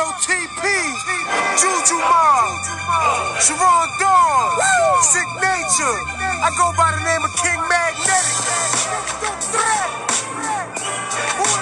KOTP, Juju Mob, Sharon Dawn, Sick Nature. I go by the name of King Magnetic.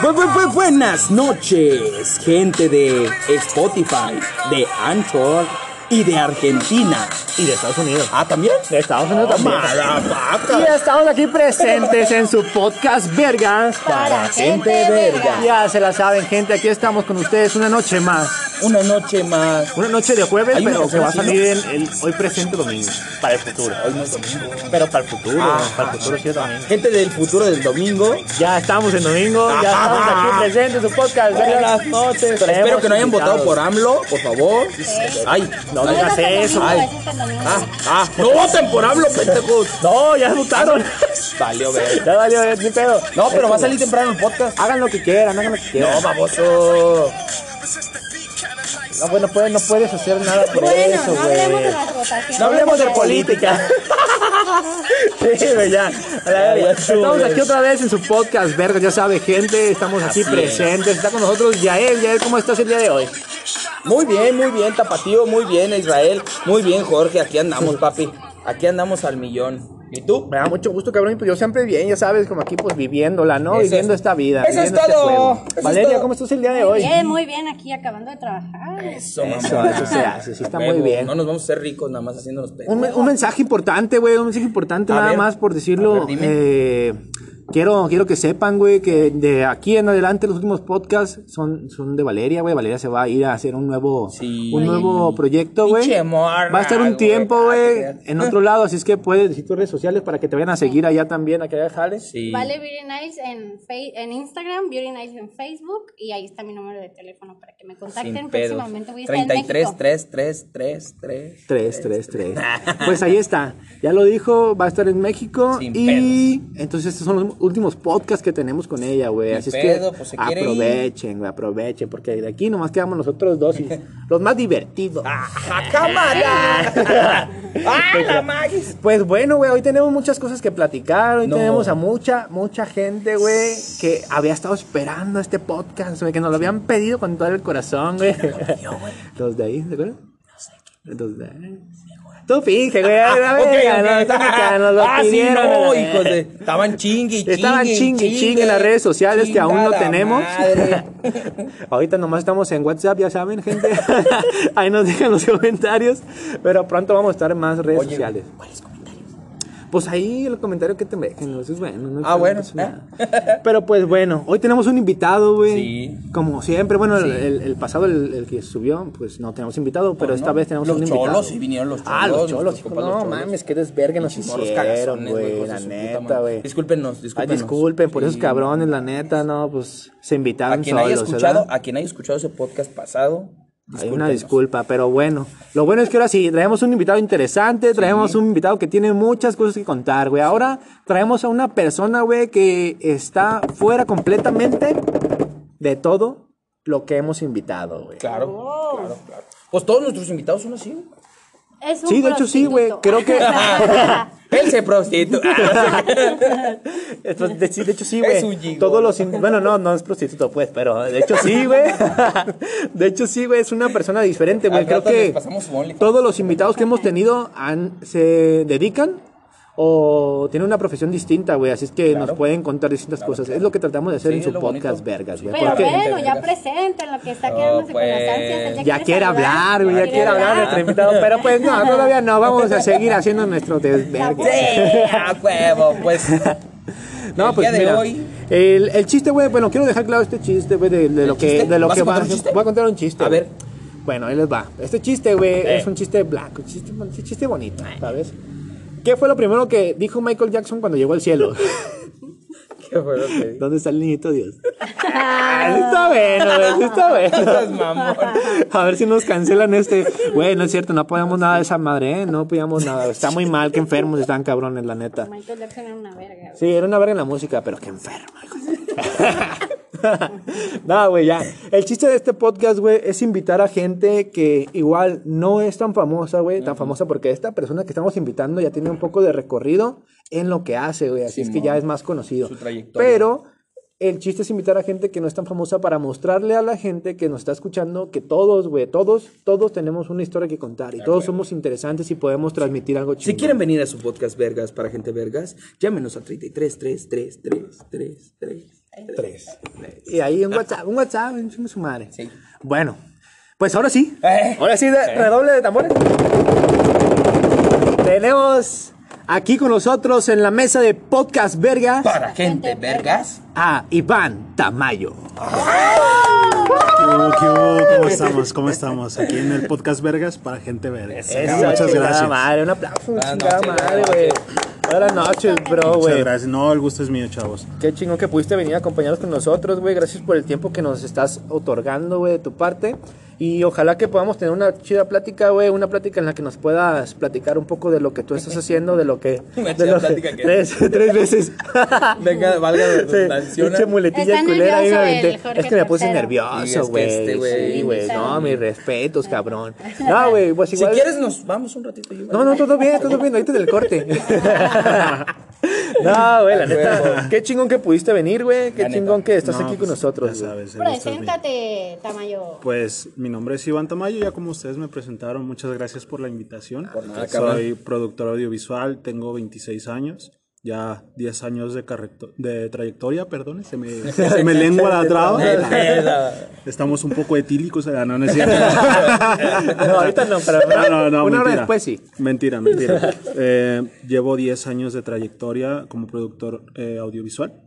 Bu- bu- bu- buenas noches, gente de Spotify, de Anchor y de Argentina. Y de Estados Unidos. Ah, ¿también? De Estados Unidos también. Marapaca. Y estamos aquí presentes en su podcast Vergas. Para gente verga. Ya se la saben, gente. Aquí estamos con ustedes una noche más. Una noche más. Una noche de jueves, Hay pero que va a salir en el hoy presente domingo. Para el futuro. Hoy no es domingo. Pero para el futuro. Ah, para el futuro sí domingo. Gente del futuro del domingo. Ya estamos en domingo. Ya estamos aquí presentes en su podcast. Buenas noches. Espero que no hayan votado por AMLO, por favor. Ay, No digas eso. Ay. Ah, ah, no voten por AMLO, pendejos. No, ya votaron. Valió ver. Ya valió, eh, ni pedo. No, pero va a salir temprano el podcast. Hagan lo que quieran, hagan lo que quieran. No, baboso. No, pues no puedes, no puedes hacer nada por Bueno, eso, no güey. hablemos de las votaciones. No hablemos de política. sí, güey, ya. A la verga. Ya Estamos aquí otra vez en su podcast, verga, ya sabe, gente. Estamos aquí Así es. presentes. Está con nosotros Yael. Yael, ¿cómo estás el día de hoy? Muy bien, muy bien, Tapatío, muy bien, Israel. Muy bien, Jorge, aquí andamos, papi. Aquí andamos al millón. ¿Y tú? Me da mucho gusto, cabrón. Pues yo siempre bien, ya sabes, como aquí, pues viviéndola, ¿no? Eso Viviendo es- esta vida. eso es este todo, juego. eso es Valeria, todo. ¿cómo estás el día de hoy? Bien, muy bien, aquí acabando de trabajar. Eso, Eso, eso se hace, sí está muy bien. No nos vamos a hacer ricos nada más haciéndonos pedos. Un, me- un mensaje importante, güey, un mensaje importante A nada ver, más por decirlo. a ver, dime. eh, quiero, quiero que sepan, güey, que de aquí en adelante los últimos podcasts son, son de Valeria, güey. Valeria se va a ir a hacer un nuevo, Sí. un nuevo proyecto, güey. Va a estar un tiempo, güey, en otro lado, así es que puedes decir tus redes sociales para que te vayan a seguir allá también, a que allá jale. Sí. Vale Beauty Nice en, en Instagram, Beauty Nice en Facebook y ahí está mi número de teléfono para que me contacten. Sin pedos. Próximamente voy a estar en 33, México. 3, 3, 3, 3. 3, 3, 3. Pues ahí está. Ya lo dijo, va a estar en México. Sin y entonces estos son los últimos podcasts que tenemos con ella, güey. Así pedo, es que pues, aprovechen, güey, aprovechen, porque de aquí nomás quedamos nosotros dos y los más divertidos. ¡Ajá, cámara! ¡Ah, la magis! Pues bueno, güey, hoy tenemos muchas cosas que platicar. Hoy No. tenemos a mucha, mucha gente, güey, que había estado esperando este podcast, güey, que nos lo habían pedido con todo el corazón, güey. Los de ahí, ¿de acuerdo? Los de ahí. Tú finge, güey. a la Ok, verga, no, ok. están acá, nos lo Ah, sí, pidieron, no, hijos de... Estaban chingui, chingue, Estaban chingue, chingue en las redes sociales que aún no tenemos. madre. Ahorita nomás estamos en WhatsApp, ya saben, gente. Ahí nos dejan los comentarios. Pero pronto vamos a estar en más redes Oye, sociales. ¿cuáles comentarios? Pues ahí el comentario que te dejen, ¿no? eso es bueno. no Ah, bueno, nada. Pero pues bueno, hoy tenemos un invitado, güey. Sí. Como siempre, bueno, el- Sí. el, el pasado, el, el que subió, pues no tenemos invitado, pero esta no. vez tenemos Los un invitado. cholos, sí vinieron los Ah, los cholos, cholos, compas, no los cholos. mames, qué desvergue nos Pinches morros hicieron, güey, la neta, güey. Discúlpenos, Ay, discúlpenos. disculpen por esos cabrones, la neta, no, pues se A invitaron quien haya solos, escuchado, ¿verdad? a quien haya escuchado ese podcast pasado, Hay una disculpa, pero bueno. Lo bueno es que ahora sí, traemos un invitado interesante, traemos un invitado que tiene muchas cosas que contar, güey. Ahora traemos a una persona, güey, que está fuera completamente de todo lo que hemos invitado, güey. Claro, claro, claro. Pues todos nuestros invitados son así. güey. Es un Sí, de hecho sí, güey. Creo que... Él se prostituye. Sí, de hecho sí, güey. Todos los in- bueno, no, no es prostituto, pues, pero de hecho sí, güey. De hecho sí, güey, es una persona diferente, güey. Creo que todos los invitados que hemos tenido han- se dedican o tienen una profesión distinta, güey. Así es que Claro. nos pueden contar distintas cosas. Es lo que tratamos de hacer Sí, en su podcast, bonito. vergas, güey. Pero Porque bueno, ya presenten lo que está quedándose con las ansias. él ya quiere saludar, hablar, güey, ya quiere hablar nuestro invitado. Pero pues no, todavía no. Vamos a seguir haciendo nuestro desvergue. Sí, a huevo, pues. No, El pues día de mira, hoy- el, el chiste, güey, bueno, quiero dejar claro este chiste, güey, de, de lo que, de lo ¿Vas que a va. contar un chiste? Voy a contar un chiste. A ver. Bueno, ahí les va. Este chiste, güey, Eh. es un chiste blanco, un chiste, un chiste bonito, ¿sabes? ¿Qué fue lo primero que dijo Michael Jackson cuando llegó al cielo? ¿Qué fue lo que dijo? ¿Dónde está el niñito Dios? Ah, está bueno, está bueno. A ver si nos cancelan este. Güey, no es cierto, no apoyamos nada de esa madre, ¿eh? No apoyamos nada. Está muy mal, que enfermos están cabrones, la neta. Michael Jackson era una verga. güey. Sí, era una verga en la música, pero qué enfermo. no, güey, ya. El chiste de este podcast, güey, es invitar a gente que igual no es tan famosa, güey, tan famosa porque esta persona que estamos invitando ya tiene un poco de recorrido en lo que hace, güey, así es que ya es más conocido. Su trayectoria. Pero el chiste es invitar a gente que no es tan famosa para mostrarle a la gente que nos está escuchando que todos, güey, todos, todos tenemos una historia que contar y todos somos interesantes y podemos transmitir algo chido. Si quieren venir a su podcast Vergas para gente Vergas, llámenos a 33 3 3 3 3 3 tres. Y ahí un WhatsApp, un WhatsApp, un chingo su madre. Sí. Bueno, pues ahora sí. Eh. Ahora sí, de- redoble de tambores. Tenemos aquí con nosotros en la mesa de Podcast Verga Para gente Vergas. a Iván Tamayo. ¿Qué hubo, qué hubo? ¿Cómo estamos? ¿Cómo estamos? Aquí en el podcast Vergas para gente verga. Eso, Muchas gracias. madre, un aplauso, chingada noches, madre, güey. Buenas noches, bro, Muchas güey. gracias. No, el gusto es mío, chavos. Qué chingón que pudiste venir a acompañarnos con nosotros, güey. Gracias por el tiempo que nos estás otorgando, güey, de tu parte. Y ojalá que podamos tener una chida plática, güey. Una plática en la que nos puedas platicar un poco de lo que tú estás haciendo, de lo que. Una de lo plática que- tres, tres veces. Venga, valga la Sí, pinche muletilla Está culera. ahí me Es que me puse nervioso, es que güey. este, güey. Sí, güey. Sí, No, mis respetos, cabrón. No, güey, pues Si igual. quieres, nos vamos un ratito. yo, No, no, todo bien, todo bien, ahorita del corte. no, güey, la neta. Qué chingón que pudiste venir, güey. Qué La neta. chingón que estás No, aquí con pues, nosotros. Ya sabes. Preséntate, Tamayo. Pues mi nombre es Iván Tamayo, ya como ustedes me presentaron, muchas gracias por la invitación. Por nada, cabrón. Soy productor audiovisual, tengo 26 años, ya 10 años de, de trayectoria, perdón, se me, se me lengua la traba. Estamos un poco etílicos, ah, no, no es cierto. No, ahorita no, pero No, no, no, una hora después sí. Mentira, mentira. Eh, llevo 10 años de trayectoria como productor eh, audiovisual.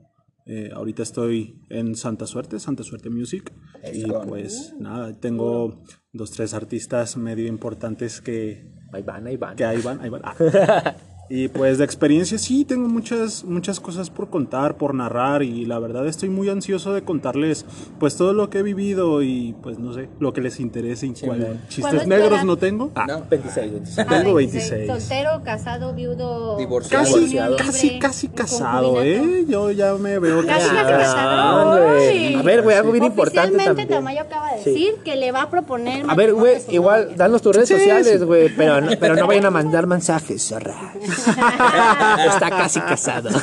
Eh, ahorita estoy en Santa Suerte, Santa Suerte Music. Y pues nada, tengo dos, tres artistas medio importantes que, Ahí van, ahí van. que ahí van, ahí van. Ah. Y pues de experiencia sí, tengo muchas, muchas cosas por contar, por narrar y la verdad estoy muy ansioso de contarles pues todo lo que he vivido y pues no sé, lo que les interese y cuál- ¿Cuándo chistes es negros no tengo. Ah, 26, 26. Ah, tengo 26. Soltero, casado, viudo. Divorciado. Casi, unión casi, casi casado. ¿eh? Yo ya me veo Casi, casi casi casado. casado. Ay. A ver, güey, algo bien importante también. Tamayo acaba de Sí. decir que le va a proponer. A ver, güey, igual, danos tus redes Sí, sociales, sí. güey, pero, no, pero no vayan a mandar mensajes, zorra. Está casi casado.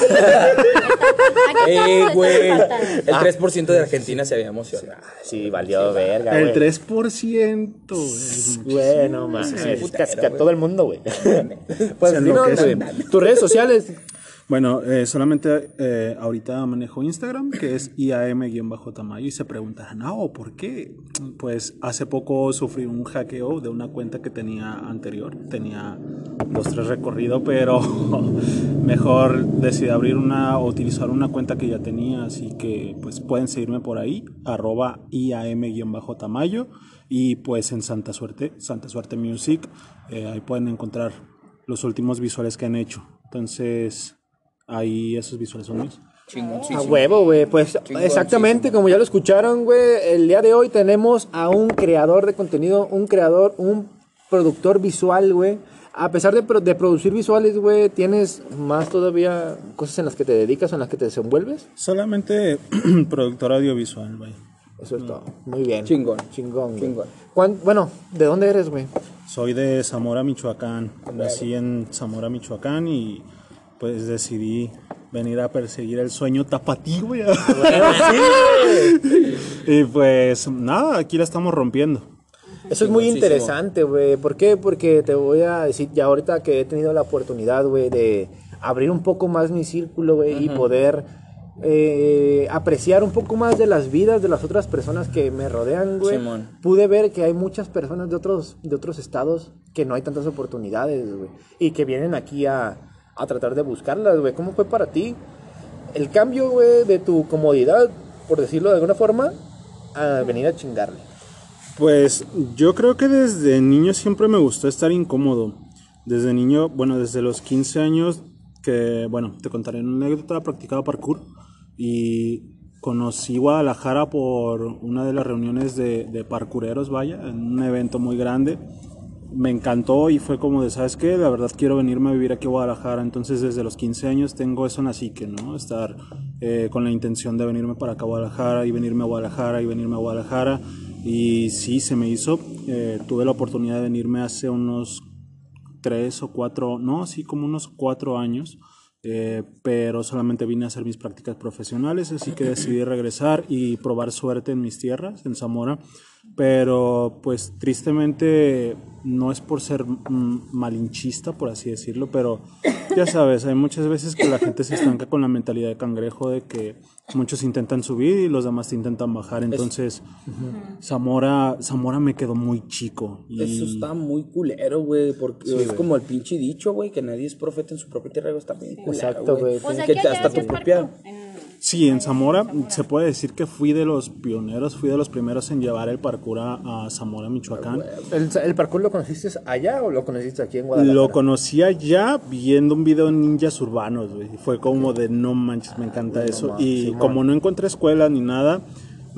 ¿A qué Eh, güey. El 3% de Argentina se había emocionado. Sí, valió verga, El güey. 3% es mucho. Bueno, es putero, casi que a güey. todo el mundo, güey. Pues Se güey, tus redes sociales. Bueno, eh, solamente eh, ahorita manejo Instagram, que es IAM-Tamayo, y se preguntarán, no, ¿por qué? Pues hace poco sufrí un hackeo de una cuenta que tenía anterior, tenía dos, tres recorrido, pero mejor decidí abrir una o utilizar una cuenta que ya tenía, así que pues pueden seguirme por ahí, arroba IAM-Tamayo, y pues en Santa Suerte, Santa Suerte Music, eh, ahí pueden encontrar los últimos visuales que han hecho. Entonces, ahí esos visuales son míos. A huevo, güey. Pues exactamente como ya lo escucharon, güey. El día de hoy tenemos a un creador de contenido, un creador, un productor visual, güey. A pesar de, pro- de producir visuales, güey, ¿tienes más todavía cosas en las que te dedicas o en las que te desenvuelves? Solamente productor audiovisual, güey. Eso es todo. Muy bien. Chingón. Chingón. güey. Chingón. ¿Cuán- Bueno, ¿de dónde eres, güey? Soy de Zamora, Michoacán. Nací en Zamora, Michoacán y pues decidí venir a perseguir el sueño tapatío, güey. y pues nada, aquí la estamos rompiendo. Eso es muy interesante, güey. ¿Por qué? Porque te voy a decir ya ahorita que he tenido la oportunidad, güey, de abrir un poco más mi círculo, güey, y poder eh, apreciar un poco más de las vidas de las otras personas que me rodean, güey. Simón. Pude ver que hay muchas personas de otros, de otros estados que no hay tantas oportunidades, güey, y que vienen aquí a, a tratar de buscarlas, güey. ¿Cómo fue para ti el cambio, de tu comodidad, por decirlo de alguna forma, a venir a chingarle? Pues yo creo que desde niño siempre me gustó estar incómodo. Desde niño, bueno, desde los 15 años, que, bueno, te contaré una anécdota, practicaba parkour y conocí Guadalajara por una de las reuniones de, de parkureros, vaya, en un evento muy grande. Me encantó y fue como de, ¿sabes qué? La verdad quiero venirme a vivir aquí a Guadalajara. Entonces desde los 15 años tengo eso en la psique, ¿no? Estar eh, con la intención de venirme para acá a Guadalajara y venirme a Guadalajara y venirme a Guadalajara. Y sí, se me hizo. Eh, tuve la oportunidad de venirme hace unos tres o cuatro, no, sí, como unos cuatro años. eh, pero solamente vine a hacer mis prácticas profesionales, así que decidí regresar y probar suerte en mis tierras, en Zamora. Pero pues tristemente no es por ser mm, malinchista, por así decirlo, pero ya sabes, hay muchas veces que la gente se estanca con la mentalidad de cangrejo de que muchos intentan subir y los demás te intentan bajar. Entonces, Zamora, Zamora me quedó muy chico. Y Eso está muy culero, güey, porque es como el pinche dicho, güey, que nadie es profeta en su propia tierra, güey, está bien culero, Exacto, güey. O sea, Que que te- allá hasta tu propia... en- Sí, en Zamora se puede decir que fui de los pioneros, fui de los primeros en llevar el parkour a, a Zamora, Michoacán. ¿El, el parkour lo conociste allá o lo conociste aquí en Guadalajara? Lo conocía ya viendo un video de ninjas urbanos, güey. Fue como de no manches, me encanta eso. Y como no encontré escuela ni nada,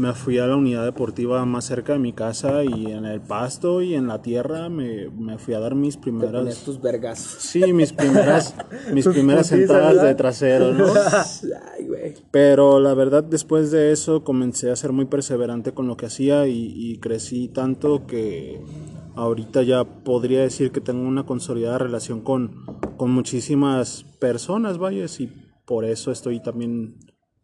me fui a la unidad deportiva más cerca de mi casa y en el pasto y en la tierra me, me fui a dar mis primeras... tus vergas. Sí, mis primeras, mis primeras entradas ¿verdad? de trasero, ¿no? Ay, güey. Pero la verdad, después de eso comencé a ser muy perseverante con lo que hacía y, y crecí tanto que ahorita ya podría decir que tengo una consolidada relación con, con muchísimas personas, vaya, y por eso estoy también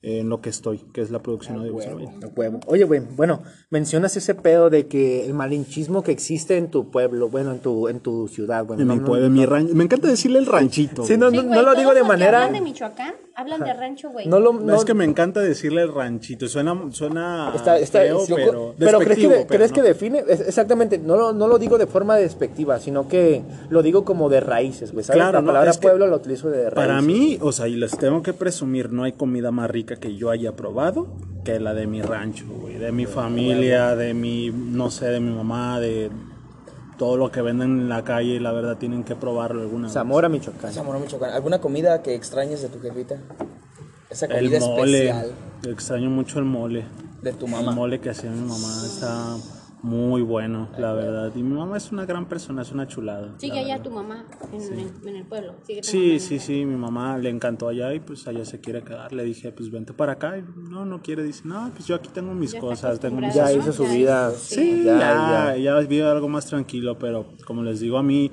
en lo que estoy, que es la producción audiovisual. A huevo. Oye, güey, bueno, mencionas ese pedo de que el malinchismo que existe en tu pueblo, bueno, en tu, en tu ciudad, güey. En no, mi no, pueblo, en mi rancho. Me encanta decirle el ranchito. Sí, no, Sí, no, güey, no lo digo de manera... de Michoacán, hablan de rancho, güey. No lo... No, no- es que me encanta decirle el ranchito. Suena, suena Está, está, feo, pero, pero ¿crees que, despectivo, de- pero ¿crees no. que define? Es- Exactamente, no lo, no lo digo de forma despectiva, sino que lo digo como de raíces, güey. Claro, La palabra es que pueblo lo utilizo de raíces. Para mí, o sea, y les tengo que presumir, no hay comida más rica que yo haya probado que la de mi rancho, güey, de mi familia, de mi, no sé, de mi mamá, de todo lo que venden en la calle, la verdad tienen que probarlo alguna vez. Zamora, Michoacán. Zamora, Michoacán. ¿Alguna comida que extrañes de tu jefita? Esa El comida mole, especial extraño mucho el mole. de tu El mamá. mole que hacía mi mamá está muy bueno, la verdad. Y mi mamá es una gran persona, es una chulada. Sigue allá tu mamá en, en- en el pueblo. Sigue tu mamá Sí, sí, sí, mi mamá le encantó allá y pues allá se quiere quedar. Le dije, pues vente para acá. Y no, no quiere. Dice, no, pues yo aquí tengo mis Ya cosas, tengo mis Ya hizo su Ya vida. hizo, Sí, ya, ya, ya. ya vive algo más tranquilo, pero como les digo, a mí,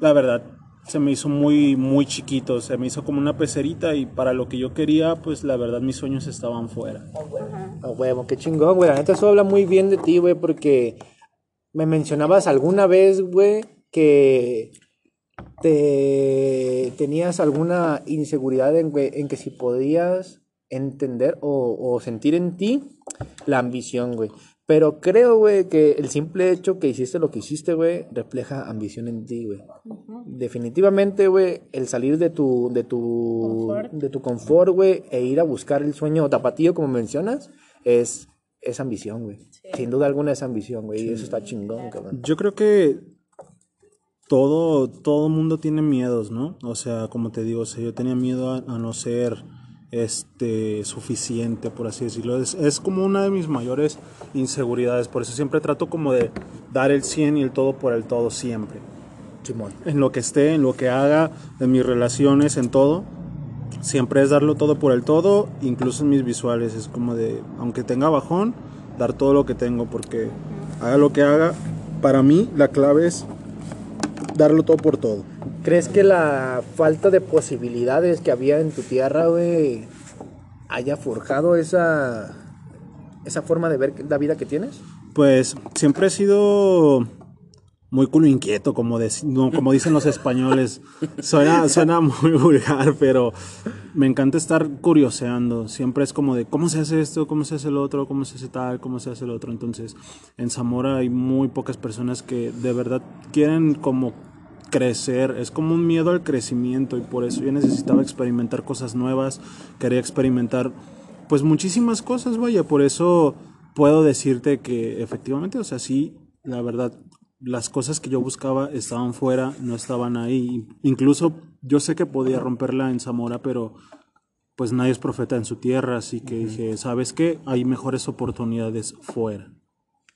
la verdad, se me hizo muy, muy chiquito, se me hizo como una pecerita y para lo que yo quería, pues la verdad mis sueños estaban fuera. A huevo, qué chingón, güey. La neta, eso habla muy bien de ti, güey, porque me mencionabas alguna vez, güey, que te tenías alguna inseguridad en, güey, en que si podías entender o, o sentir en ti la ambición, güey. Pero creo, güey, que el simple hecho que hiciste lo que hiciste, güey, refleja ambición en ti, güey. Definitivamente, güey, el salir de tu, de tu, Confort. de tu confort, güey, e ir a buscar el sueño tapatío, como mencionas, es, es ambición, güey. Sin duda alguna es ambición, güey, y eso está chingón, cabrón. Yo creo que todo, todo mundo tiene miedos, ¿no? O sea, como te digo, o sea, yo tenía miedo a, a no ser este suficiente, por así decirlo. Es, es como una de mis mayores inseguridades, por eso siempre trato como de dar el 100 y el todo por el todo siempre. Simón. En lo que esté, en lo que haga, en mis relaciones, en todo. Siempre es darlo todo por el todo, incluso en mis visuales. Es como de, aunque tenga bajón, dar todo lo que tengo, porque haga lo que haga, para mí la clave es darlo todo por todo. ¿Crees que la falta de posibilidades que había en tu tierra, güey, haya forjado esa, esa forma de ver la vida que tienes? Pues siempre he sido muy culo inquieto, como, dec- no, como dicen los españoles. Suena, suena muy vulgar, pero me encanta estar curioseando. Siempre es como de cómo se hace esto, cómo se hace el otro, cómo se hace tal, cómo se hace el otro. Entonces, en Zamora hay muy pocas personas que de verdad quieren como crecer, es como un miedo al crecimiento y por eso yo necesitaba experimentar cosas nuevas, quería experimentar pues muchísimas cosas, vaya, por eso puedo decirte que efectivamente, o sea, sí, la verdad, las cosas que yo buscaba estaban fuera, no estaban ahí, incluso yo sé que podía romperla en Zamora, pero pues nadie es profeta en su tierra, así que dije, ¿sabes qué? Hay mejores oportunidades fuera.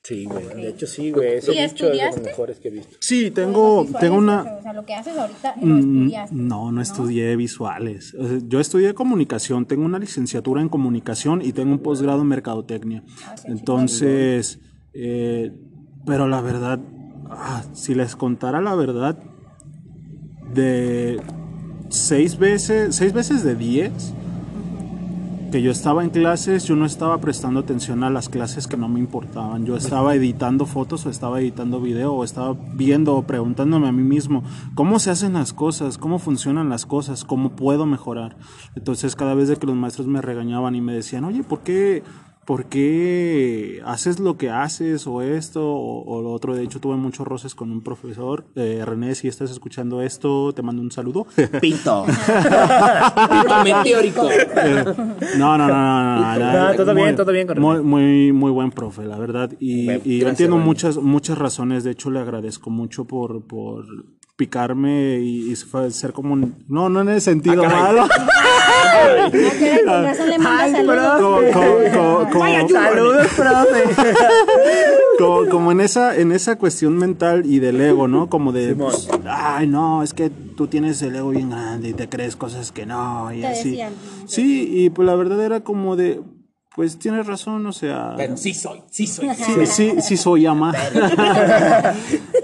Sí, güey. De hecho, sí, güey. Ese ¿Y bicho es de los estudiaste? mejores que he visto. Sí, tengo, tengo una... O sea, lo que haces ahorita lo Mm, estudiaste. No, no estudié visuales. O sea, Yo estudié comunicación, tengo una licenciatura en comunicación y tengo un posgrado en mercadotecnia. Entonces, eh, pero la verdad, ah, si les contara la verdad, de seis veces, seis veces de diez yo estaba en clases, yo no estaba prestando atención a las clases que no me importaban. Yo estaba editando fotos o estaba editando video o estaba viendo o preguntándome a mí mismo cómo se hacen las cosas, cómo funcionan las cosas, cómo puedo mejorar. Entonces cada vez que los maestros me regañaban y me decían, oye, ¿por qué? ¿Por qué haces lo que haces o esto o, o lo otro? De hecho, tuve muchos roces con un profesor. Eh, René, si estás escuchando esto, te mando un saludo. Pinto. Pinto meteórico. Eh, no, no, no, no, no, no, No, todo bien, todo bien con muy, muy, muy buen profe, la verdad. Y, Bueno, y yo gracias, entiendo muchas, muchas razones. De hecho, le agradezco mucho por, por picarme y, y fue ser como un... No, no en el sentido malo. Ah, manda saludos. como, en esa en esa cuestión mental y del ego, ¿no? Como de, pues, ay, no, es que tú tienes el ego bien grande y te crees cosas que no y Te así. decían. Sí, y pues la verdad era como de, pues tienes razón, o sea, Pero sí soy, sí soy. sí, sí, sí soy ama.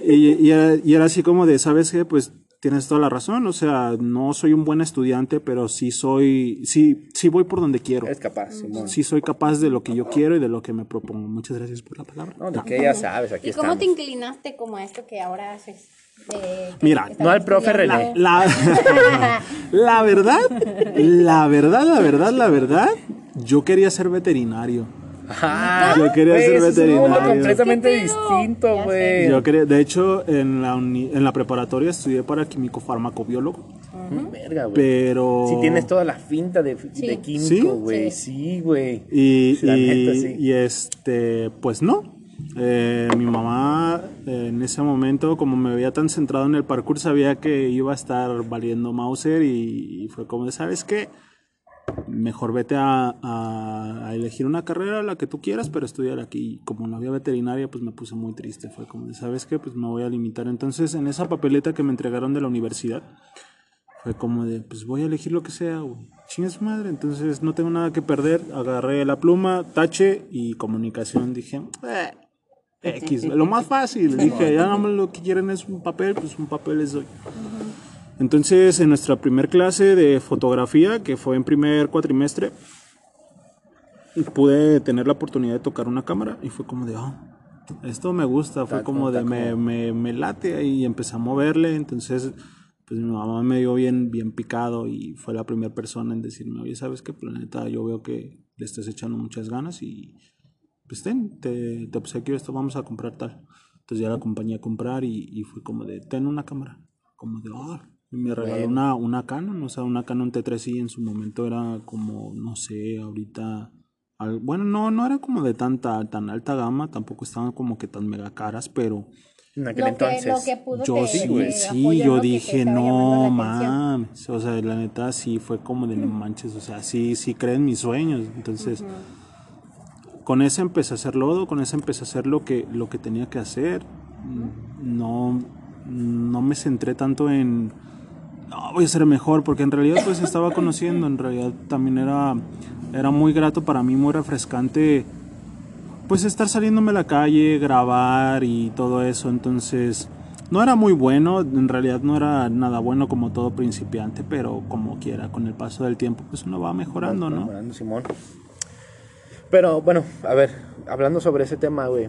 y, y era, y era así como de, ¿sabes qué? Pues tienes toda la razón, o sea, no soy un buen estudiante, pero sí soy, sí, sí voy por donde quiero. Es capaz, Simón. Sí soy capaz de lo que yo quiero y de lo que me propongo. Muchas gracias por la palabra. No, de que ya sabes, aquí ¿Y cómo te inclinaste como a esto que ahora haces? De- Mira, no al profe estudiando? La, la verdad, la verdad, la verdad, la verdad, yo quería ser veterinario. Ah, Yo quería ser eso es un mundo veterinario. completamente distinto, güey. Yo quería, de hecho, en la, uni- en la preparatoria estudié para químico farmacobiólogo, Verga, güey. pero... Si tienes toda la finta de, de Sí. químico, güey. Sí, güey. Y, La y- neta, sí. y, este, pues no. Eh, mi mamá eh, en ese momento, como me veía tan centrado en el parkour, sabía que iba a estar valiendo Mauser y, y fue como de, ¿sabes qué? Mejor vete a, a- a elegir una carrera, la que tú quieras, pero estudiar aquí. Y como no había veterinaria, pues me puse muy triste. Fue como de, ¿sabes qué? Pues me voy a limitar. Entonces, en esa papeleta que me entregaron de la universidad, fue como de, pues voy a elegir lo que sea, güey. Chinga su madre. Entonces no tengo nada que perder. Agarré la pluma, tache y comunicación. Dije, eh, X, lo más fácil. Dije, ya no me lo que quieren es un papel, pues un papel les doy. Entonces, en nuestra primer clase de fotografía, que fue en primer cuatrimestre, pude tener la oportunidad de tocar una cámara y fue como de, oh, esto me gusta, fue como de, me, me, me late y empecé a moverle, entonces pues mi mamá me dio bien, bien picado y fue la primera persona en decirme, oye, ¿sabes qué? Planeta, yo veo que le estás echando muchas ganas y pues ten, te, te obsequio esto, vamos a comprar tal. Entonces ya la acompañé a comprar y, y fue como de, ten una cámara, como de, oh, y me regaló una, una Canon, o sea, una Canon T3i en su momento era como, no sé, ahorita, al- bueno, no, no era como de tanta, tan alta gama, tampoco estaban como que tan mega caras, pero En aquel Lo que, entonces. lo que pudo yo te- sí, te sí, yo. Que dije, no mames, o sea, la neta sí fue como de no manches, o sea, sí, sí creen mis sueños, entonces con ese empecé a hacer lodo, con ese empecé a hacer lo que, lo que tenía que hacer, no, no me centré tanto en, no, voy a ser mejor, porque en realidad pues estaba conociendo, en realidad también era, era muy grato para mí, muy refrescante pues estar saliéndome a la calle, grabar y todo eso, entonces no era muy bueno, en realidad no era nada bueno como todo principiante, pero como quiera, con el paso del tiempo pues uno va mejorando, ¿no? Mejorando, Simón. Pero bueno, a ver, hablando sobre ese tema, güey.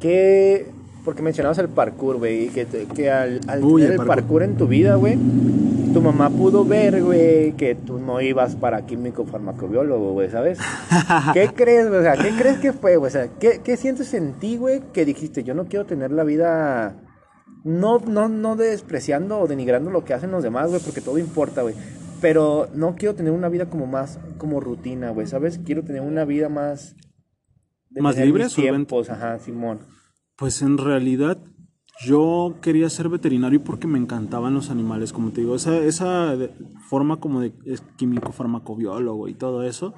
¿Qué. Porque mencionabas el parkour, güey. y Que, que al, al Uy, tener el el parkour. parkour en tu vida, güey. Tu mamá pudo ver, güey, que tú no ibas para químico farmacobiólogo, güey, ¿sabes? ¿Qué crees, güey? O sea, ¿qué crees que fue, güey? O sea, ¿qué, qué sientes en ti, güey, que dijiste, yo no quiero tener la vida no, no, no despreciando o denigrando lo que hacen los demás, güey, porque todo importa, güey. Pero no quiero tener una vida como más, como rutina, güey, ¿sabes? Quiero tener una vida más... de Más libre, mis tiempos, ajá, Simón. Pues en realidad yo quería ser veterinario porque me encantaban los animales, como te digo, esa, esa forma como de químico farmacobiólogo y todo eso,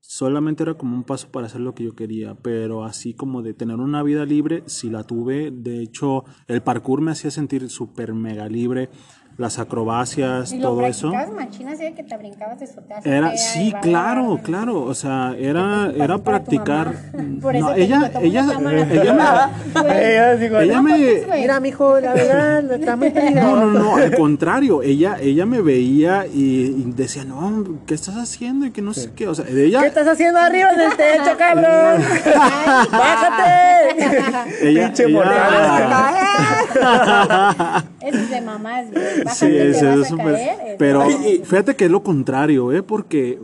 solamente era como un paso para hacer lo que yo quería, pero así como de tener una vida libre, sí la tuve, de hecho el parkour me hacía sentir súper mega libre, las acrobacias, Y lo todo eso. practicabas machina, así de que te brincabas de Era, sí, claro, claro, o sea, era, era practicar. mamá. Por eso No, te ella, ella, cámara. ella me, Ella digo, ella no me, güey. Mira, mijo, la verdad, está muy no, peligroso. no, no, al contrario, ella, ella me veía y, y decía, no, ¿qué estás haciendo? Y que no sé qué, o sea, de ella, ¿Qué estás haciendo arriba del techo, cabrón? ¡Bájate! ella, Pinche ella- Eso es de mamás, güey. Sí, te sí, vas es a súper- caer. Pero fíjate que es lo contrario, ¿eh? Porque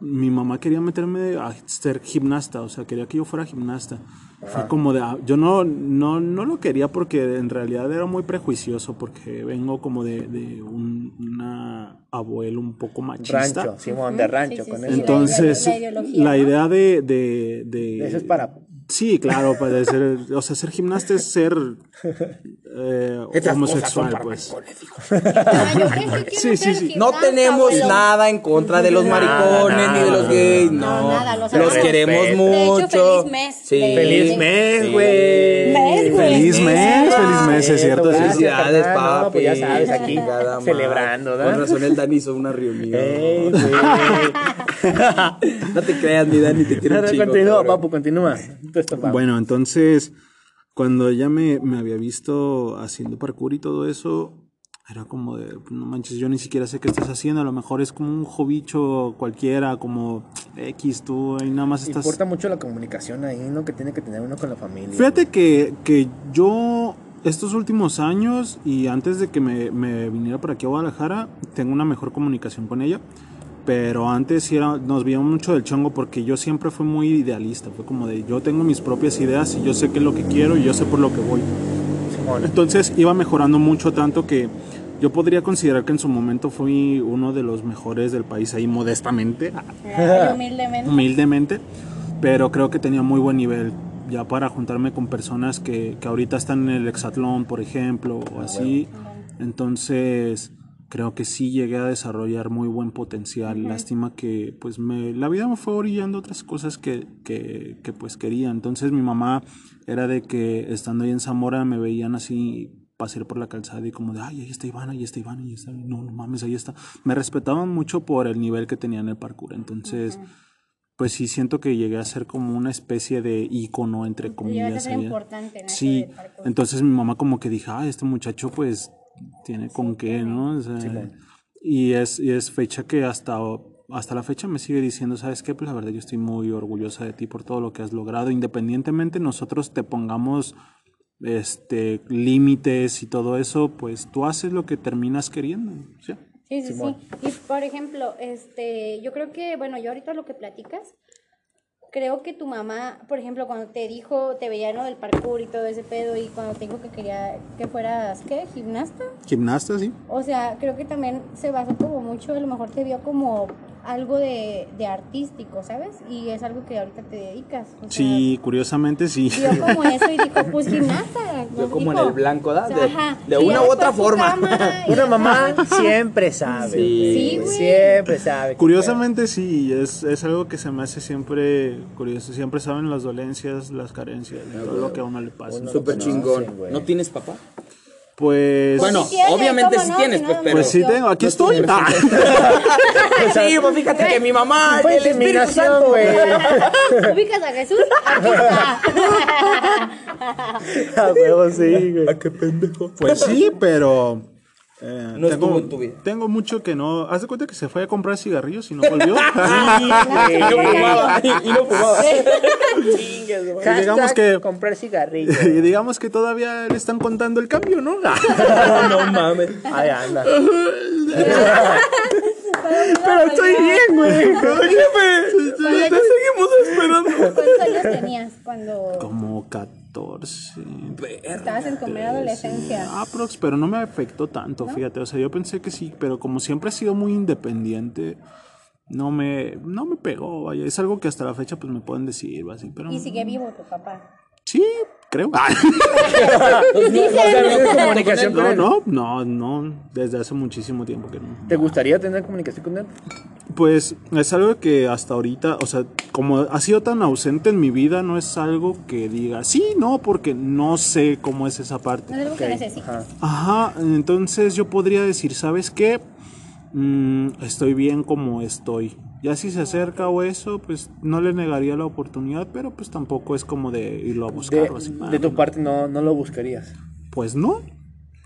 mi mamá quería meterme a ser gimnasta, o sea, quería que yo fuera gimnasta. Fue como de, ah, yo no, no, no lo quería porque en realidad era muy prejuicioso, porque vengo como de, de un una abuelo un poco machista. Rancho, Simón, de rancho, Sí, sí, con sí. eso. Entonces, La ideología, la ¿no? idea de, de, de- Eso es para. Sí, claro, para ser, o sea, ser gimnasta es ser eh, homosexual, pues. Sí, no sí, sí. No tenemos abuelo. nada en contra de los maricones ni de los gays, no. No, nada, los queremos De mucho. hecho, feliz mes Sí. de- Feliz mes, güey. Mes, güey. Feliz mes, feliz mes, es cierto. Felicidades, papi. no, pues ya sabes, aquí celebrando, Con ¿verdad? razón el Dani hizo una reunión. Ey. no te creas, mi Dani, te quiero un chingo, Continúa, cabrón. papu, continúa. Papu. Bueno, entonces, cuando ella me, me había visto haciendo parkour y todo eso, era como de, no manches, yo ni siquiera sé qué estás haciendo, a lo mejor es como un jovicho cualquiera, como X, tú ahí nada más estás... Importa mucho la comunicación ahí, ¿no? Que tiene que tener uno con la familia. Fíjate que, que yo estos últimos años y antes de que me, me viniera por aquí a Guadalajara, tengo una mejor comunicación con ella. Pero antes sí era, nos veíamos mucho del chongo porque yo siempre fui muy idealista. Fue como de yo tengo mis propias ideas y yo sé qué es lo que quiero y yo sé por lo que voy. Entonces iba mejorando mucho tanto que yo podría considerar que en su momento fui uno de los mejores del país ahí modestamente, Ay, humildemente. humildemente, pero creo que tenía muy buen nivel ya para juntarme con personas que, que ahorita están en el hexatlón, por ejemplo, o así. Entonces creo que sí llegué a desarrollar muy buen potencial. Lástima que pues me, la vida me fue orillando a otras cosas que, que, que pues quería. Entonces mi mamá era de que estando ahí en Zamora me veían así pasar por la calzada y como de, ay, ahí está Ivana, ahí está Ivana, ahí está, no, no mames, ahí está. Me respetaban mucho por el nivel que tenía en el parkour. Entonces, pues sí siento que llegué a ser como una especie de ícono, entre a comillas. ser allá. importante en Sí, entonces mi mamá como que dijo, ah, este muchacho pues tiene con qué, ¿no? O sea, y, es, y es fecha que hasta, hasta la fecha me sigue diciendo, ¿sabes qué? Pues la verdad yo estoy muy orgullosa de ti por todo lo que has logrado, independientemente nosotros te pongamos este límites y todo eso, pues tú haces lo que terminas queriendo. ¿sí? Sí, sí, sí. Y por ejemplo, este, yo creo que, bueno, yo ahorita lo que platicas, creo que tu mamá, por ejemplo, cuando te dijo, te veía en lo del parkour y todo ese pedo, y cuando te dijo que quería que fueras, ¿qué? ¿Gimnasta? Gimnasta, sí. O sea, creo que también se basó como mucho, a lo mejor te vio como algo de, de artístico, ¿sabes? Y es algo que ahorita te dedicas. o sea, Sí, curiosamente sí. Vio como eso y dijo, pues gimnasta. Yo como en el blanco, ¿da? O sea, De, una u otra forma. Una mamá siempre sabe. Sí. Sí, güey. Siempre sabe. Curiosamente sí, es, es algo que se me hace siempre curioso. Siempre saben las dolencias, las carencias, y todo lo que a uno le pasa. Súper No, chingón. ¿No tienes papá? Pues, Bueno, sí tiene, obviamente ¿cómo sí no? tienes, Si pues, pero... pues sí tengo, aquí estoy. Ah. sí, pues fíjate que mi mamá, Fue el Espíritu Santo. güey. ¿Ubicas a Jesús? Aquí está. A huevo, sí, güey. qué pendejo. Pues sí, pero. Eh, No tengo, estuvo en tu vida. tengo mucho que no. Haz de cuenta que se fue a comprar cigarrillos y no volvió. Y no fumaba, y no fumaba. Hashtag digamos que- comprar cigarrillos. y digamos que todavía le están contando el cambio, ¿no? No mames. Ahí anda. Pero estoy bien, güey. Te seguimos esperando. ¿Cuántos años tenías cuando Como 14. Estabas en tu primera adolescencia? Aprox, pero no me afectó tanto, fíjate. O sea, yo pensé que sí, pero como siempre he sido muy independiente, no me, no me pegó, vaya. Es algo que hasta la fecha pues me pueden decir, así, pero... Y sigue vivo tu papá. Sí, creo. ¿Tienes comunicación con no, él? no, no, no, desde hace muchísimo tiempo que no. ¿Te gustaría tener comunicación con él? Pues es algo que hasta ahorita, o sea, como ha sido tan ausente en mi vida, no es algo que diga, sí, no, porque no sé cómo es esa parte. No es algo que necesitas. Ajá, entonces yo podría decir, ¿sabes qué? Mm, estoy bien como estoy. Ya si se acerca o eso, pues no le negaría la oportunidad, pero pues tampoco es como de irlo a buscar. De, o así. de tu parte no, no lo buscarías. Pues no.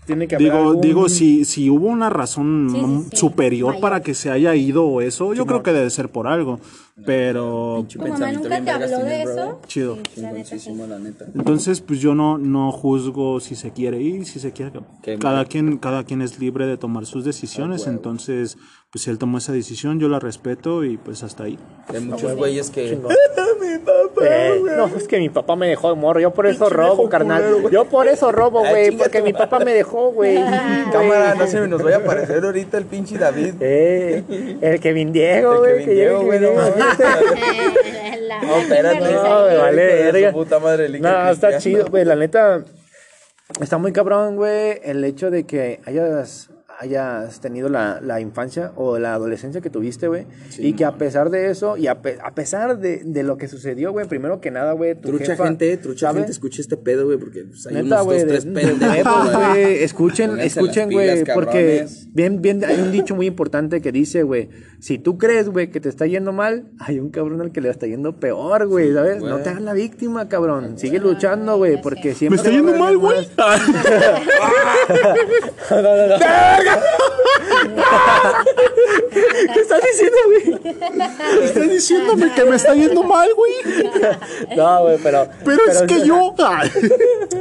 Tiene que haber Digo, algún- digo si, si hubo una razón Sí, sí, sí. superior Mayor. para que se haya ido o eso, yo creo que debe ser por algo. Pero ¿Tu mamá nunca te habló de eso? brother. Chido. Entonces, pues yo no, no juzgo si se quiere ir, si se quiere. Cada quien, cada quien es libre de tomar sus decisiones. entonces, pues si él tomó esa decisión, yo la respeto y pues hasta ahí. Hay muchos güeyes que. Eh, no, es que mi papá me dejó de morro. Yo por eso robo, carnal. Yo por eso robo, Ah, güey. Porque mi papá me dejó, güey. Cámara, no se me nos vaya a aparecer ahorita el pinche David. Eh, el Kevin Diego, güey. El güey, Kevin Diego. mames. No, espérate. No, me vale verga. puta madre, No, está chido, güey. La neta, está muy cabrón, güey, el hecho de que hayas, hayas tenido la, la infancia o la adolescencia que tuviste, güey. y que a pesar de eso, y a, pe- a pesar de, de lo que sucedió, güey, primero que nada, güey, tu Trucha jefa, gente, trucha ¿sabes? gente, escucha este pedo, güey, porque pues, hay Neta, unos güey, dos, de, tres de pendejos, güey. Escuchen, Pónganse escuchen, güey, porque bien, bien, hay un dicho muy importante que dice, güey, si tú crees, güey, que te está yendo mal, hay un cabrón al que le está yendo peor, güey, ¿sabes? No te hagas la víctima, cabrón. Sigue luchando, güey, porque siempre Me está yendo mal, güey. Oh my god! ¿Qué estás diciendo, güey? Estás diciéndome que me está yendo mal, güey. No, güey, pero... Pero es que yo.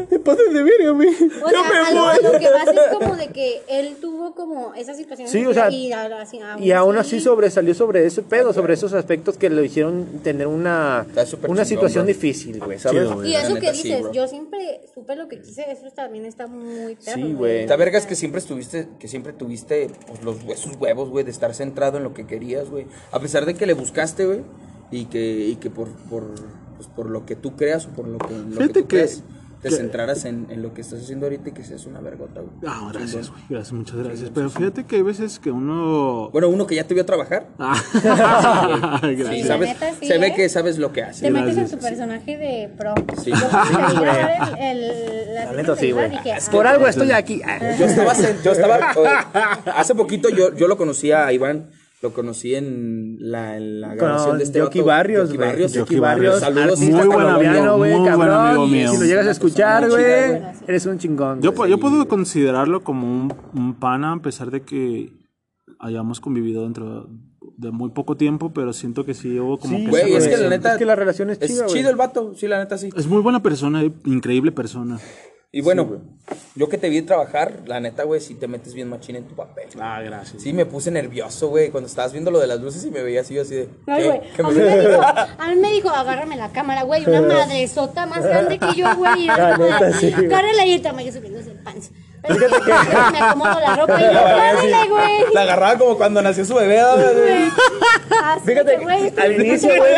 Te pasas de verga, güey. O sea, a lo, a lo que vas es como de que él tuvo como esa situación. Sí, o sea, y, sí, aún Y aún así sobresalió sobre ese pedo, sobre esos aspectos que le hicieron tener una, una situación bro. difícil, güey, ¿sabes? Chido. Y eso que sí, dices, yo siempre supe lo que quise, eso también está muy perro. Sí, güey. La verga es que siempre estuviste, que siempre tuviste pues, los, esos huevos, güey, de estar centrado en lo que querías, güey. A pesar de que le buscaste, güey, y que, y que por, por, pues, por lo que tú creas o por lo que, lo que Fíjate tú que- creas, te que- centraras en, en lo que estás haciendo ahorita y que seas una vergota, güey. Ah, gracias, güey. Gracias, muchas gracias. Pero fíjate que hay veces que uno. Bueno, uno que ya te vio trabajar, Ah, Sí, gracias. la sabes, neta, sí, se ve ¿eh? que sabes lo que Te haces. metes en gracias, tu personaje de pro. Sí. Yo cuando te vi grabar el, el, la La neta sí, güey. dije, Por ah, algo estoy aquí. Ah. Yo estaba, yo estaba hace poquito yo, yo lo conocí a Iván, lo conocí en la, en la grabación Con de este vato, Barrios, güey. Barrios. Jockey Barrios, Saludos. Muy buen colombiano, amigo, güey, muy buen cabrón. amigo mío. Si lo llegas a escuchar, güey, eres un chingón. Yo, yo puedo considerarlo como un, un pana, a pesar de que hayamos convivido dentro de muy poco tiempo, pero siento que sí hubo como Sí, que Güey, es que la relación. neta Es que la relación es es chida, güey. chido el vato, sí, la neta sí. Es muy buena persona, increíble persona. Y bueno, yo que te vi trabajar, la neta, güey, sí te metes bien machín en tu papel. Ah, gracias. Sí, me puse nervioso, güey, cuando estabas viendo lo de las luces y me veía así, yo así de... Ay, güey. ¿Qué A me- mí me dijo, a mí me dijo, agárrame la cámara, güey, una madre sota más grande que yo, güey. Y La era como neta, de, sí, güey. Cárrele y el tamaño subiéndose el pants. Pero es que me acomodo la ropa y yo, cárrele, güey. La agarraba como cuando nació su bebé, güey. Así Fíjate, que, güey, al inicio, güey.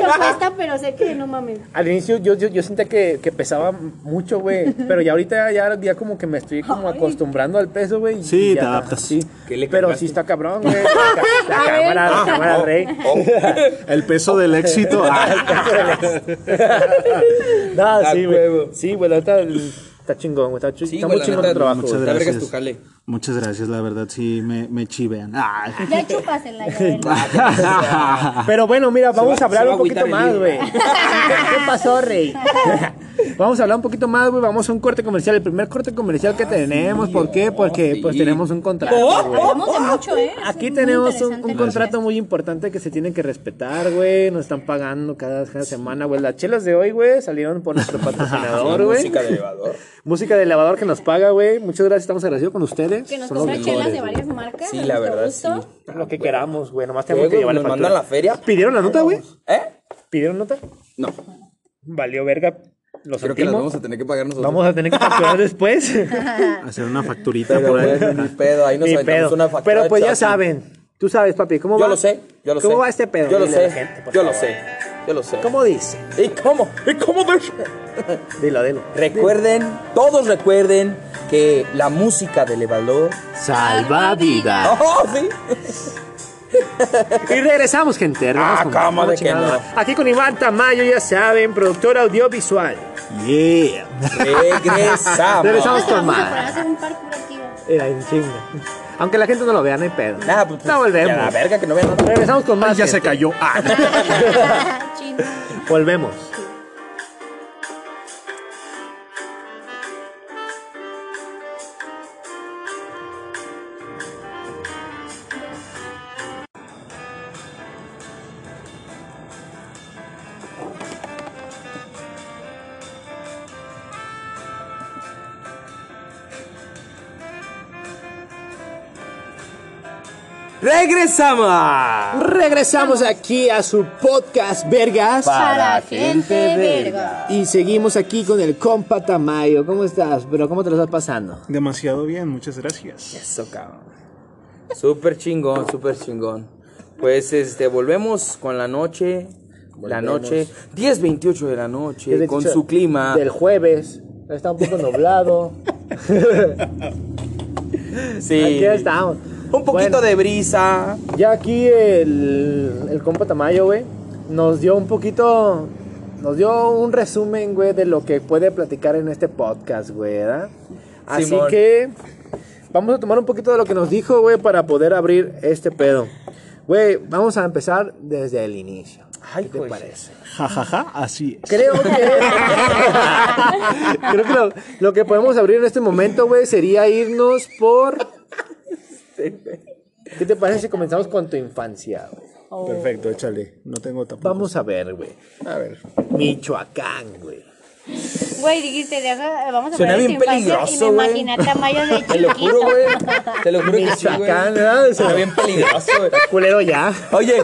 pero sé que no mames. Al inicio yo, yo, yo sentía que, que pesaba mucho, güey. Pero ya ahorita ya, ya como que me estoy como acostumbrando al peso, güey. y Sí, ya, te adaptas. Sí. ¿Qué le Pero sí está cabrón, güey. La, cámara, la cámara, Oh, rey. oh. El peso del éxito. ah. No, A sí, huevo. güey. Sí, güey, la neta está chingón, güey. Está, chi- Sí, está güey, muy chingón tu trabajo. muchas güey. La verga es gracias. tu jale. Muchas gracias, la verdad, sí, me, me chivean. Ah. Ya chúpasela, ya. Pero bueno, mira, vamos va- a hablar un poquito más, güey. ¿Qué pasó, rey? vamos a hablar un poquito más, güey. Vamos a un corte comercial. El primer corte comercial que tenemos. ¿Por qué? Porque sí. pues tenemos un contrato, de mucho, ¿eh? Aquí tenemos un, contrato muy importante que se tiene que respetar, güey. Nos están pagando cada, cada semana, güey. Las chelas de hoy, güey, salieron por nuestro patrocinador, güey. Música de elevador. Música de elevador que nos paga, güey. Muchas gracias, estamos agradecidos con ustedes. Que nos Son los compra chelas de mejores, varias marcas. Sí, a la nuestro verdad, gusto. sí. Lo que queramos, güey. Nomás ¿Qué, tenemos que güey? llevar la ¿Nos factura. mandan la feria? ¿Pidieron la nota, güey? ¿Eh? ¿Pidieron nota? No. Valió verga. Lo Creo que las sentimos. vamos a tener que pagar nosotros. Vamos a tener que facturar después. Hacer una facturita Pero por ahí. ni pedo, ahí nos Ni aventamos pedo. una factura Pero pues ya chapi. saben. Tú sabes, papi, ¿cómo Yo va? lo sé, yo lo sé. ¿Cómo va este pedo? Yo lo Dile a sé, la gente, por yo lo favor. sé. Yo lo sé. ¿Cómo dice? ¿Y cómo? ¿Y cómo dice? Dilo, dilo. Recuerden, todos recuerden que la música de elevador. Salva vida. ¡Oh, sí! Y regresamos, gente. regresamos Ah, con- ¿cómo con de que no? Aquí con Iván Tamayo, ya saben, productor audiovisual. Yeah. Regresamos. Regresamos con más. Era en chinga. Aunque la gente no lo vea, no hay pedo. Nah, pues, no volvemos. ya la verga que no vean nada. Regresamos con más. ya se gente. cayó. Ah. Volvemos. ¡Regresamos! Regresamos aquí a su podcast, Vergas. Para gente verga. Y seguimos aquí con el compa Tamayo. ¿Cómo estás? Pero ¿cómo te lo estás pasando? Demasiado bien, muchas gracias. Eso, cabrón. Súper chingón, súper chingón. Pues este, volvemos con la noche. La noche, 10.28 de la noche, con su clima. Del jueves. Está un poco nublado. Sí. Aquí estamos. Un poquito Bueno. de brisa. Ya aquí el, el compa Tamayo, güey, nos dio un poquito, nos dio un resumen, güey, de lo que puede platicar en este podcast, güey, ¿verdad? Así Simón. que vamos a tomar un poquito de lo que nos dijo, güey, para poder abrir este pedo. Güey, vamos a empezar desde el inicio. Ay, ¿Qué te parece? Ja, ja, ja, así es. Creo que. Creo que lo, lo que podemos abrir en este momento, güey, sería irnos por. ¿Qué te parece si comenzamos con tu infancia, güey? Perfecto, échale. No tengo tapujos. Vamos a ver, güey. A ver. Michoacán, güey. Güey, dijiste, deja, vamos a Suena poner bien tu infancia peligroso, y me güey. imaginé a Tamayo de Te lo chiquito. juro, güey. Te lo juro que sí, güey. Michoacán, ¿verdad? Suena bien peligroso, güey. Culero ya. Oye,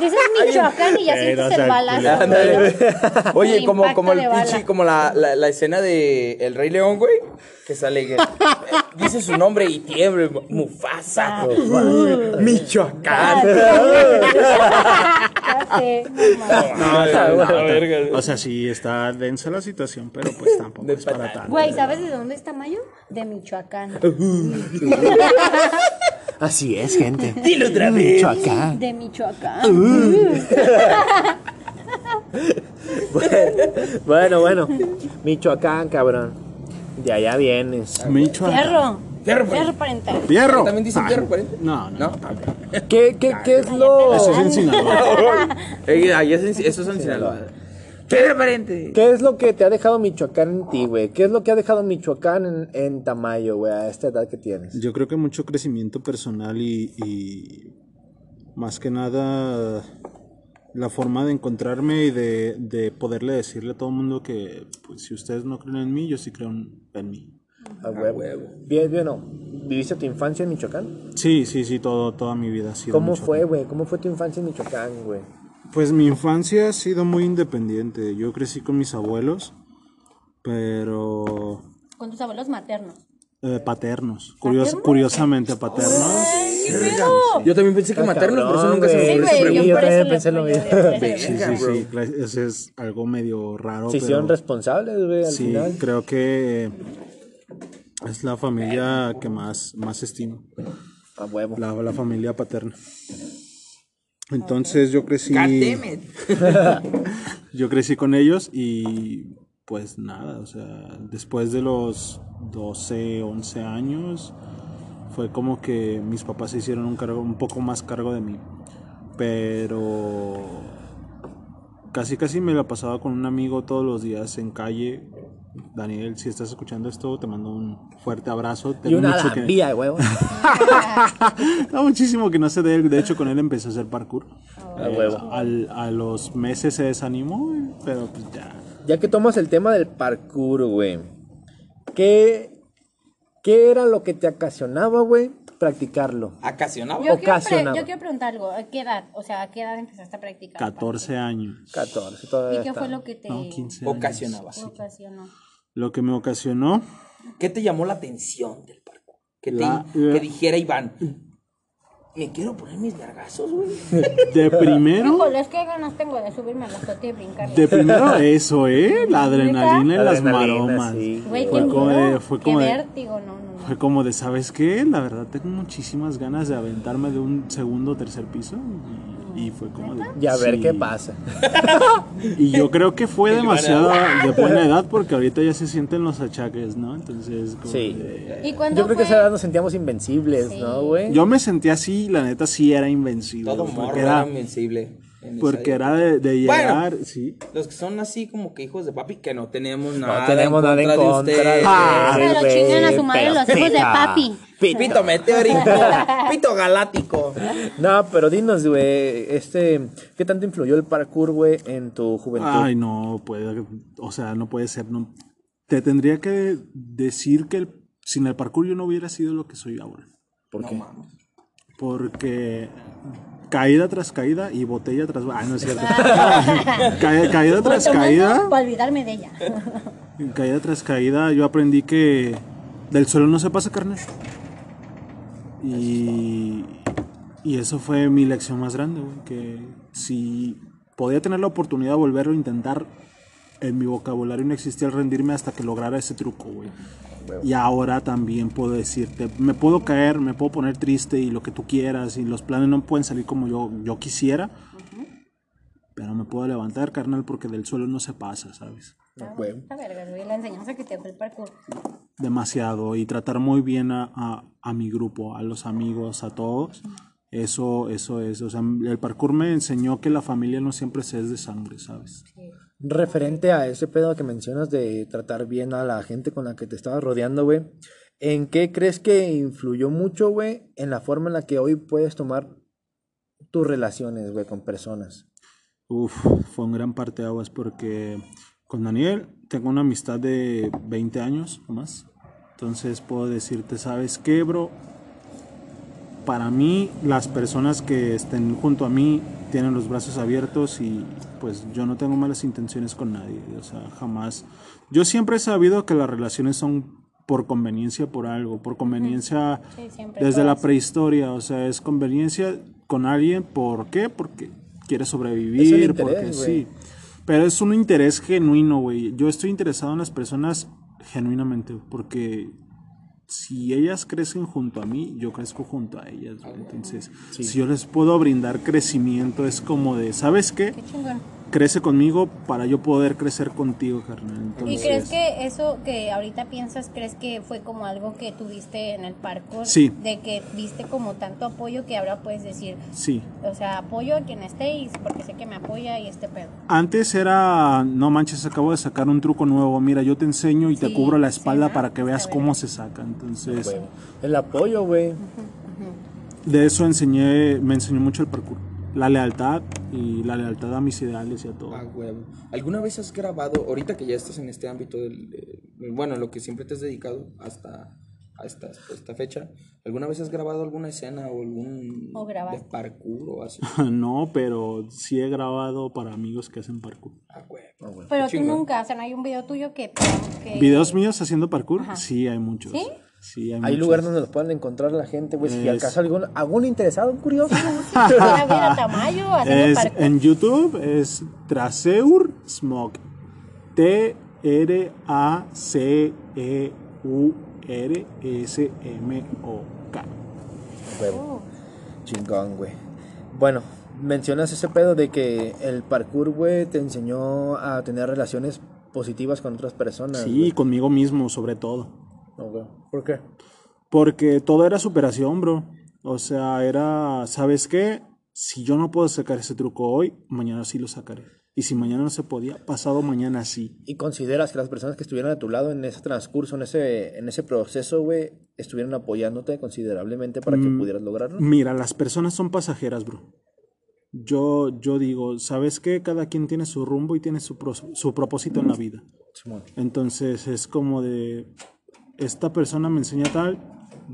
Dices Michoacán y ya Eh, sientes no el balazo. Oye, El como, impacto como el de bala. pinche, como la, la, la escena de El Rey León, güey. Que sale, que, eh, dice su nombre y tiembla, Mufasa. Ah. Michoacán. Ya sé, no mames. No, está- la está- verga. O sea, sí está densa la situación, pero pues tampoco De es para tanto. Güey, ¿sabes de dónde es Tamayo? De Michoacán. Así es, gente. Dilo otra vez. Michoacán. De Michoacán. Bueno, bueno. Michoacán, cabrón. De allá vienes. Michoacán. Fierro. Fierro, Fierro parental. ¿Fierro? ¿También dicen Ah, fierro, pariente? No, no. ¿No? ¿Qué, qué, qué es lo. Eso es en Sinaloa. Eso es en Sinaloa. Fierro, pariente. ¿Qué es lo que te ha dejado Michoacán en ti, güey? ¿Qué es lo que ha dejado Michoacán en, en Tamayo, güey, a esta edad que tienes? Yo creo que mucho crecimiento personal y, y más que nada la forma de encontrarme y de, de poderle decirle a todo el mundo que pues si ustedes no creen en mí, yo sí creo en, en mí. A huevo. Bien, bien, ¿no? ¿Viviste tu infancia en Michoacán? Sí, sí, sí, todo, toda mi vida ha sido ¿Cómo Michoacán. fue, güey? ¿Cómo fue tu infancia en Michoacán, güey? Pues mi infancia ha sido muy independiente. Yo crecí con mis abuelos, pero Con tus abuelos maternos. eh, paternos. Curios- curiosamente paternos. ¿Qué pedo? Yo también pensé que matarnos, por eso nunca se me Sí, ocurrió Sí, yo también eso pensé lo mismo. eso Sí, sí, sí. Ese es algo medio raro. Se pero hicieron responsables, güey, al sí, final. creo que es la familia que más, más estimo. A huevo. La, la familia paterna. Entonces yo crecí. Yo crecí con ellos y pues nada, o sea, después de los 12, 11 años fue como que mis papás se hicieron un cargo un poco más cargo de mí. Pero casi casi me la pasaba con un amigo todos los días en calle. Daniel, si estás escuchando esto, te mando un fuerte abrazo. Y Tengo una mucho que- güey. Da muchísimo que no sé de él. De hecho, con él empecé a hacer parkour. A huevo. Al- a los meses se desanimó, pero pues ya. Ya que tomas el tema del parkour, güey. ¿Qué, ¿Qué era lo que te ocasionaba, güey, practicarlo? Acasionaba. Yo quiero, Ocasionaba. yo quiero preguntar algo. ¿A qué edad? O sea, ¿a qué edad empezaste a practicar? 14 años. 14, todavía ¿Y qué está. fue lo que te No, 15 años. Ocasionaba. ocasionó? Lo que me ocasionó, ¿Qué te llamó la atención del parkour? Que, te- La- que dijera Iván. Me quiero poner mis vergazos, güey. De primero, Híjole, es que ganas tengo de subirme a la azotea y brincar. de primero eso, ¿eh? La adrenalina en las maromas. sí. Güey, Fue qué como de- fue qué como de- vértigo, no, no, no. Fue como de, ¿sabes qué? La verdad tengo muchísimas ganas de aventarme de un segundo o tercer piso. Y, y fue como de... Y a ver sí. qué pasa. Y yo creo que fue demasiado de buena edad porque ahorita ya se sienten los achaques, ¿no? Entonces, como Sí. de- ¿Y Yo creo que a esa edad nos sentíamos invencibles, Sí. ¿no, güey? Yo me sentía así, la neta sí era invencible. Todo morro era, era invencible. Porque era de, de Bueno. llegar, sí. Los que son así como que hijos de papi, que no tenemos nada. tenemos nada en de contra ustedes. de- Ah, Pero chingan a su madre los hijos de pita, papi. pita. Pito meteórico, pito galáctico. No, pero dinos, güey, este, ¿qué tanto influyó el parkour, güey, en tu juventud? Ay, no puede, o sea, no puede ser. No. Te tendría que decir que el- sin el parkour yo no hubiera sido lo que soy ahora. ¿Por qué? Porque caída tras caída y botella tras... Ah, no es cierto. Ca- caída tras caída. Para olvidarme de ella. Caída tras caída, yo aprendí que del suelo no se pasa carne. Y, y eso fue mi lección más grande, güey, que si podía tener la oportunidad de volverlo a intentar, en mi vocabulario no existía el rendirme hasta que lograra ese truco, güey. Y ahora también puedo decirte, me puedo caer, me puedo poner triste y lo que tú quieras y los planes no pueden salir como yo, yo quisiera, pero me puedo levantar, carnal, porque del suelo no se pasa, ¿sabes? Güey. Esta verga, güey, la enseñanza que te fue el parkour. demasiado y tratar muy bien a, a- a mi grupo, a los amigos, a todos. Eso, eso es. O sea, el parkour me enseñó que la familia no siempre se es de sangre, ¿sabes? Referente a ese pedo que mencionas de tratar bien a la gente con la que te estabas rodeando, güey, ¿en qué crees que influyó mucho, güey, en la forma en la que hoy puedes tomar tus relaciones, güey, con personas? Uf, fue un gran parte de aguas porque con Daniel tengo una amistad de 20 años o más. Entonces puedo decirte, ¿sabes qué, bro? Para mí, las personas que estén junto a mí tienen los brazos abiertos y pues yo no tengo malas intenciones con nadie. O sea, jamás. Yo siempre he sabido que las relaciones son por conveniencia, por algo, por conveniencia Sí, siempre desde la prehistoria. O sea, es conveniencia con alguien. ¿Por qué? Porque quiere sobrevivir, interés, porque güey. sí. Pero es un interés genuino, güey. Yo estoy interesado en las personas genuinamente, porque si ellas crecen junto a mí, yo crezco junto a ellas. güey. Entonces, si yo les puedo brindar crecimiento, es como de, ¿sabes qué? Qué chingón. Crece conmigo para yo poder crecer contigo, carnal. ¿Y crees que eso que ahorita piensas, crees que fue como algo que tuviste en el parkour? Sí. De que viste como tanto apoyo que ahora puedes decir, Sí. o sea, apoyo a quien esté y porque sé que me apoya y este pedo. Antes era, no manches, acabo de sacar un truco nuevo. Mira, yo te enseño y te cubro la sí, espalda ¿no? para que veas cómo se saca. Entonces. El apoyo, güey. de eso enseñé, me enseñó mucho el parkour. La lealtad y la lealtad a mis ideales y a todo. Ah, huevo. ¿Alguna vez has grabado, ahorita que ya estás en este ámbito del, de- bueno, lo que siempre te has dedicado hasta a esta, esta fecha, ¿alguna vez has grabado alguna escena o algún O grabaste. de parkour o así? No, pero sí he grabado para amigos que hacen parkour. Ah, huevo. Pero tú chingón. nunca, o sea, no hay un video tuyo que... que- ¿Videos míos haciendo parkour? Sí, hay muchos. ¿Sí? Sí, hay, Hay lugares donde los pueden encontrar la gente, güey. Si Es- acaso algún, algún interesado, un curioso. Tamayo Es, en YouTube es Traseur Smog. T-R-A-C-E-U-R-S-M-O-K. Huevo. Chingón, güey. Bueno, mencionas ese pedo de que el parkour, güey, te enseñó a tener relaciones positivas con otras personas. Sí, güey. conmigo mismo, sobre todo. ¿Por qué? Porque todo era superación, bro. O sea, era, ¿sabes qué? Si yo no puedo sacar ese truco hoy, mañana sí lo sacaré. Y si mañana no se podía, pasado mañana sí. ¿Y consideras que las personas que estuvieron a tu lado en ese transcurso, en ese, en ese proceso, güey, estuvieron apoyándote considerablemente para que pudieras lograrlo? Mira, las personas son pasajeras, bro. Yo, yo digo, ¿sabes qué? Cada quien tiene su rumbo y tiene su, pro- su propósito en la vida. Entonces es como de, esta persona me enseña tal,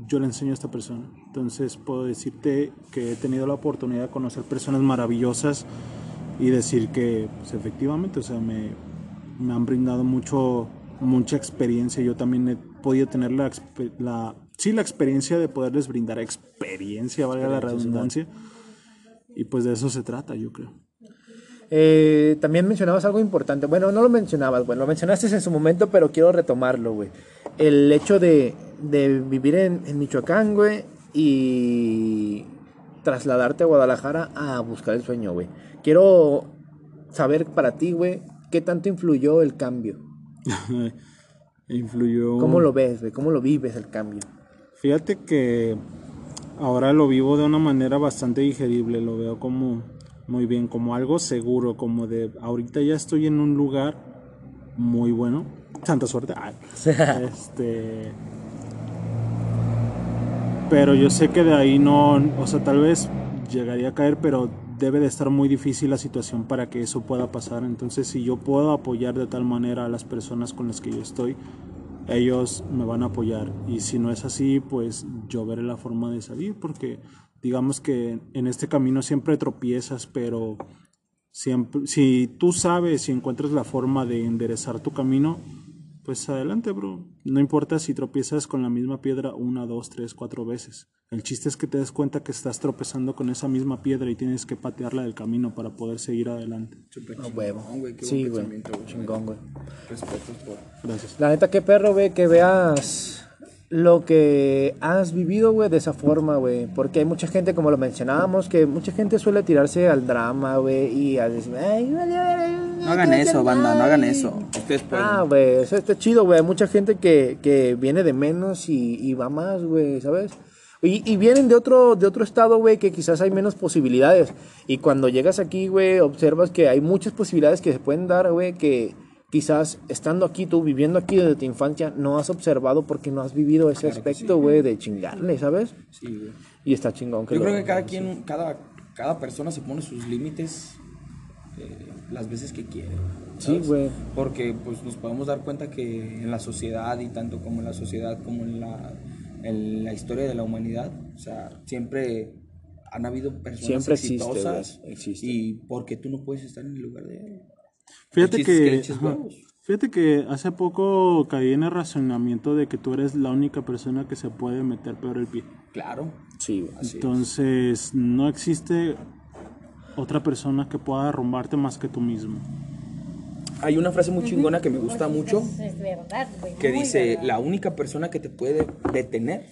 yo le enseño a esta persona. Entonces puedo decirte que he tenido la oportunidad de conocer personas maravillosas y decir que, pues efectivamente, o sea, me, me han brindado mucho, mucha experiencia. Yo también he podido tener la, la sí, la experiencia de poderles brindar experiencia, valga la redundancia. Y pues de eso se trata, yo creo. Eh, también mencionabas algo importante. Bueno, no lo mencionabas, bueno, lo mencionaste en su momento, pero quiero retomarlo, güey. El hecho de, de vivir en, en Michoacán, güey, y trasladarte a Guadalajara a buscar el sueño, güey. Quiero saber para ti, güey, qué tanto influyó el cambio. Influyó. ¿Cómo lo ves, güey? ¿Cómo lo vives el cambio? Fíjate que ahora lo vivo de una manera bastante digerible, lo veo como muy bien, como algo seguro, como de ahorita ya estoy en un lugar muy bueno. Santa suerte. Ay. este pero yo sé que de ahí no, o sea, tal vez llegaría a caer, pero debe de estar muy difícil la situación para que eso pueda pasar. Entonces, si yo puedo apoyar de tal manera a las personas con las que yo estoy, ellos me van a apoyar. Y si no es así, pues yo veré la forma de salir, porque digamos que en este camino siempre tropiezas, pero siempre, si tú sabes y encuentras la forma de enderezar tu camino, pues adelante, bro. No importa si tropiezas con la misma piedra una, dos, tres, cuatro veces. El chiste es que te des cuenta que estás tropezando con esa misma piedra y tienes que patearla del camino para poder seguir adelante. No, huevo. güey, qué Sí, güey. güey. Chingón, güey. Respetos por... Gracias. La neta, qué perro, güey, que veas lo que has vivido, güey, de esa forma, güey. Porque hay mucha gente, como lo mencionábamos, que mucha gente suele tirarse al drama, güey, y a decir, ay, vale, vale, No hagan eso, banda, no nada". hagan eso. Ustedes pueden. Ah, güey, eso está chido, güey. Hay mucha gente que, que viene de menos y, y va más, güey, ¿sabes? Y, y vienen de otro, de otro estado, güey, que quizás hay menos posibilidades. Y cuando llegas aquí, güey, observas que hay muchas posibilidades que se pueden dar, güey, que quizás estando aquí, tú viviendo aquí desde tu infancia, no has observado porque no has vivido ese aspecto, güey, de chingarle, ¿sabes? Sí, güey. Y está chingón que Yo creo que cada quien, cada, cada persona se pone sus límites eh, las veces que quiere. Sí, güey. Porque pues nos podemos dar cuenta que en la sociedad y tanto como en la sociedad como en la, en la historia de la humanidad, o sea, siempre han habido personas Siempre existe, exitosas güey, existe. y porque tú no puedes estar en el lugar de él. Fíjate que ajá. fíjate que hace poco caí en el razonamiento de que tú eres la única persona que se puede meter peor el pie. Claro. Sí. Entonces, no existe otra persona que pueda derrumbarte más que tú mismo. Hay una frase muy chingona que me gusta mucho Es verdad, güey. que dice, verdad. la única persona que te puede detener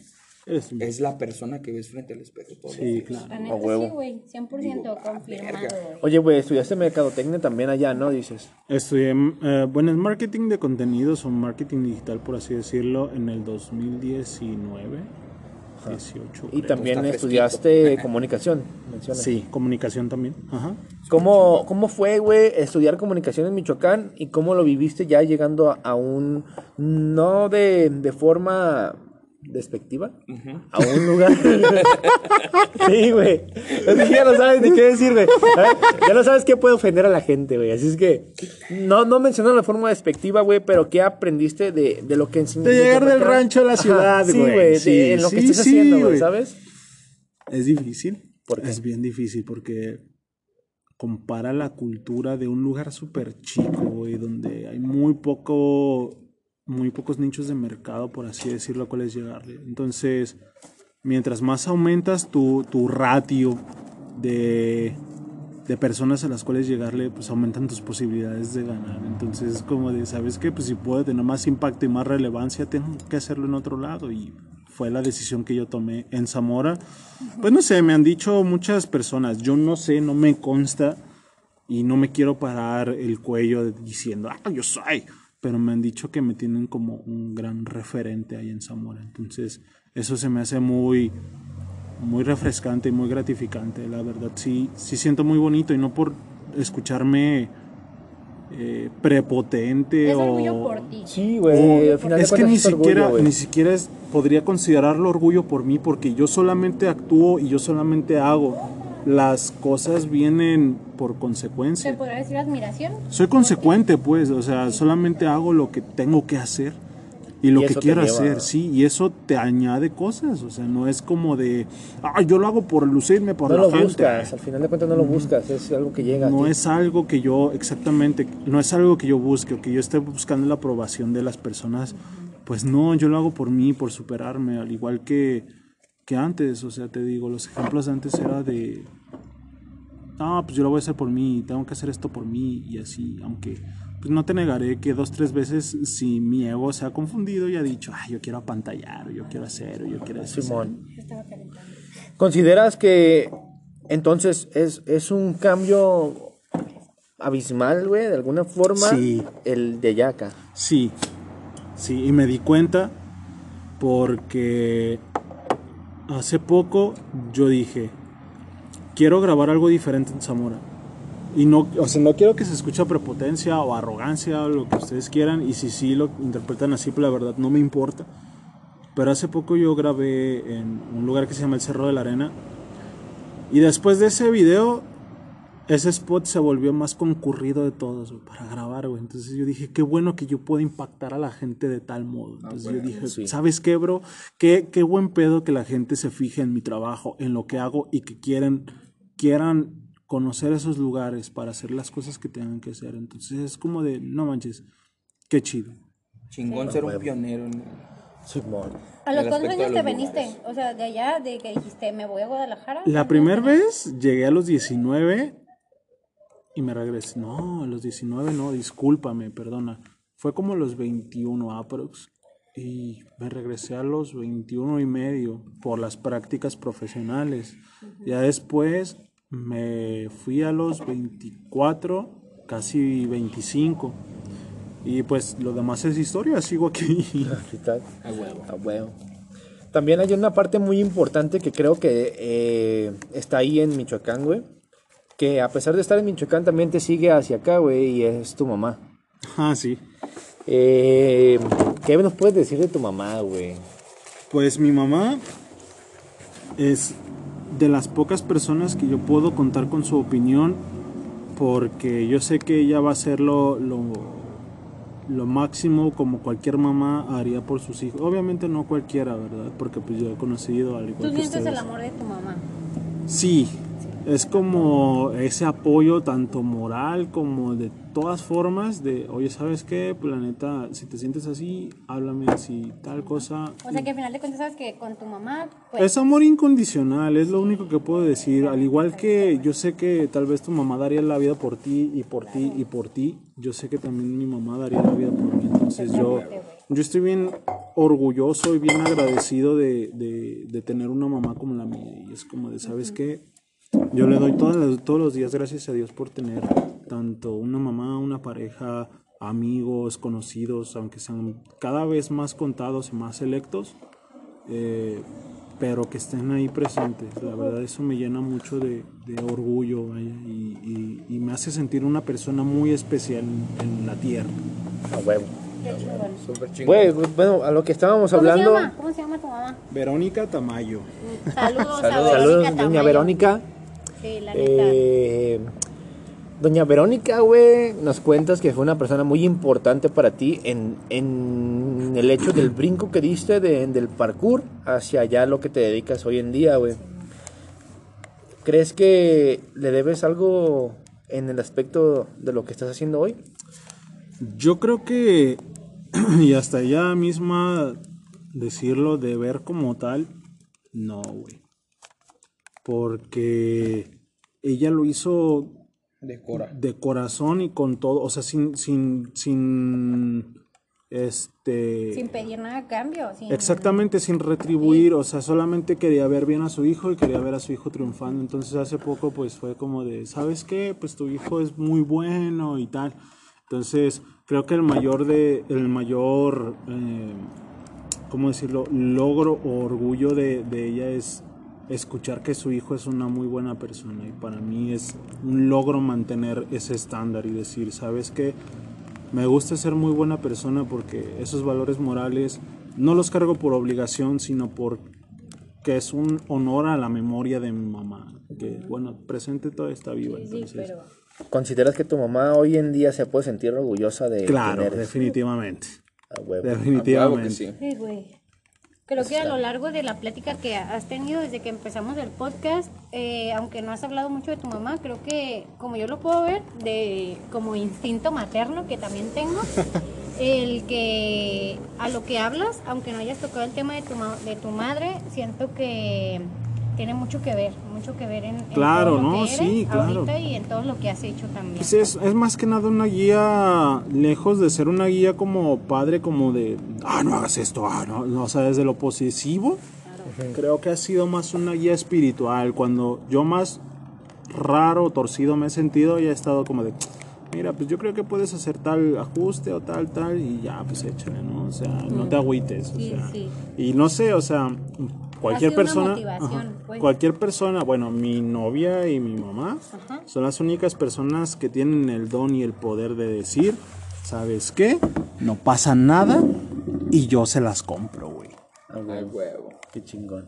Es- es la persona que ves frente al espejo todos los sí, días. claro. La neta huevo. sí, güey. 100% confirmado, güey. Oye, güey, estudiaste mercadotecnia también allá, ¿no? Dices. Estudié, eh, bueno, en marketing de contenidos o marketing digital, por así decirlo, en el 2019, 18. Y creo. también estudiaste comunicación, mencionas. Sí, comunicación también. Ajá. ¿Cómo, ¿Cómo fue, güey, estudiar comunicación en Michoacán y cómo lo viviste ya llegando a, a un, no de, de forma despectiva, a un lugar? sí, güey. Es que ya no sabes ni qué decir, güey. Ya no sabes qué puede ofender a la gente, güey. Así es que, no, no menciono la forma despectiva, güey, pero ¿qué aprendiste de, de lo que enseñó? De llegar del rancho a la ciudad, sí, güey. güey, Sí, en lo que estás sí, haciendo, güey, güey. ¿sabes? Es difícil. ¿Por qué? Es bien difícil porque compara la cultura de un lugar súper chico, güey, donde hay muy poco, muy pocos nichos de mercado, por así decirlo, a cuáles llegarle. Entonces, mientras más aumentas tu, tu ratio de, de personas a las cuales llegarle, pues aumentan tus posibilidades de ganar. Entonces, es como de, ¿sabes qué? Pues si puedo tener más impacto y más relevancia, tengo que hacerlo en otro lado. Y fue la decisión que yo tomé en Zamora. Pues no sé, me han dicho muchas personas, yo no sé, no me consta y no me quiero parar el cuello diciendo, ah, yo soy. Pero me han dicho que me tienen como un gran referente ahí en Zamora. Entonces, eso se me hace muy, muy refrescante y muy gratificante. La verdad, sí, sí siento muy bonito y no por escucharme eh, prepotente Es o... orgullo por ti. Sí, güey. O- final es que ni es siquiera, ni siquiera es- podría considerarlo orgullo por mí porque yo solamente actúo y yo solamente hago. Las cosas vienen por ¿Se consecuencia. podrá decir admiración? Soy consecuente, pues, o sea, solamente hago lo que tengo que hacer y lo Y que quiero lleva- hacer, sí, y eso te añade cosas, o sea, no es como de, ah, yo lo hago por lucirme por No la lo gente. buscas, al final de cuentas no lo buscas, es algo que llega. a No ti. es algo que yo, exactamente, no es algo que yo busque o que yo esté buscando la aprobación de las personas pues no, yo lo hago por mí, por superarme, al igual que, que antes, o sea, te digo, los ejemplos de antes era de, no, pues yo lo voy a hacer por mí, tengo que hacer esto por mí y así, aunque pues no te negaré que dos, tres veces si mi ego se ha confundido y ha dicho, ay, yo quiero apantallar, o yo quiero hacer, o yo quiero hacer. Simón. ¿Consideras que entonces es, es un cambio abismal, güey, de alguna forma? Sí. El de Yaka. Sí, sí, y me di cuenta porque hace poco yo dije, quiero grabar algo diferente en Zamora. Y no, o sea, no quiero que se escuche prepotencia o arrogancia o lo que ustedes quieran. Y si sí lo interpretan así, pues la verdad no me importa. Pero hace poco yo grabé en un lugar que se llama el Cerro de la Arena. Y después de ese video, ese spot se volvió más concurrido de todos güey, para grabar, güey. Entonces yo dije, qué bueno que yo puedo impactar a la gente de tal modo. Entonces yo dije, ¿sabes qué, bro? Qué, qué buen pedo que la gente se fije en mi trabajo, en lo que hago y que quieran, quieran conocer esos lugares para hacer las cosas que tengan que hacer. Entonces es como de, no manches, qué chido. Chingón ser un pionero. en- Simón. ¿A los cuántos años de te los viniste? O sea, de allá, de que dijiste, me voy a Guadalajara. La ¿Cuántos primera vez llegué a los 19 y me regresé. No, a los 19 no, discúlpame, perdona. Fue como a los 21 aprox. Y me regresé a los 21 y medio por las prácticas profesionales. Ya después me fui a los 24, casi 25. Y pues lo demás es historia, sigo aquí. A huevo. A huevo. También hay una parte muy importante que creo que eh, está ahí en Michoacán, güey. Que a pesar de estar en Michoacán también te sigue hacia acá, güey, y es tu mamá. ah, sí. Eh, ¿Qué nos puedes decir de tu mamá, güey? Pues mi mamá es de las pocas personas que yo puedo contar con su opinión porque yo sé que ella va a hacer lo, lo, lo máximo como cualquier mamá haría por sus hijos. Obviamente no cualquiera, ¿verdad? Porque pues yo he conocido al Tú igual que sientes el amor de tu mamá. Sí, es como ese apoyo tanto moral como de todas formas de, oye, ¿sabes qué? Pues la neta, si te sientes así, háblame así, tal cosa. O sea, que al final de cuentas sabes que con tu mamá, pues, Es amor incondicional, es lo único que puedo decir. Al igual que yo sé que tal vez tu mamá daría la vida por ti y por ti y por ti, yo sé que también mi mamá daría la vida por mí. Entonces yo, yo estoy bien orgulloso y bien agradecido de, de- de tener una mamá como la mía. Y es como de, ¿sabes qué? Yo le doy todas las- todos los días gracias a Dios por tener tanto una mamá, una pareja, amigos, conocidos, aunque sean cada vez más contados y más selectos eh, pero que estén ahí presentes. La verdad eso me llena mucho de, de orgullo y, y- y me hace sentir una persona muy especial en, en la tierra. A huevo. qué chingón. Súper chingón. Güey, bueno, a lo que estábamos ¿Cómo se hablando. llama? ¿Cómo se llama tu mamá? Verónica Tamayo. Saludos, a Saludos. Verónica Saludos, doña Tamayo. Verónica. Sí, la neta. Eh, doña Verónica, güey, nos cuentas que fue una persona muy importante para ti en, en el hecho del brinco que diste de- del parkour hacia allá lo que te dedicas hoy en día, güey. ¿Crees que le debes algo en el aspecto de lo que estás haciendo hoy? Yo creo que, y hasta ella misma decirlo de ver como tal, no, güey. Porque ella lo hizo de corazón y con todo, o sea, sin, sin, sin, este... Sin pedir nada a cambio. Sin... Exactamente, sin retribuir, o sea, solamente quería ver bien a su hijo y quería ver a su hijo triunfando. Entonces hace poco pues fue como de, ¿sabes qué? Pues tu hijo es muy bueno y tal. Entonces creo que el mayor de, el mayor, eh, ¿cómo decirlo? Logro o orgullo de, de ella es escuchar que su hijo es una muy buena persona y para mí es un logro mantener ese estándar y decir, ¿sabes qué? Me gusta ser muy buena persona porque esos valores morales no los cargo por obligación, sino por que es un honor a la memoria de mi mamá, que bueno, presente todavía está viva. Sí, Entonces, pero... ¿Consideras que tu mamá hoy en día se puede sentir orgullosa de claro, tener definitivamente. a huevo? Definitivamente. que sí. Creo que a lo largo de la plática que has tenido desde que empezamos el podcast, eh, aunque no has hablado mucho de tu mamá, creo que como yo lo puedo ver, de como instinto materno que también tengo, el que a lo que hablas, aunque no hayas tocado el tema de tu, de tu madre, siento que tiene mucho que ver, mucho que ver en, en Claro, todo lo ¿no? que eres Sí, claro. ahorita y en todo lo que has hecho también. Pues es, es más que nada una guía, lejos de ser una guía como padre, como de, ah, no hagas esto, ah, no, no, o sea, desde lo posesivo, creo que ha sido más una guía espiritual. Cuando yo más raro, torcido me he sentido, y he estado como de, mira, pues yo creo que puedes hacer tal ajuste o tal, tal, y ya, pues échale, ¿no? O sea, no te agüites, o Sí, sea. sí. Y no sé, o sea, cualquier persona, ajá, pues. cualquier persona, bueno, mi novia y mi mamá Ajá. son las únicas personas que tienen el don y el poder de decir, ¿sabes qué? No pasa nada y yo se las compro, güey. Ay, güey, huevo. Qué chingón.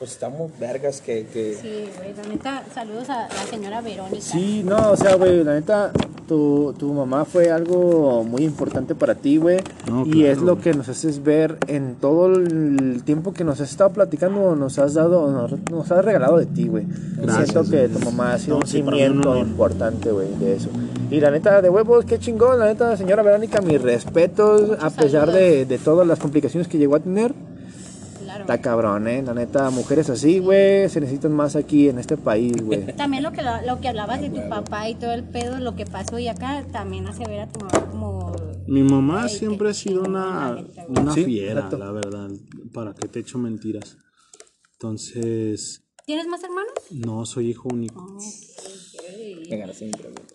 Pues estamos vergas que, que... Sí, güey, la neta, saludos a la señora Verónica. Sí, no, o sea, güey, la neta, tu, tu mamá fue algo muy importante para ti, güey. No, y es claro. lo que nos haces ver en todo el tiempo que nos has estado platicando, nos has dado, nos, nos has regalado de ti, güey. Gracias, Siento que tu mamá ha sido No, un sí, cimiento honor. importante, güey, de eso. Y la neta, de huevos, qué chingón, la neta, señora Verónica, mis respetos, a pesar de, de todas las complicaciones que llegó a tener. Está cabrón, eh. La neta, mujeres así, güey, se necesitan más aquí en este país, güey. También lo que, lo que hablabas de tu papá y todo el pedo, lo que pasó y acá, también hace ver a tu mamá como... Mi mamá Ay, siempre ha sido una, una Sí, fiera, exacto. la verdad. ¿Para qué te echo mentiras? Entonces, ¿Tienes más hermanos? no soy hijo único. Mi pregunta.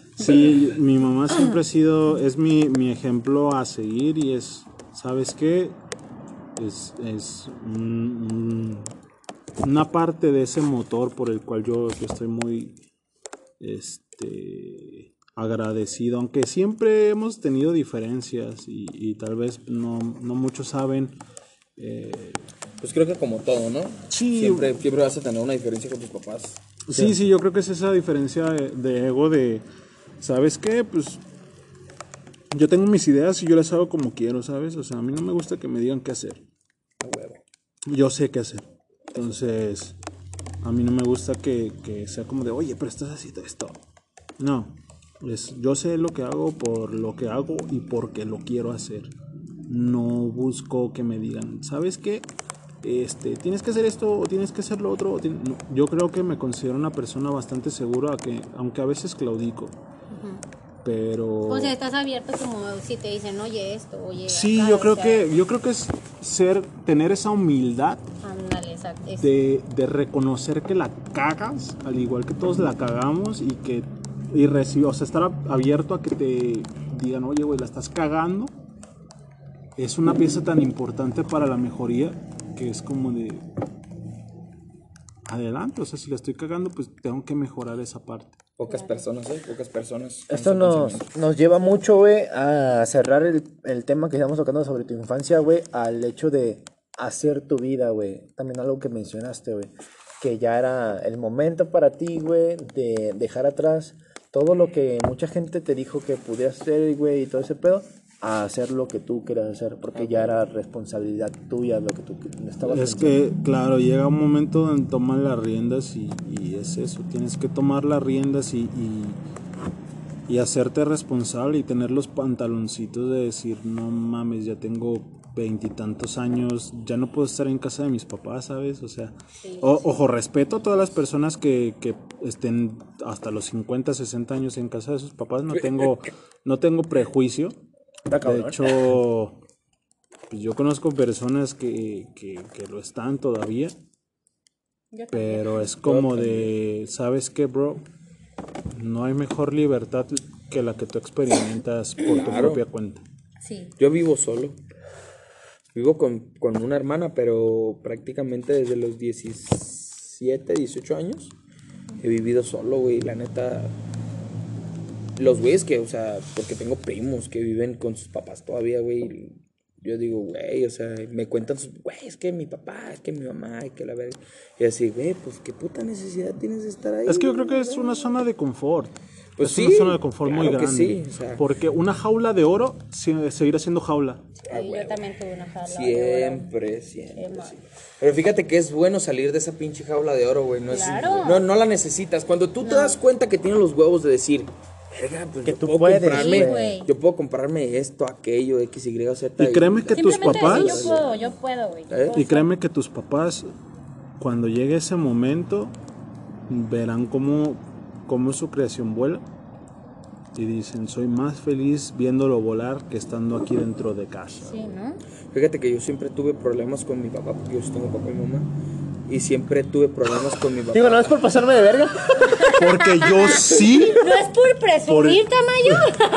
Sí, mi mamá siempre ha sido, es mi, mi ejemplo a seguir y es, ¿sabes qué? Es, es un- un- una parte de ese motor por el cual yo, yo estoy muy este, agradecido, aunque siempre hemos tenido diferencias y, y tal vez no, no muchos saben. eh, Pues creo que como todo, ¿no? Sí. Siempre, siempre vas a tener una diferencia con tus papás. Sí, sí, yo creo que es esa diferencia de, de ego de, ¿sabes qué? Pues yo tengo mis ideas y yo las hago como quiero, ¿sabes? O sea, a mí no me gusta que me digan qué hacer. Yo sé qué hacer. Entonces, a mí no me gusta que, que sea como de, oye, pero estás haciendo esto. No, es, yo sé lo que hago por lo que hago y porque lo quiero hacer. No busco que me digan, ¿sabes qué? Este, tienes que hacer esto o tienes que hacer lo otro. o tien-". No, yo creo que me considero una persona bastante segura, que, aunque a veces claudico. Pero... O sea, estás abierto como si te dicen, oye esto, oye sí, acá", yo o creo sea, que yo creo que es ser tener esa humildad exacto. de, de reconocer que la cagas, al igual que todos la cagamos, y que y reci- o sea, estar ab- abierto a que te digan, oye, güey, la estás cagando, es una pieza tan importante para la mejoría que es como de adelante, o sea, si la estoy cagando, pues tengo que mejorar esa parte. Pocas personas, ¿eh? Pocas personas. Esto nos, nos lleva mucho, güey, a cerrar el, el tema que estamos tocando sobre tu infancia, güey, al hecho de hacer tu vida, güey. También algo que mencionaste, güey, que ya era el momento para ti, güey, de dejar atrás todo lo que mucha gente te dijo que pudieras hacer, güey, y todo ese pedo, a hacer lo que tú quieras hacer, porque ya era responsabilidad tuya lo que tú estabas Es pensando. que, claro, llega un momento donde toman las riendas y, y es eso, tienes que tomar las riendas y, y, y hacerte responsable y tener los pantaloncitos de decir, no mames, ya tengo veintitantos años, ya no puedo estar en casa de mis papás, ¿sabes? O sea, o- ojo, respeto a todas las personas que, que estén hasta los 50, 60 años en casa de sus papás, no tengo, no tengo prejuicio. Está De hecho, pues yo conozco personas que, que, que lo están todavía, pero es como de, ¿sabes qué, bro? No hay mejor libertad que la que tú experimentas por tu propia cuenta. Sí. Yo vivo solo. Vivo con, con una hermana, pero prácticamente desde los 17, 18 años he vivido solo, güey. La neta. Los güeyes que, o sea, porque tengo primos que viven con sus papás todavía, güey. Yo digo, güey, o sea, me cuentan sus, güey, es que mi papá, es que mi mamá, es que la verga. Y así, güey, pues qué puta necesidad tienes de estar ahí. Es que yo creo que es una zona de confort. Pues es sí, una zona de confort muy claro grande. sí, o sea. Porque una jaula de oro seguirá siendo jaula. Sí, yo también tuve una jaula. de oro. Siempre, siempre. Emma. sí. Pero fíjate que es bueno salir de esa pinche jaula de oro, güey. No, es- Claro. no, no la necesitas. Cuando tú te das cuenta que tienes los huevos de decir, verga, pues Que yo tú puedo puedes, comprarme, Sí, güey. yo puedo comprarme esto, aquello, X, Y, Z. Y créeme que tus papás... decir, yo puedo, yo puedo, güey. ¿Eh? Y créeme que tus papás, cuando llegue ese momento, verán cómo, cómo su creación vuela. Y dicen, soy más feliz viéndolo volar que estando aquí dentro de casa. Sí, ¿no? Fíjate que yo siempre tuve problemas con mi papá, porque yo sí tengo papá y mamá. Y siempre tuve problemas con mi papá. Digo, no es por pasarme de verga. Porque yo sí, No es por presumir, Tamayo.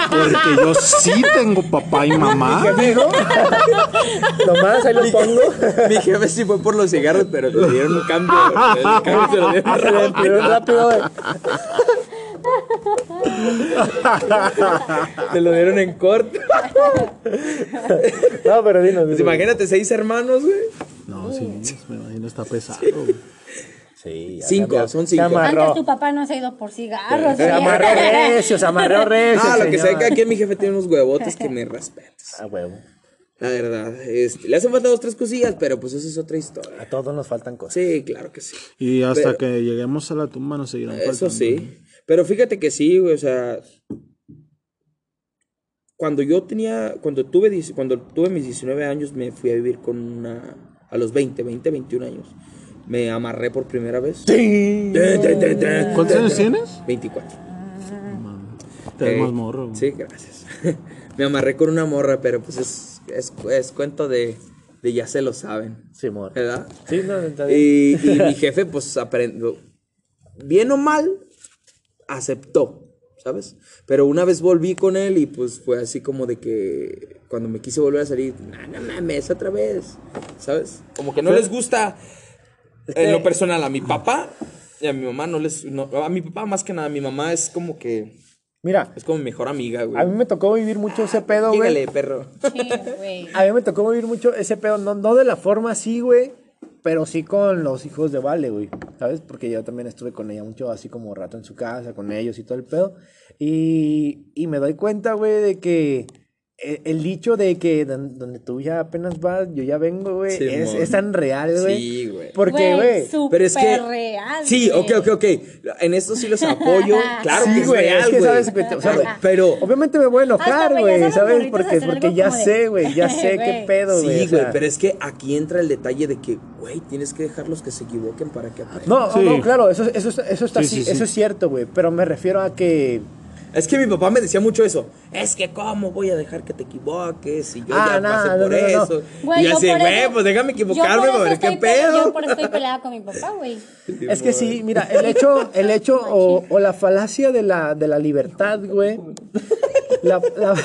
porque yo sí tengo papá y mamá. Digo, nomás ahí lo pongo. Mi jefe sí fue por los cigarros, pero le dieron un cambio. El cambio se lo dieron rápido, güey. Te lo dieron en corto. No, pero dinos. Pues imagínate, seis hermanos, güey. No, sí, me imagino está pesado. güey. Sí, Cinco, son cinco. Antes tu papá no se ha ido por cigarros. Se güey. amarró recio, se amarró recio. Ah, lo que sea que aquí mi jefe tiene unos huevotes que me respetas. A huevo. La verdad, este, le hacen falta dos, tres cosillas, pero pues eso es otra historia. A todos nos faltan cosas. Sí, claro que sí. Y hasta Pero- que lleguemos a la tumba nos seguirán Eso faltando. sí. Pero fíjate que sí, güey, o sea. Cuando yo tenía. Cuando tuve, cuando tuve mis 19 años, me fui a vivir con una. A los 20, 20, 21 años. Me amarré por primera vez. Sí. ¿Cuántos años tienes? 24. Te ves Eh, más morro. güey. Sí, gracias. me amarré con una morra, pero pues es, es, es cuento de, de ya se lo saben. Simón. ¿Verdad? Sí, no, está bien. Y, y mi jefe, pues, aprendió. Bien o mal, aceptó, ¿sabes? Pero una vez volví con él y pues fue así como de que cuando me quise volver a salir, no, no mames, otra vez, ¿sabes? Como que no les gusta en lo personal a mi papá y a mi mamá no les. no, a mi papá más que nada, mi mamá es como que. Mira, Es como mi mejor amiga, güey. a mí me tocó vivir mucho ese pedo, güey. Dígale, perro. Sí, güey. A mí me tocó vivir mucho ese pedo, no, no de la forma así, güey, pero sí con los hijos de Vale, güey, ¿sabes? Porque yo también estuve con ella mucho, así como rato en su casa, con ellos y todo el pedo. Y, y me doy cuenta, güey, de que el, el dicho de que don- donde tú ya apenas vas, yo ya vengo, güey, Sí, es, es tan real, güey. Sí, güey. Porque, güey, Pero es que. real. Sí, ok, ok, ok. En esto sí los apoyo. Claro Sí, que es güey, real, es que güey. que o sea, Pero- obviamente me voy a enojar, güey, sabes, Porque, porque ya sé, güey, ya sé qué pedo, güey. Sí, o sea. güey, pero es que aquí entra el detalle de que, güey, tienes que dejarlos que se equivoquen para que aprendan. No, Sí. no, claro, eso, eso, está- eso está Sí, así, sí, sí. eso es cierto, güey. Pero me refiero a que. Es que mi papá me decía mucho eso. Es que, ¿cómo voy a dejar que te equivoques? Y yo Ah, ya no, pasé no, por no, no, no. eso. Güey, y yo así, güey, pues déjame equivocarme para ver qué pedo. Yo por eso estoy peleada con mi papá, güey. Es que sí, mira, el hecho, el hecho o, o la falacia de la, de la libertad, güey. La, la-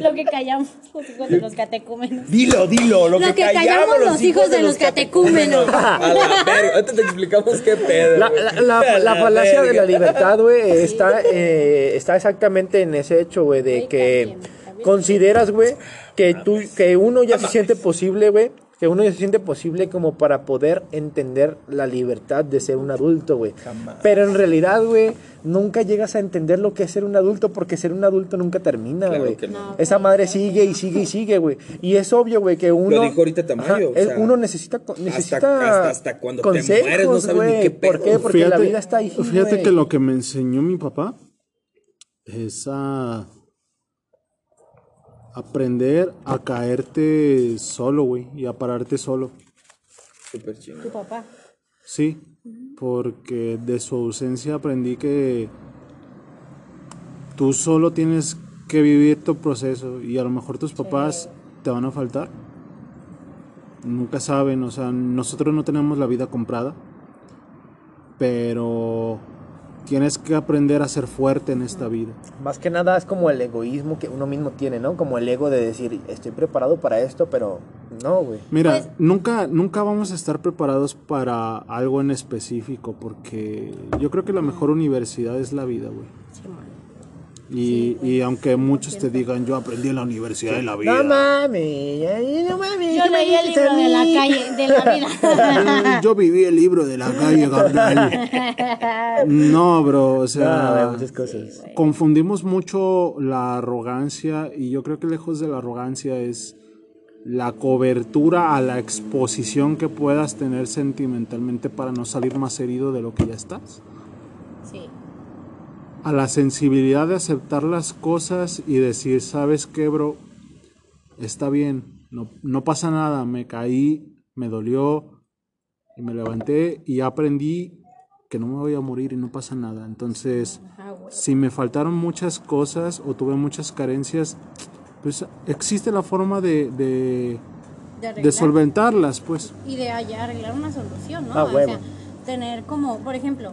Lo que callamos los hijos de los catecúmenos. Dilo, dilo, lo, Lo que callamos los hijos de los catecúmenos. A la verga, ahorita te explicamos qué pedo. la, güey. la- la- A la falacia de la libertad, güey, está, eh, está exactamente en ese hecho, güey, de que consideras, güey, que tú, que uno ya se siente posible, güey, que uno ya se siente posible como para poder entender la libertad de ser un adulto, güey. Pero en realidad, güey, nunca llegas a entender lo que es ser un adulto porque ser un adulto nunca termina, güey. no. Esa madre sigue y sigue y sigue, güey. Y es obvio, güey, que uno... dijo ahorita Tamayo, o sea, uno necesita, necesita hasta- hasta cuando te consejos, mueres no sabes ni güey. qué ¿Por pedo. qué? Porque la vida está ahí, Fíjate que lo que me enseñó mi papá es a aprender a caerte solo, güey, y a pararte solo. Súper chingón. Tu papá. Sí, porque de su ausencia aprendí que tú solo tienes que vivir tu proceso y a lo mejor tus papás te van a faltar. Nunca saben, o sea, nosotros no tenemos la vida comprada, pero tienes que aprender a ser fuerte en esta vida. Más que nada es como el egoísmo que uno mismo tiene, ¿no? Como el ego de decir, estoy preparado para esto, pero no, güey. Mira, Pues- nunca, nunca vamos a estar preparados para algo en específico, porque yo creo que la mejor universidad es la vida, güey. Y, y aunque muchos te digan, yo aprendí en la universidad de la vida. No mames, no mames. Yo ¿qué me leí el libro de la calle, de la vida. Yo viví el libro de la calle Gabriel. No, bro, o No, sea, güey, muchas cosas. confundimos mucho la arrogancia y yo creo que lejos de la arrogancia es la cobertura a la exposición que puedas tener sentimentalmente para no salir más herido de lo que ya estás. A la sensibilidad de aceptar las cosas y decir, ¿sabes qué, bro? Está bien, no, no pasa nada, me caí, me dolió y me levanté y aprendí que no me voy a morir y no pasa nada. Entonces, Ah, si me faltaron muchas cosas o tuve muchas carencias, pues existe la forma de, de, De de arreglar. solventarlas, pues. y de hallar- arreglar una solución, ¿no? Ah, o sea, tener como, por ejemplo,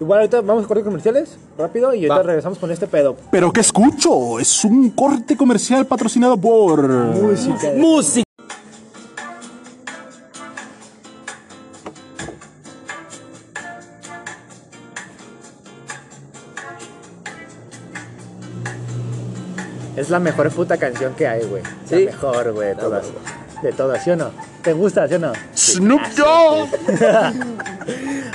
Igual ahorita vamos a cortes comerciales, rápido, y ahorita Va. regresamos con este pedo. Pero ¿qué escucho? Es un corte comercial patrocinado por... Música. Música. Es la mejor puta canción que hay, güey. Sí. La mejor, güey, de todas. De todas, ¿sí o no? ¿Te gusta, sí o no? Snoop Dogg.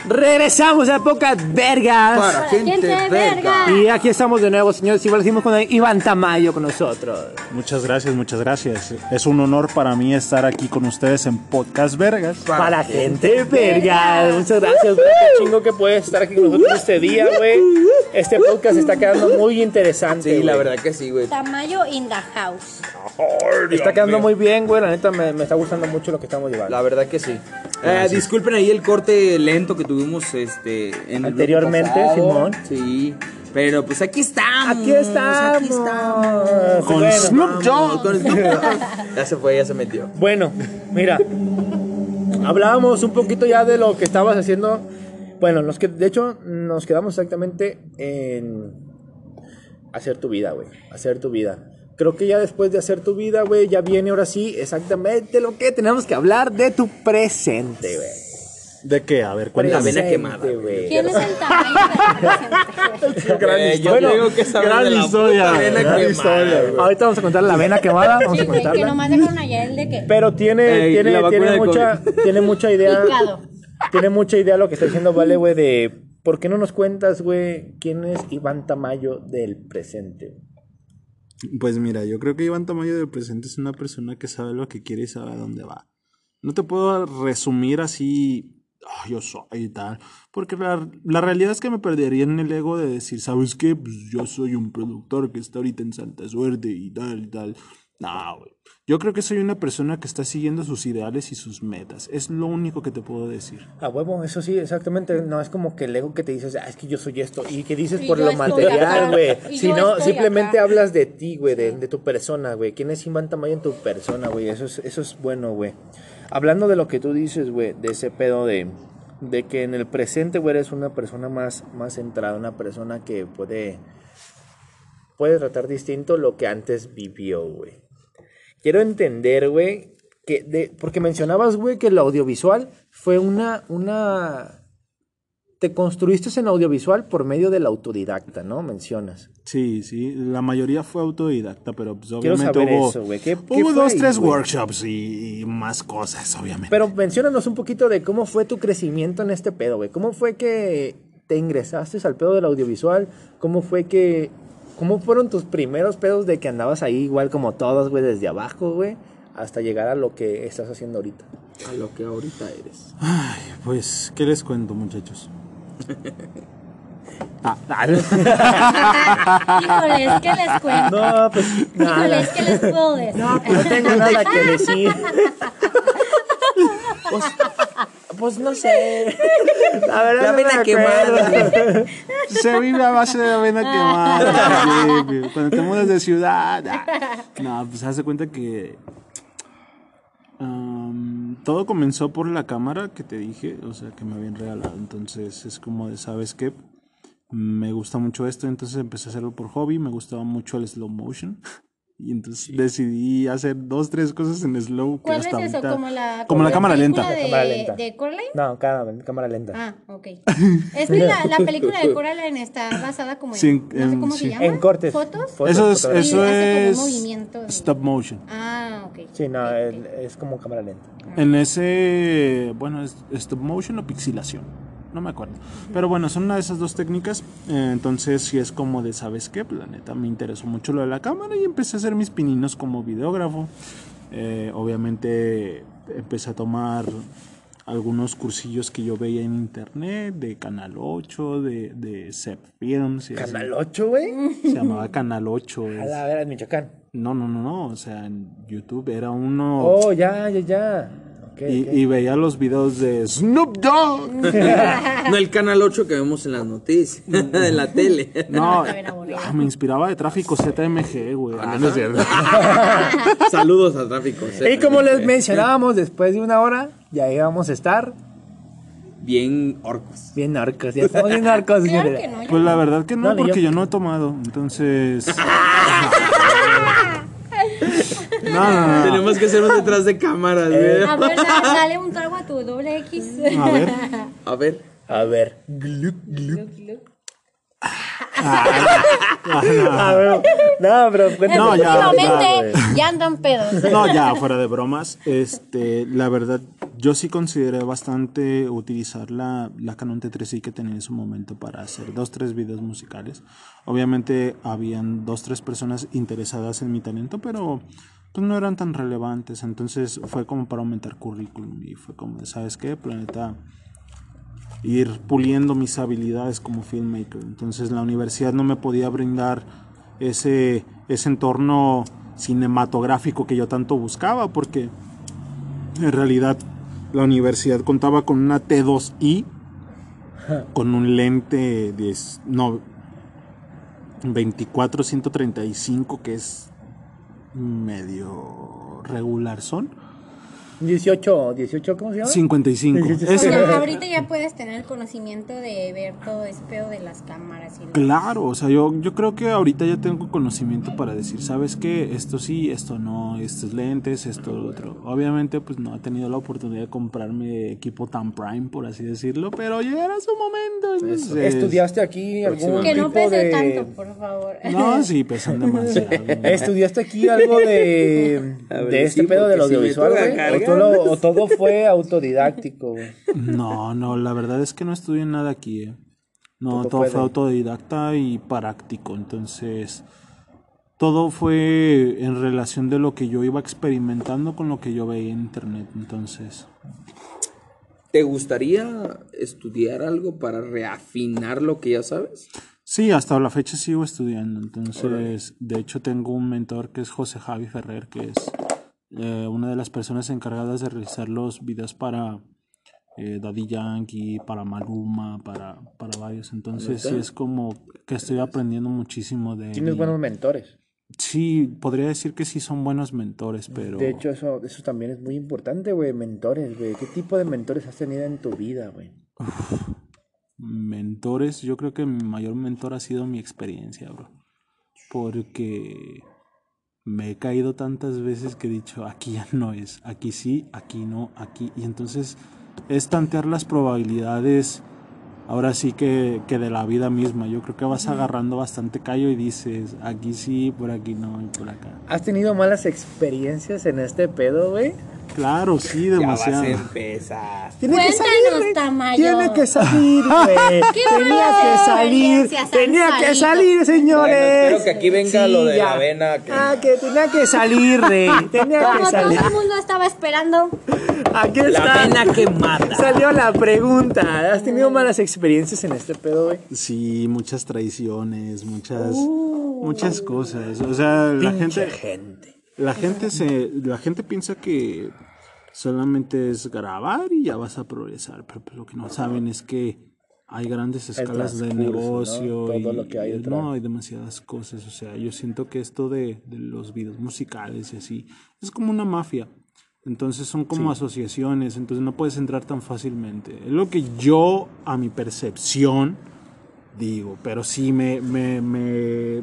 Regresamos a pocas vergas. Para gente verga. verga. Y aquí estamos de nuevo, señores. Igual decimos con Iván Tamayo con nosotros. Muchas gracias, muchas gracias. Es un honor para mí estar aquí con ustedes en Podcast Vergas. Para gente verga. Muchas gracias. Qué chingo que puedes estar aquí con nosotros este día, güey. Este podcast está quedando muy interesante. Sí, la verdad que sí, güey. Tamayo in the house. Está quedando muy bien, güey. La neta me, me está gustando mucho lo que estamos llevando. La verdad que sí. Eh, disculpen ahí el corte lento que tuvimos este en Anteriormente. Simón. Sí. Pero pues aquí estamos. Aquí estamos. Aquí estamos. Con Bueno, Snoop Dogg. Con Snoop Dogg. ya se fue, ya se metió. Bueno, mira, hablábamos un poquito ya de lo que estabas haciendo. Bueno, nos que, de hecho nos quedamos exactamente en hacer tu vida, güey. Hacer tu vida. Creo que ya después de hacer tu vida, güey, ya viene ahora sí exactamente lo que tenemos que hablar de tu presente, güey. ¿De qué? A ver, La cuéntame. vena quemada, güey. ¿Quién es el tamaño del presente? Eh, yo Bueno, digo que gran de la historia, vena gran quemada, historia, güey. Ahorita vamos a contar la vena quemada, vamos Sí, a que nomás dejaron allá el de que. Pero tiene, Ey, tiene, la tiene mucha, tiene mucha idea. Picado. Tiene mucha idea lo que está diciendo Vale, güey, de por qué no nos cuentas, güey, quién es Iván Tamayo del presente. Pues mira, yo creo que Iván Tamayo del presente es una persona que sabe lo que quiere y sabe a dónde va. No te puedo resumir así, "Ah, yo soy y tal, porque la, la realidad es que me perdería en el ego de decir, ¿sabes qué? Pues yo soy un productor que está ahorita en Santa Suerte y tal y tal. No, güey. Yo creo que soy una persona que está siguiendo sus ideales y sus metas. Es lo único que te puedo decir. A huevo, eso sí, exactamente. No es como que el ego que te dices, ah, es que yo soy esto. Y que dices Y por lo material, güey. Si no, simplemente acá. hablas de ti, güey, de, de tu persona, güey. ¿Quién es Iván Tamayo en tu persona, güey? Eso es, eso es bueno, güey. Hablando de lo que tú dices, güey, de ese pedo de, de que en el presente, güey, eres una persona más, más centrada, una persona que puede, puede tratar distinto lo que antes vivió, güey. Quiero entender, güey, que de, porque mencionabas, güey, que el audiovisual fue una, una... Te construiste en audiovisual por medio del autodidacta, ¿no? Mencionas. Sí, sí, la mayoría fue autodidacta, pero pues Quiero obviamente saber hubo, eso, güey. ¿Qué- hubo dos, ahí, tres güey? workshops y, y más cosas, obviamente. Pero menciónanos un poquito de cómo fue tu crecimiento en este pedo, güey. ¿Cómo fue que te ingresaste al pedo del audiovisual? ¿Cómo fue que... ¿Cómo fueron tus primeros pedos de que andabas ahí igual como todos, güey, desde abajo, güey? Hasta llegar a lo que estás haciendo ahorita. A lo que ahorita eres. Ay, pues, ¿qué les cuento, muchachos? Híjole, es que les cuento. No, pues nada. que les puedo decir. No tengo nada que decir. Pues, pues no sé. La verdad La no vena me quemada. Se vive a base de avena quemada. sí, güey. Cuando te mudas de ciudad. ah. No, pues haz de cuenta que. todo comenzó por la cámara que te dije, o sea, que me habían regalado. Entonces es como de, ¿sabes qué? Me gusta mucho esto, entonces empecé a hacerlo por hobby. Me gustaba mucho el slow motion. Y entonces decidí hacer dos, tres cosas en slow. que ¿Cuál es hasta eso? ahorita- ¿Como la, Como la cámara lenta. De, Cámara lenta. de Coraline? No, cámara, cámara lenta. Ah, ok. Es que la, la película de Coraline está basada como en. Sí, no sé en- cómo sí. se llama. En cortes. ¿Fotos? Fotos, Eso es, eso es movimiento de- stop motion. Ah, ok. Sí, no, Ok, ok. el- es como cámara lenta. En ese, bueno, es stop motion o pixelación, no me acuerdo. Pero bueno, son una de esas dos técnicas. eh, entonces, si es como de, ¿sabes qué? Pues, La neta me interesó mucho lo de la cámara y empecé a hacer mis pininos como videógrafo. Eh, obviamente empecé a tomar algunos cursillos que yo veía en internet de Canal 8, de, de Cep Films. y así. Canal 8, güey. Se llamaba Canal 8. A es- la vera, en Michoacán. No, no, no, no. O sea, en YouTube era uno. Oh, ya, ya, ya. Y, veía los videos de Snoop Dogg. No el canal 8 que vemos en las noticias, en la tele. No, ah, me inspiraba de tráfico ZMG, güey. Ah, no es cierto. Saludos a tráfico. Y como les mencionábamos, después de una hora, ya íbamos a estar Bien orcos. bien narcos. Ya estamos bien narcos, Claro no, Pues la verdad que no, No, porque yo. yo no he tomado. Entonces. no, no, no. Tenemos que hacernos detrás de cámaras, güey. A ver, da- dale un trago a tu doble X. A ver. A ver. A ver. Gluc, gluc. A ver. No, pero cuéntame. No, ya, Últimamente ya, ya andan pedos. No, ya, fuera de bromas. Este, la verdad, yo sí consideré bastante utilizar la, la Canon T3i que tenía en su momento para hacer dos, tres videos musicales. Obviamente, habían dos, tres personas interesadas en mi talento, pero pues no eran tan relevantes. Entonces, fue como para aumentar currículum y fue como, ¿sabes qué? Planeta ir puliendo mis habilidades como filmmaker. Entonces la universidad no me podía brindar ese, ese entorno cinematográfico que yo tanto buscaba porque en realidad la universidad contaba con una T2i con un lente 10, no 24 135 que es medio regular son 18, 18, ¿cómo se llama? 55 18. Es- O sea, ahorita ya puedes tener el conocimiento de ver todo ese pedo de las cámaras y Claro, o sea, yo, yo creo que ahorita ya tengo conocimiento para decir, ¿sabes qué? Esto sí, esto no, estos lentes, esto lo otro. Obviamente, pues no he tenido la oportunidad de comprarme equipo tan prime, por así decirlo, pero llegará su momento. entonces- ¿Estudiaste aquí algún Que no pese de... tanto, por favor. No, sí, pesan demasiado. ¿Estudiaste aquí algo de, ver, de este sí, pedo del porque si ¿O, todo- fue autodidáctico, güey? No, no, la verdad es que no estudié nada aquí, eh. No, Todo fue autodidacta y práctico, entonces todo fue en relación de lo que yo iba experimentando con lo que yo veía en internet, entonces. ¿Te gustaría estudiar algo para reafinar lo que ya sabes? Sí, hasta la fecha sigo estudiando, entonces de hecho tengo un mentor que es José Javi Ferrer, que es eh, una de las personas encargadas de realizar los videos para eh, Daddy Yankee, para Maluma, para, para varios, entonces sí es como que estoy aprendiendo muchísimo de... Tienes y- buenos mentores. Sí, podría decir que sí son buenos mentores, pero... De hecho, eso, eso también es muy importante, güey. Mentores, güey. ¿Qué tipo de mentores has tenido en tu vida, güey? Mentores, yo creo que mi mayor mentor ha sido mi experiencia, bro. Porque me he caído tantas veces que he dicho, aquí ya no es, aquí sí, aquí no, aquí. Y entonces es tantear las probabilidades, ahora sí que, que de la vida misma. Yo creo que vas agarrando bastante callo y dices, aquí sí, por aquí no y por acá. ¿Has tenido malas experiencias en este pedo, güey? Claro, sí, demasiado. empezar. Tiene Cuéntanos, Tamayo. Tiene que salir, güey. Tenía que salir. Tenía que salir, señores. Bueno, espero que aquí venga lo de ya. la avena, que- Ah, que tenía que salir, rey. Tenía que Como todo salir. el mundo estaba esperando. Aquí La está. avena que mata. Salió la pregunta. ¿Has tenido malas experiencias en este pedo, güey? Sí, muchas traiciones, muchas, muchas cosas. O sea, la gente, gente. La gente se, la gente piensa que solamente es grabar y ya vas a progresar, pero pues lo que no saben es que hay grandes escalas de transcurso, ¿no? negocio Todo y lo que hay no hay demasiadas cosas. O sea, yo siento que esto de, de los videos musicales y así es como una mafia. Entonces son como asociaciones, entonces no puedes entrar tan fácilmente. Es lo que yo, a mi percepción, digo, pero sí me, me, me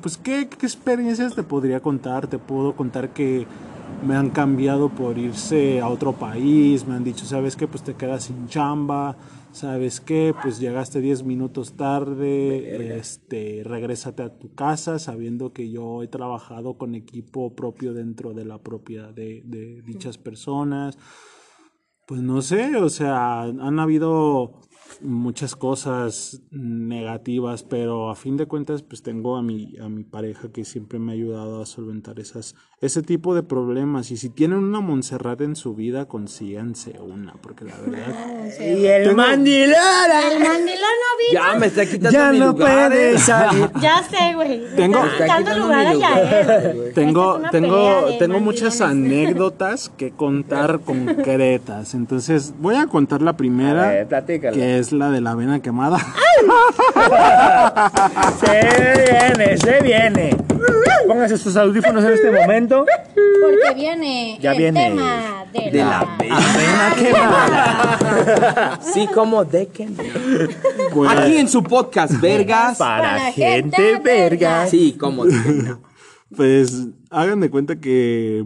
pues ¿qué, qué experiencias te podría contar, te puedo contar que me han cambiado por irse a otro país, me han dicho, ¿sabes qué? Pues te quedas sin chamba, ¿sabes qué? Pues llegaste 10 minutos tarde, este, regrésate a tu casa sabiendo que yo he trabajado con equipo propio dentro de la propiedad de, de dichas personas. Pues no sé, o sea, han habido muchas cosas negativas, pero a fin de cuentas pues tengo a mi, a mi pareja que siempre me ha ayudado a solventar esas, ese tipo de problemas. Y si tienen una Montserrat en su vida, consíganse una, porque la verdad... Y el mandilón. El mandilón no vino. Ya me está quitando Ya mi no lugar, puede eh. salir. Ya sé, güey. Tengo- Me está quitando lugar allá Tengo, es tengo, tengo muchas anécdotas que contar concretas. Entonces, voy a contar la primera, ver, platícala. que es la de la avena quemada. Se viene, se viene. Pónganse sus audífonos en este momento. Porque viene Ya el viene. tema de, De la... avena quemada. Sí, como de que no. Pues, Aquí en su podcast, Vergas. Para Para gente gente verga. Sí, como de que no. pues, hagan de cuenta que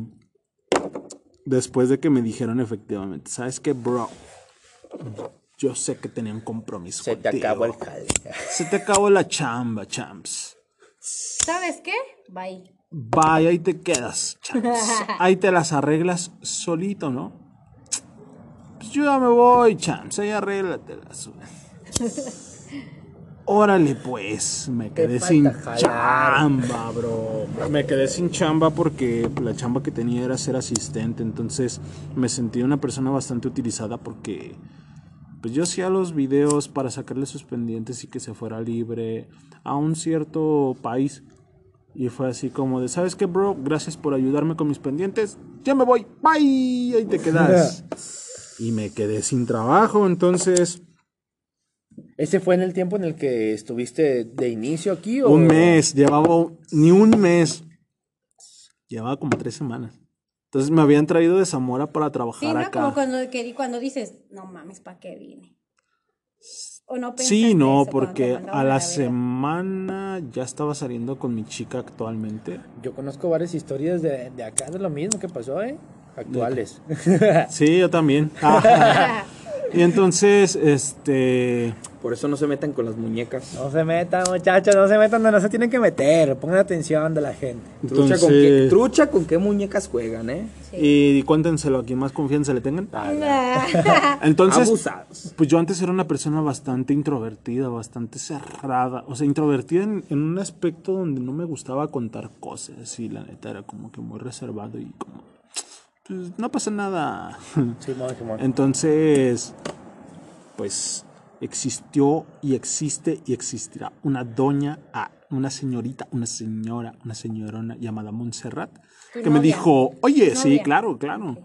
después de que me dijeron efectivamente, ¿sabes qué, bro? Yo sé que tenía un compromiso Se te acabó el jale. Se te acabó la chamba, champs. ¿Sabes qué? Bye. Vaya, ahí te quedas, champs. Ahí te las arreglas solito, ¿no? Pues yo ya me voy, champs. Ahí arréglatelas. Órale, pues. Me quedé sin jalar. chamba, bro. Me quedé sin chamba porque la chamba que tenía era ser asistente. Entonces me sentí una persona bastante utilizada porque pues yo hacía los videos para sacarle sus pendientes y que se fuera libre a un cierto país. Y fue así como de, ¿sabes qué, bro? Gracias por ayudarme con mis pendientes. Ya me voy. Bye. Ahí te quedas. y me quedé sin trabajo. Entonces, ¿Ese fue en el tiempo en el que estuviste de inicio aquí? O... un mes. Llevaba ni un mes. Llevaba como tres semanas. Entonces me habían traído de Zamora para trabajar Sí, ¿no? acá. Como cuando, que, cuando dices, no mames, ¿para qué vine? ¿O no Sí, no, eso porque a la verga? semana ya estaba saliendo con mi chica actualmente. Yo conozco varias historias de, de acá de lo mismo que pasó, ¿eh? Actuales. Sí, yo también. y entonces, este, Por eso no se metan con las muñecas. No se metan, muchachos, no se metan donde no se tienen que meter. Pongan atención de la gente. Trucha, con qué, trucha con qué muñecas juegan, ¿eh? y cuéntenselo a quien más confianza le tengan. Entonces, Abusados. pues yo antes era una persona bastante introvertida, bastante cerrada, o sea, introvertida en, en un aspecto donde no me gustaba contar cosas y la neta era como que muy reservado y como, pues no pasa nada. Simón. Entonces, pues existió y existe y existirá. Una doña, ah, una señorita, una señora, una señorona llamada Montserrat, que me dijo, oye, sí, Novia. claro, claro,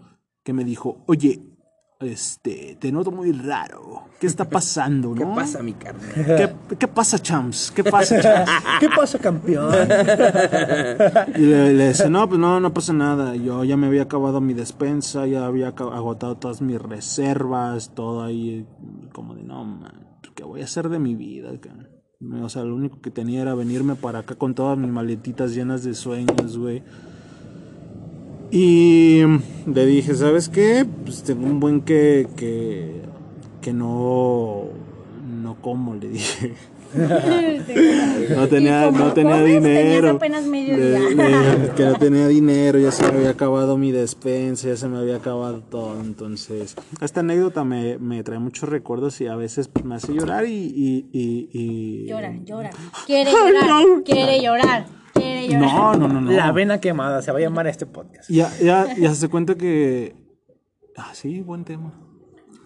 que me dijo, oye, este, te noto muy raro, ¿qué está pasando, ¿Qué no? pasa, mi carne? ¿Qué, qué pasa, champs? ¿Qué pasa, champs? ¿Qué pasa, campeón? Y le, le decía, no, pues no, no pasa nada. Yo ya me había acabado mi despensa, ya había agotado todas mis reservas, todo ahí, como de, no, man, ¿qué voy a hacer de mi vida? cabrón?". O sea, lo único que tenía era venirme para acá con todas mis maletitas llenas de sueños, güey. Y le dije, ¿sabes qué? Pues tengo un buen que, que, que no, no como, le dije. No tenía, ¿Y cómo no tenía comes? Dinero. apenas medio día. le que no tenía dinero, ya se me había acabado mi despensa, ya se me había acabado todo. Entonces, esta anécdota me, me trae muchos recuerdos y a veces pues, me hace llorar y. y, y, y- Llora, llora. Quiere llorar, quiere llorar, No, no, no, no. La avena quemada, se va a llamar este podcast. Ya, ya, ya se cuenta que. Ah, sí, buen tema.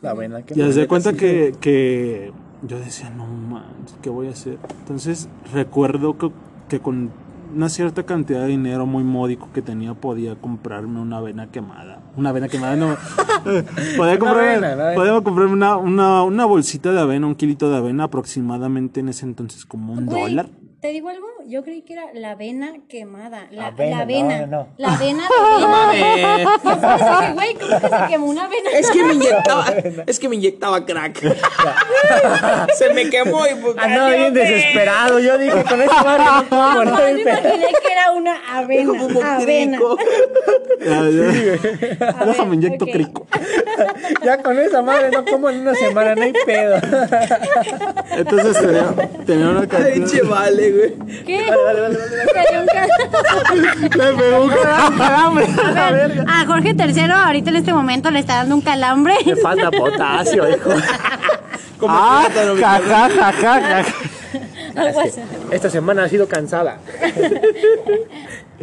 La avena quemada. Ya se cuenta que, que yo decía, no manches, ¿qué voy a hacer? Entonces recuerdo que, que con una cierta cantidad de dinero muy módico que tenía podía comprarme una avena quemada. Una avena quemada, no. podía comprarme, avena, una avena. podía comprarme una, una, una bolsita de avena, un kilito de avena aproximadamente en ese entonces como un dólar. ¿Te digo algo? Yo creí que era la avena quemada. La, Avena, la avena. no, no. La avena de avena. Eso güey, ¿cómo que se quemó una avena? Es que me inyectaba, es que me inyectaba crack. Se me quemó y pues. Andaba valió bien desesperado. Yo dije, con ese barrio no puedo No, yo me imaginé que era una avena. Como avena. Déjame inyecto crico. Ya con esa madre no como en una semana, no hay pedo. Entonces tenía, tenía una Ay, cantidad. che, vale, güey. ¿Qué? Le pegó un calambre. A ver, a Jorge III ahorita en este momento le está dando un calambre. Me falta potasio, hijo. Ah, así. Esta semana ha sido cansada.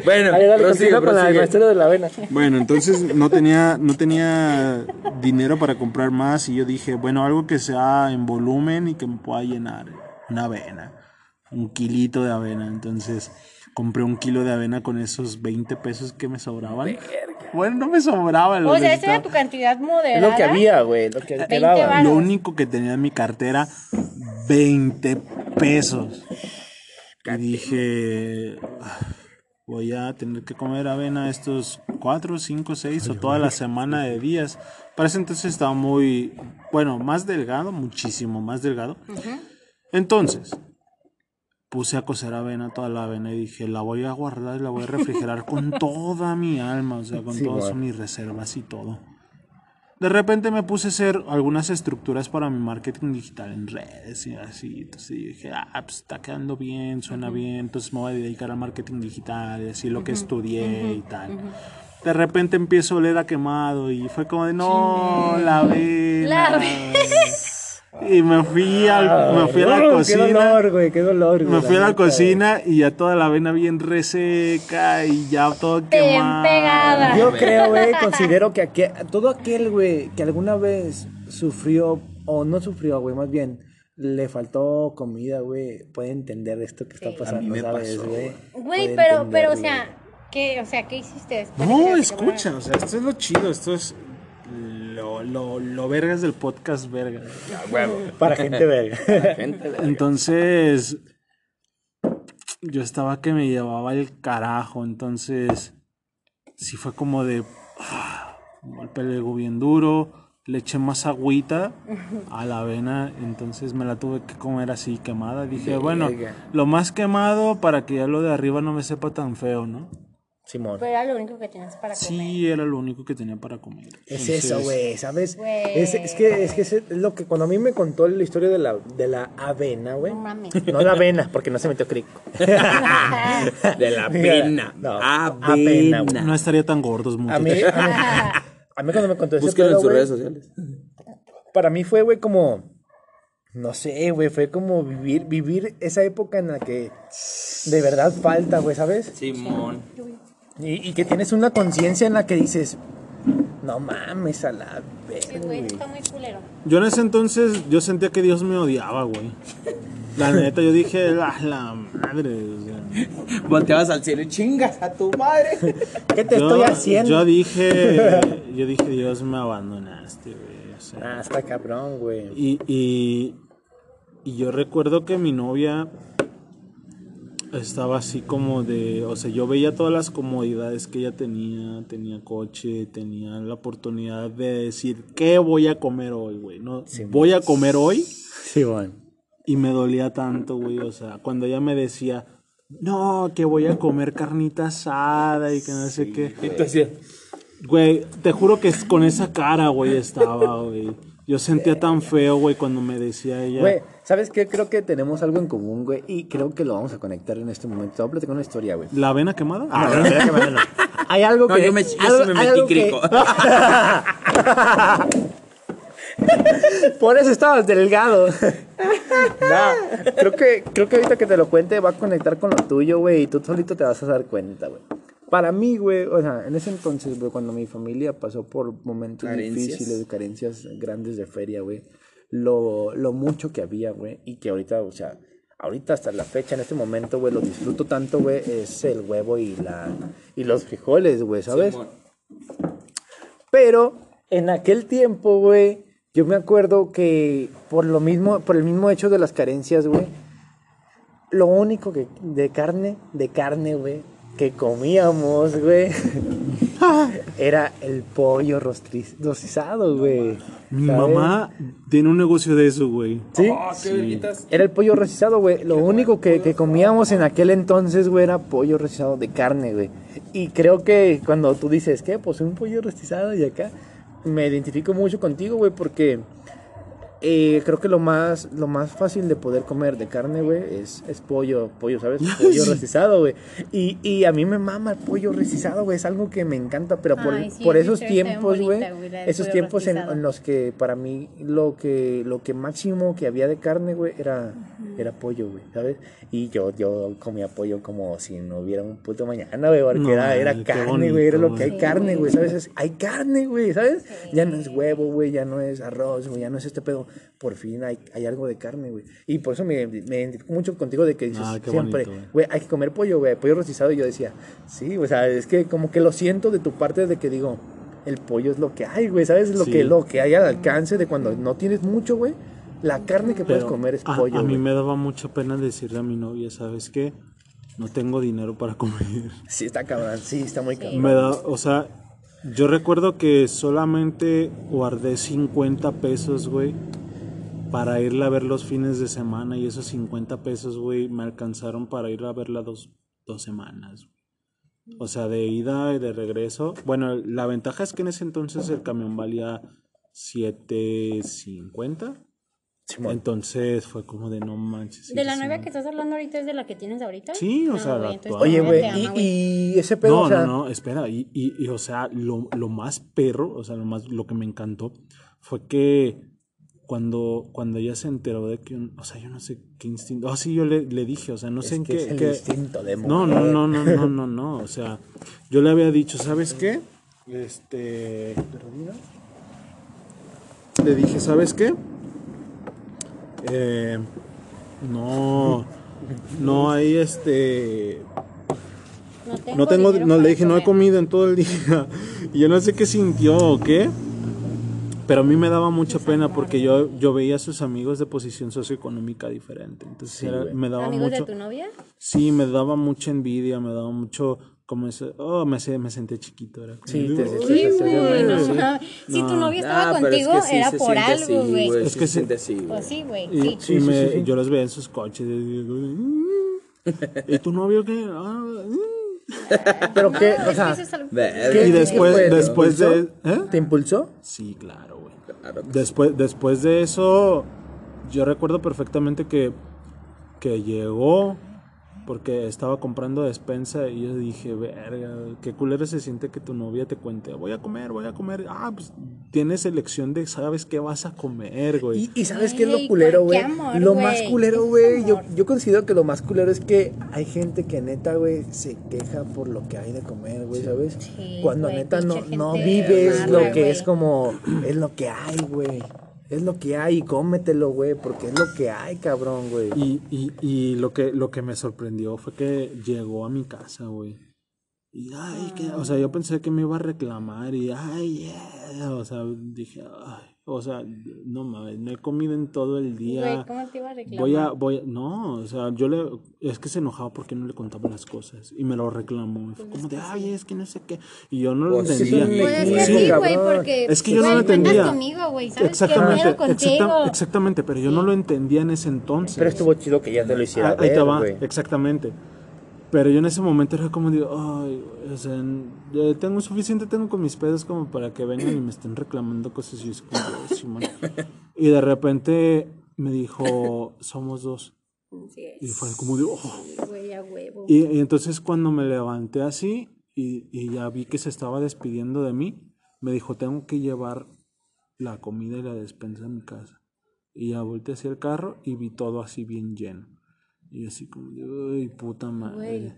Bueno, Dale, dale, prosigue, continúa con la de la avena. Bueno, entonces no tenía, no tenía dinero para comprar más y yo dije, bueno, algo que sea en volumen y que me pueda llenar. Una avena, un kilito de avena. Entonces compré un kilo de avena con esos 20 pesos que me sobraban. Bueno, no me sobraba. lo O sea, esa era tu cantidad Es moderada. lo que había, güey. Lo que te 20 daba. varos. Lo único que tenía en mi cartera, 20 pesos. Y dije, "Ah, voy a tener que comer avena estos 4, 5, 6 o toda la semana de días. Para ese entonces estaba muy, bueno, más delgado, muchísimo más delgado. Entonces, puse a cocer avena, toda la avena, y dije, la voy a guardar y la voy a refrigerar con toda mi alma, o sea, con Sí, todas bueno. mis reservas y todo. De repente me puse a hacer algunas estructuras para mi marketing digital en redes y así. Entonces dije, ah, pues está quedando bien, suena bien, entonces me voy a dedicar al marketing digital y así lo que estudié y tal. De repente empiezo a oler a quemado y fue como de, no, la avena. La avena. Y me fui, al, me fui a la cocina. Qué dolor, güey, qué dolor. Me fui a la cocina y ya toda la avena bien reseca y ya todo Bien quemado. pegada. Yo creo, güey, considero que aquel- todo aquel, güey, que alguna vez sufrió, o no sufrió, güey, más bien, le faltó comida, güey, puede entender esto que está pasando, A mí me ¿sabes, pasó, güey? Güey, pero, entender, pero, o sea, ¿qué, o sea, ¿qué hiciste después? No, escucha, o sea, esto es lo chido, esto es lo, lo, lo vergas del podcast verga. Para gente verga. Entonces, yo estaba que me llevaba el carajo, entonces, sí fue como de, ah, golpe bien duro, le eché más agüita a la avena, entonces me la tuve que comer así quemada. Dije, bueno, lo más quemado para que ya lo de arriba no me sepa tan feo, ¿no? Simón. Pero era lo único que tenías para comer. Sí, era lo único que tenía para comer. Es eso, güey, ¿sabes? Es, es que, es que es lo que cuando a mí me contó la historia de la, de la avena, güey. No mames. No la avena, porque no se metió crico. De la pena. No, Avena. avena, No estaría tan gordos, A mí, muchachos. a mí, a mí cuando me contó ese Búsquenlo en sus redes sociales. para mí fue, güey, como, no sé, güey, fue como vivir, vivir esa época en la que de verdad falta, güey, ¿sabes? Simón. Y, y que tienes una conciencia en la que dices, no mames a la Sí, verga, güey, güey. está muy culero. Yo en ese entonces, yo sentía que Dios me odiaba, güey. La neta, yo dije, "Ah, la madre. o sea. Volteabas al cielo y chingas a tu madre. ¿Qué te yo, estoy haciendo? Yo dije, yo dije, Dios me abandonaste, güey. o sea. Ah, está cabrón, güey. y, y, y yo recuerdo que mi novia estaba así como de, o sea, yo veía todas las comodidades que ella tenía, tenía coche, tenía la oportunidad de decir, ¿qué voy a comer hoy, güey? No, voy a comer hoy. Sí, güey. Y me dolía tanto, güey. O sea, cuando ella me decía, no, que voy a comer carnita asada y que no sé qué. Y tú hacías. Güey, te juro que con esa cara, güey, estaba, güey. Yo sentía tan feo, güey, cuando me decía ella. Güey, ¿sabes qué? Creo que tenemos algo en común, güey. Y creo que lo vamos a conectar en este momento. Te voy a platicar una historia, güey. ¿La avena quemada? Ah, no, espera que me- no. Hay algo No, que. yo me- yo sí algo- me metí que- crico. Por eso estabas delgado. no, creo que, creo que ahorita que te lo cuente va a conectar con lo tuyo, güey. Y tú solito te vas a dar cuenta, güey. Para mí, güey, o sea, en ese entonces, güey, cuando mi familia pasó por momentos Carencias. difíciles, carencias grandes de feria, güey, lo, lo mucho que había, güey, y que ahorita, o sea, ahorita hasta la fecha, en este momento, güey, lo disfruto tanto, güey, es el huevo y la y los frijoles, güey, ¿sabes? Pero en aquel tiempo, güey, yo me acuerdo que por lo mismo, por el mismo hecho de las carencias, güey, lo único que de carne, de carne, güey, que comíamos, güey, era el pollo rostizado, güey. Mi ¿sabes? mamá tiene un negocio de eso, güey. Sí. Ah, qué verguitas. Era el pollo rostizado, güey. Lo único que, que comíamos en aquel entonces, güey, era pollo rostizado de carne, güey. Y creo que cuando tú dices, ¿qué? Pues un pollo rostizado y acá, me identifico mucho contigo, güey, porque eh, creo que lo más, lo más fácil de poder comer de carne, güey, es, es pollo, pollo, ¿sabes? Pollo rostizado, güey. Y, y a mí me mama el pollo rostizado, güey, es algo que me encanta, pero por, Ay, sí, por esos tiempos, güey, esos tiempos en, los que para mí lo que, lo que máximo que había de carne, güey, era, era pollo, güey, ¿sabes? Y yo, yo comía pollo como si no hubiera un puto mañana, güey, porque No, era, carne, güey, era lo que hay carne, güey, ¿sabes? Es- hay carne, güey, ¿sabes? Ya no es huevo, güey, ya no es arroz, güey, ya no es este pedo. Por fin hay, hay algo de carne, güey. Y por eso me, me identifico mucho contigo de que dices Ah, siempre, güey. hay que comer pollo, güey, pollo rostizado. Y yo decía, sí, o sea, es que como que lo siento de tu parte de que digo, el pollo es lo que hay, güey, ¿sabes? Lo, Sí. que, lo que hay al alcance de cuando no tienes mucho, güey. La carne que puedes Pero comer es a, pollo, a mí me daba mucha pena decirle a mi novia, ¿sabes qué? No tengo dinero para comer. Sí, está cabrón, sí, está muy cabrón. Me da, o sea, yo recuerdo que solamente guardé 50 pesos, güey, para irla a ver los fines de semana y esos 50 pesos, güey, me alcanzaron para ir a verla dos, dos semanas. O sea, de ida y de regreso. Bueno, la ventaja es que en ese entonces el camión valía 7.50. Simón. Entonces fue como de no manches. ¿De la novia que estás hablando ahorita es de la que tienes ahorita? Sí, o No, sea, tu Oye, güey, y, ese pedo, No, o sea, no, no, espera. Y, y, y, o sea, lo, lo más perro, o sea, lo más, lo que me encantó fue que cuando, cuando ella se enteró de que, un- o sea, yo no sé qué instinto, ah, sí, yo le, le dije, o sea, no sé en qué, es el qué- instinto de no, no, mujer. no, no, no, no, no, o sea, yo le había dicho, ¿sabes qué? Este, le dije, ¿sabes qué? Eh, no, no hay este, No tengo, no tengo, no le dije, no he comido en todo el día. Y yo no sé qué sintió o qué. Pero a mí me daba mucha pena porque yo, yo veía a sus amigos de posición socioeconómica diferente. Entonces era- me daba ¿Amigos mucho. de tu novia? Sí, me daba mucha envidia, me daba mucho. Como ese. Oh, me, se- me senté chiquito. Era como Sí, te- Sí, güey, no sí. mames. Si tu novia estaba Ah, pero es contigo, que sí era por algo, así, güey. Es Es que sí. se siente así, güey. Pues sí, güey, Y, sí. y sí, me- sí, sí. yo los veía en sus coches. y digo, ¿Y tu novio qué? Ah, mm". Pero qué, Es o sea, eso es. ¿Qué- Y qué después, después de. ¿eh? ¿te impulsó? Sí, claro, güey. Claro Después, después de eso, yo recuerdo perfectamente que, que llegó porque estaba comprando despensa y yo dije, verga, qué culero se siente que tu novia te cuente, voy a comer, voy a comer. Ah, pues tienes elección de, sabes qué vas a comer, güey. Y, y sabes qué es lo Güey, culero, güey. Lo más culero, güey. Yo, yo considero que lo más culero es que hay gente que neta, güey, se queja por lo que hay de comer, güey, ¿sabes? Sí, Cuando neta no, no vives mala, lo que es como, es lo que hay, güey. Es lo que hay, cómetelo, güey, porque es lo que hay, cabrón, güey. Y, y, y lo que lo que me sorprendió fue que llegó a mi casa, güey. Y ay, que, o sea, yo pensé que me iba a reclamar y ay, yeah. o sea, dije, ay, o sea, no mames, no he comido en todo el día. Güey, ¿cómo te iba a reclamar? Voy a, voy a, no, o sea, yo le, es que se enojaba porque no le contaba las cosas y me lo reclamó. Y fue como de, ay, es que no sé qué. Y yo no lo Pues sí, entendía. Pues es que Sí, sí, güey, porque... Es que yo no lo entendía. conmigo, güey, ¿sabes Exactamente, qué exacta- exactamente, pero yo no lo entendía en ese entonces. Pero estuvo chido que ya te lo hiciera Ah, ahí te va, güey. exactamente. Pero yo en ese momento era como digo, ay, o sea, ya tengo suficiente, tengo con mis pedos como para que vengan y me estén reclamando cosas y así como, de repente me dijo, somos dos. Sí, Y fue como de, oh. güey, a huevo. Y, y entonces cuando me levanté así y, y ya vi que se estaba despidiendo de mí, me dijo, tengo que llevar la comida y la despensa a mi casa. Y ya volteé hacia el carro y vi todo así bien lleno. Y así como, de, uy, puta madre. Güey.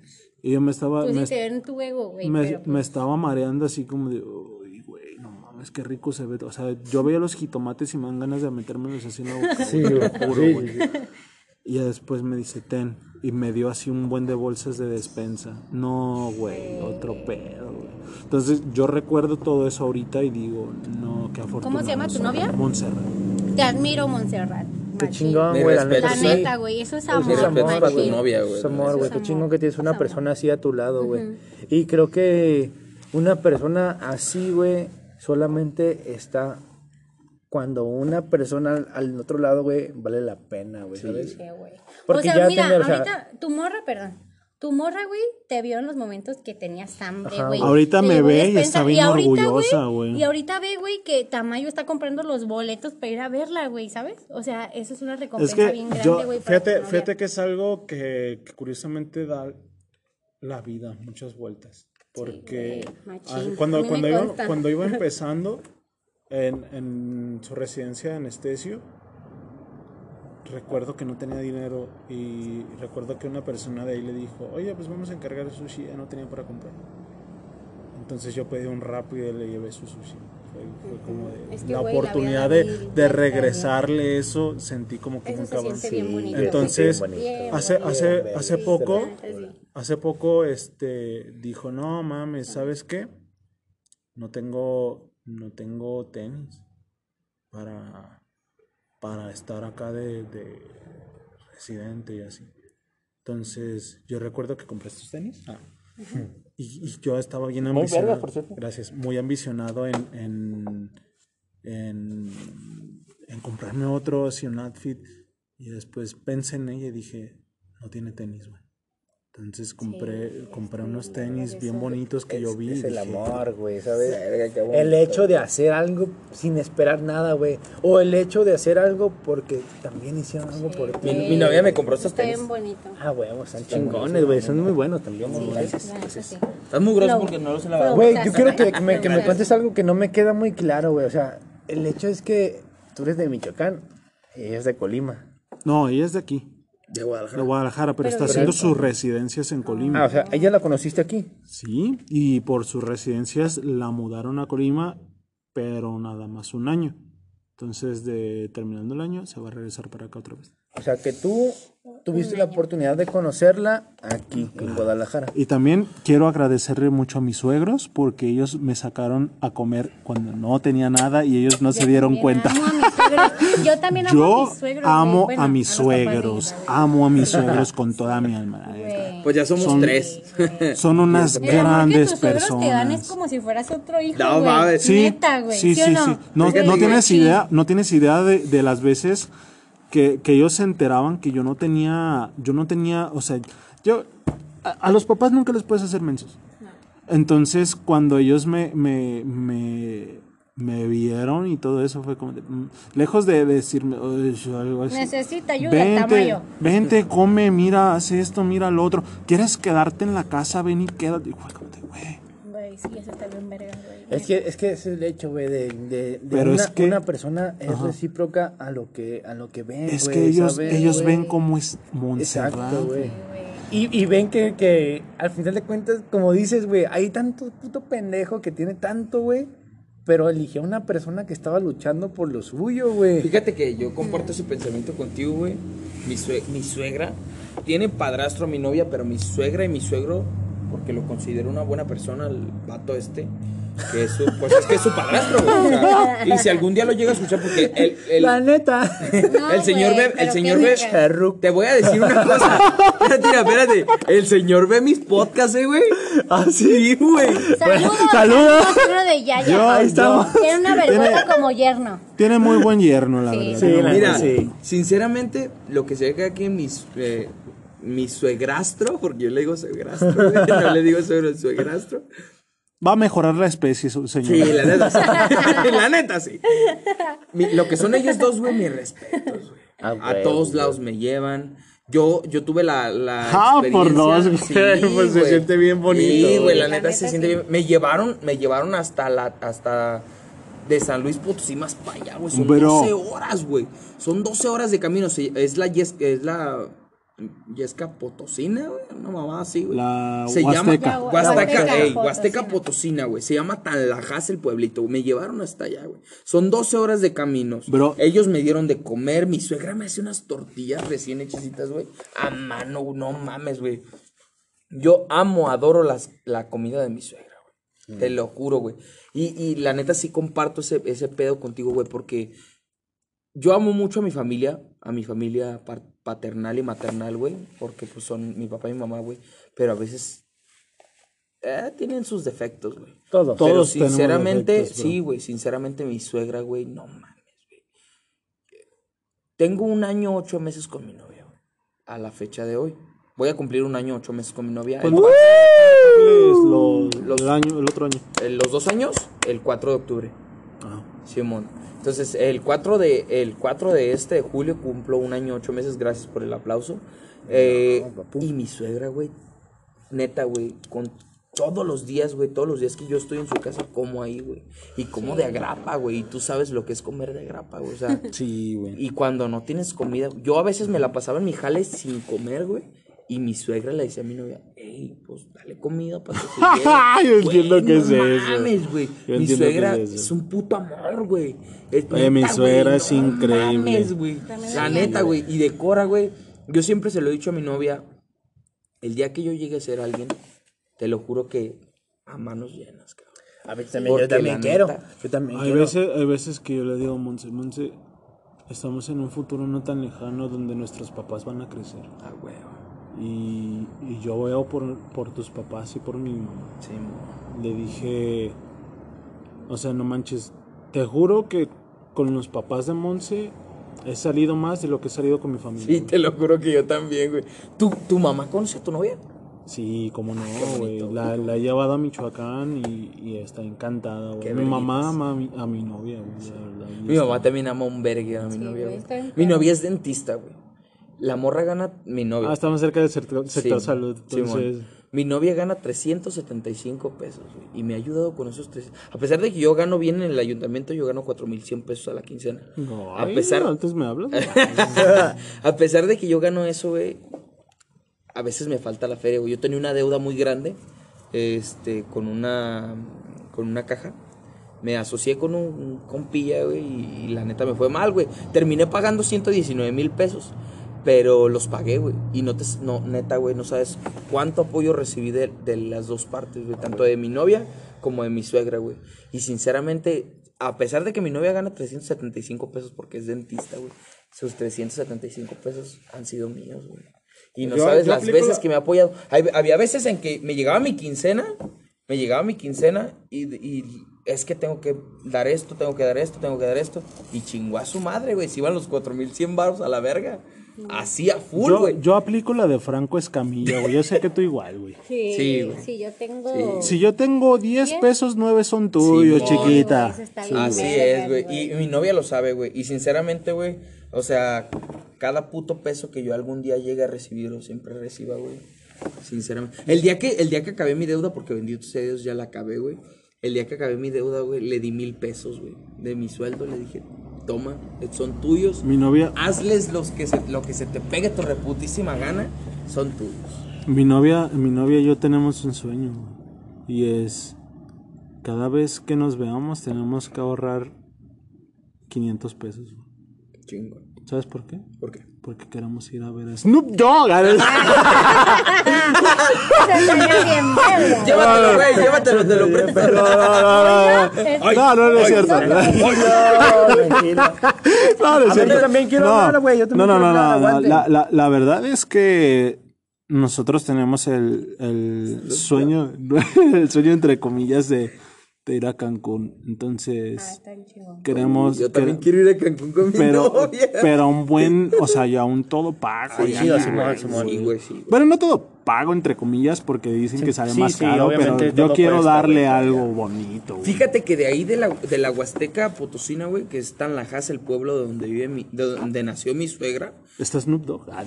Y yo me estaba, Tú me, sí te ven tu ego, güey, me, pero... pues, me estaba mareando así como de, uy, güey, no mames, qué rico se ve. O sea, yo veía los jitomates y me dan ganas de metérmelos así en la boca. Sí, te lo güey. juro, Sí, güey. sí, sí. Y ya después me dice, ten. Y me dio así un buen de bolsas de despensa. No, güey, otro pedo, güey. Entonces yo recuerdo todo eso ahorita y digo, no, qué afortunado. se llama tu novia? Montserrat. Te admiro, Montserrat. Qué chingón, güey, la neta. Sí. neta, güey, eso es amor, respeto para tu novia, güey. Es amor, güey. es Qué amor. chingón que tienes una Es persona así a tu lado, güey. Y creo que una persona así, güey, solamente está cuando una persona al, otro lado, güey, vale la pena, güey, ¿sabes? Sí, güey. Porque o sea, ya mira, tener, o sea- ahorita tu morra, perdón. Tu morra, güey, te vio en los momentos que tenías hambre, güey. Ahorita me ve y está bien ahorita, orgullosa, güey. Y ahorita ve, güey, que Tamayo está comprando los boletos para ir a verla, güey, ¿sabes? O sea, eso es una Es recompensa que bien grande, güey. fíjate, fíjate que es algo que, que curiosamente da la vida muchas vueltas. Porque ah, cuando, cuando, iba, cuando iba empezando en, en su residencia de anestesio, recuerdo que no tenía dinero y recuerdo que una persona de ahí le dijo, oye, pues vamos a encargar sushi, ya no tenía para comprar. Entonces yo pedí un rápido y le llevé su sushi. Fue, fue como de Es que, la oportunidad de, de regresarle eso, sentí como que Eso muy se bien bonito. Entonces, Bien bonito. Bien hace, hace, Bien hace poco, hace poco, este, dijo, no mames, ¿sabes qué? No tengo, no tengo tenis para, para estar acá de, de residente y así. Entonces, yo recuerdo que compré estos tenis. Y, y yo estaba bien Muy ambicionado. por cierto. Gracias. Muy ambicionado en, en, en, en comprarme otro, así un outfit. Y después pensé en ella y dije, no tiene tenis, güey. Entonces compré, compré unos tenis bien bonitos que yo vi. Es el amor, güey, ¿sabes? El hecho de hacer algo sin esperar nada, güey. O el hecho de hacer algo porque también hicieron algo por ti. Mi, mi novia me compró estos tenis. bien bonito. Ah, güey, están chingones, güey. Son muy buenos también. La neta, sí. Estás muy grosso Flow. porque no los he lavado. Güey, yo Gracias. quiero que, que me, que me Gracias. cuentes algo que no me queda muy claro, güey. O sea, el hecho es que tú eres de Michoacán y ella es de Colima. No, ella es de aquí, De de Guadalajara. Guadalajara, pero, Pero está haciendo sus residencias en Colima. Ah, o sea, ella la conociste aquí. Sí, y por sus residencias la mudaron a Colima, pero nada más un año. Entonces, de terminando el año, se va a regresar para acá otra vez. O sea, que tú tuviste la oportunidad de conocerla aquí, en Guadalajara. Y también quiero agradecerle mucho a mis suegros porque ellos me sacaron a comer cuando no tenía nada y ellos no se dieron cuenta. amo a mis suegros. Yo también amo a mis suegros. amo. Bueno, a mis suegros, amo a mis suegros con toda mi alma. Pues ya somos Son- tres. Son unas El amor que grandes tus suegros te dan es personas. como si fueras otro hijo, No, mames. Sí, Neta, güey. sí, ¿Sí, no? sí. No, Fíjate no que- tienes Sí. idea, no tienes idea de, de las veces que, que ellos se enteraban que yo no tenía, yo no tenía, o sea, yo, a, a los papás nunca les puedes hacer mensos. Entonces, cuando ellos me, me, me, me vieron y todo eso fue como, de, mm, lejos de, decirme "Uy, algo así. Necesita ayuda, Vente, Tamayo. vente, come, mira, haz esto, mira lo otro. ¿Quieres quedarte en la casa? Ven y quédate. Y fue como de, güey. Güey, sí, eso está bien verga, güey. Es que, es que ese es el hecho, güey, de, de, de Pero una, es que- una persona es recíproca a lo que, a lo que ven, Es güey, que ellos, ¿sabes, ellos güey? ven cómo es Montserrat. Exacto, güey. Y, y ven que, que al final de cuentas, como dices, güey, hay tanto puto pendejo que tiene tanto, güey, pero eligió a una persona que estaba luchando por lo suyo, güey. Fíjate que yo comparto ese pensamiento contigo, güey. Mi, sue- mi suegra tiene padrastro a mi novia, pero mi suegra y mi suegro, porque lo considero una buena persona, el vato este, que es su, pues es que es su padrastro, güey. o sea, y si algún día lo llega a escuchar, porque el, el, La neta. No, el señor güey, ve, el señor ve, rica. te voy a decir una cosa. Espérate, espérate. El señor ve mis podcasts, eh, güey. ¿Ah, sí, güey. Saludos. saludos. al suegro de Yaya. Yo- Ahí estamos. Tiene una vergüenza como yerno. Tiene muy buen yerno, la Sí. verdad. Sí, la Mira, sí. sinceramente, lo que se ve aquí mis, eh, mi suegrastro, porque yo le digo suegrastro, güey, no le digo suegro, suegrastro. Va a mejorar la especie, su- señor. Sí, la neta sí. la neta sí. Mi- lo que son ellos dos, güey, mis respetos, güey. Ah, A todos güey. lados me llevan. Yo, yo tuve la, la Ah, por dos, güey, pues se siente bien bonito. Sí, güey, la La neta neta se siente sí. bien. Me llevaron, me llevaron hasta la, hasta de San Luis Potosí más para allá, güey. Son Bro. 12 horas, güey. Son 12 horas de camino. Es la es la Yesca Potosina, güey. Una mamá así, güey. La Se Huasteca. llama La Huasteca, ey, Potosina. Huasteca Potosina, güey. Se llama Tanlajas el pueblito. güey. Me llevaron hasta allá, güey. Son 12 horas de caminos. Bro. Ellos me dieron de comer. Mi suegra me hacía unas tortillas recién hechecitas, güey. A mano, no mames, güey. Yo amo, adoro las, la comida de mi suegra, güey. Te lo juro, güey. Y, y la neta sí comparto ese, ese pedo contigo, güey, porque yo amo mucho a mi familia, a mi familia par- paternal y maternal, güey, porque pues son mi papá y mi mamá, güey, pero a veces eh, tienen sus defectos, güey. Todo. Todo. Pero Todos sinceramente, defectos, sí, güey, sinceramente mi suegra, güey, no mames, güey. Tengo un año, ocho meses con mi novia, güey. A la fecha de hoy. Voy a cumplir un año, ocho meses con mi novia. El, Es lo- Los- el, año, el otro año. el- los dos años, el 4 de octubre. Simón. Entonces, el 4 de, el 4 de este de julio cumplo un año, ocho meses. Gracias por el aplauso. Eh, y mi suegra, güey. Neta, güey. Con todos los días, güey. Todos los días que yo estoy en su casa, como ahí, güey. Y como de agrapa, güey. Y tú sabes lo que es comer de agrapa, güey. O sea, Sí, güey. y cuando no tienes comida, yo a veces me la pasaba en mi jale sin comer, güey. Y mi suegra le decía a mi novia, hey, pues dale comida para que se quede". Yo entiendo Güey, que no es eso. mames, güey. Mi suegra es un puto amor, güey. Es- Oye, mi suegra güey, es increíble. mames, güey. La neta, güey. Y decora, güey. Yo siempre se lo he dicho a mi novia, el día que yo llegue a ser alguien, te lo juro que a manos llenas, cabrón. A mí también, Porque yo también quiero. neta- Yo también Hay quiero. veces, hay veces que yo le digo a Monse, Monse, estamos en un futuro no tan lejano donde nuestros papás van a crecer. Ah, güey. Y, y yo veo por, por tus papás y por mi mamá. Sí. Le dije, o sea, no manches, te juro que con los papás de Monse he salido más de lo que he salido con mi familia. Sí, te lo juro que yo también, güey. ¿Tu, ¿Tu mamá conoce a tu novia? Sí, cómo no, güey. La, la he llevado a Michoacán y, y está encantada, güey. Qué Mi mamá ama a mi, a mi novia, güey. la verdad, y Mi está- mamá también ama un vergue a mi Sí, novia, güey, Mi novia es dentista, güey. La morra gana, mi novia. Ah, estamos cerca del sector, sector Sí, salud. Entonces, Mi novia gana 375 pesos, güey. Y me ha ayudado con esos tres. A pesar de que yo gano bien en el ayuntamiento, yo gano 4100 pesos a la quincena. no, a ay, pesar, antes me hablas. a pesar de que yo gano eso, güey, a veces me falta la feria, güey. Yo tenía una deuda muy grande, este, con una, con una caja. Me asocié con un, un compilla, güey, y, y la neta me fue mal, güey. Terminé pagando 119 mil pesos, pero los pagué, güey. Y no te, no, neta, güey, no sabes cuánto apoyo recibí de, de las dos partes, güey. Tanto de mi novia como de mi suegra, güey. Y sinceramente, a pesar de que mi novia gana 375 pesos porque es dentista, güey, esos 375 pesos han sido míos, güey. Y no Yo- sabes yo las veces la- que me ha apoyado. Hay- había veces en que me llegaba mi quincena, me llegaba mi quincena y, y es que tengo que dar esto, tengo que dar esto, tengo que dar esto. Y chingó a su madre, güey. Se iban los 4100 baros a la verga. Así a full, Yo, güey. yo aplico la de Franco Escamilla, güey. Yo sé que tú igual, güey. Sí, Sí, sí, güey. yo tengo. Si yo tengo 10 Bien. pesos, 9 son tuyos, Sí, chiquita. Bien Así es, güey. Y mi novia lo sabe, güey. Y sinceramente, güey, o sea, cada puto peso que yo algún día llegue a recibir o siempre reciba, güey. Sinceramente. El día que, el día que acabé mi deuda, porque bendito sea Dios, ya la acabé, güey. El día que acabé mi deuda, güey, le di mil pesos, güey. De mi sueldo le dije, toma, son tuyos. Mi novia, Hazles los que se, lo que se te pegue tu reputísima gana, son tuyos. mi novia, mi novia y yo tenemos un sueño. Y es cada vez que nos veamos tenemos que ahorrar 500 pesos. Chingo. ¿Sabes por qué? ¿Por qué? Porque queremos ir a ver a Snoop Dogg. Llévatelo, güey, llévatelo, te lo presto. No, no, no, no es cierto. No, no es cierto. yo también quiero No, hablar, güey, yo también no, no, no, no, la, la verdad es que nosotros tenemos el, el sueño, el sueño entre comillas de, de ir a Cancún. Ah, Entonces, chingón. queremos... Yo también quiero ir a Cancún con mi pero, novia. pero un buen, o sea, ya un todo pago. Sí, ya, sí. Sí, sí. Bueno, no todo pago, entre comillas, porque dicen que sale sí, más sí, caro, pero yo quiero darle algo bonito. güey. Fíjate que de ahí de la, de la Huasteca Potosina, güey, que es Tanlajas, el pueblo de donde vive mi, de donde nació mi suegra. ¿Está Snoop Dogg? Ah,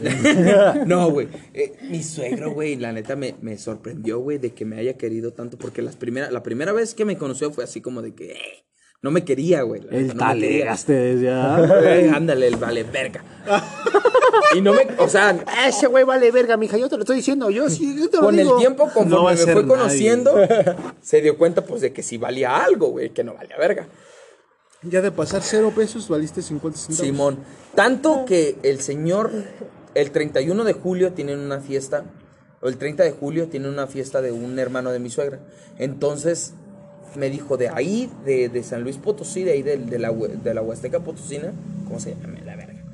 No, güey. eh, mi suegro, güey, la neta me, me sorprendió, güey, de que me haya querido tanto. Porque las primera, la primera vez que me conoció fue así como de que eh, no me quería, güey. El no talegaste decía. Güey, ándale, el vale verga. y no me, o sea, Ese güey vale verga, mija. Yo te lo estoy diciendo. Yo sí, yo te lo con el tiempo, No conforme a me fue nadie. conociendo, se dio cuenta, pues, de que sí valía algo, güey, que no valía verga. Ya de pasar cero pesos valiste 50 centavos. Simón. Tanto que el señor, el 31 de julio tienen una fiesta, o el 30 de julio tienen una fiesta de un hermano de mi suegra. Entonces me dijo, de ahí, de, de San Luis Potosí, de ahí de, de la, de la Huasteca Potosina, ¿cómo se llama? La verga.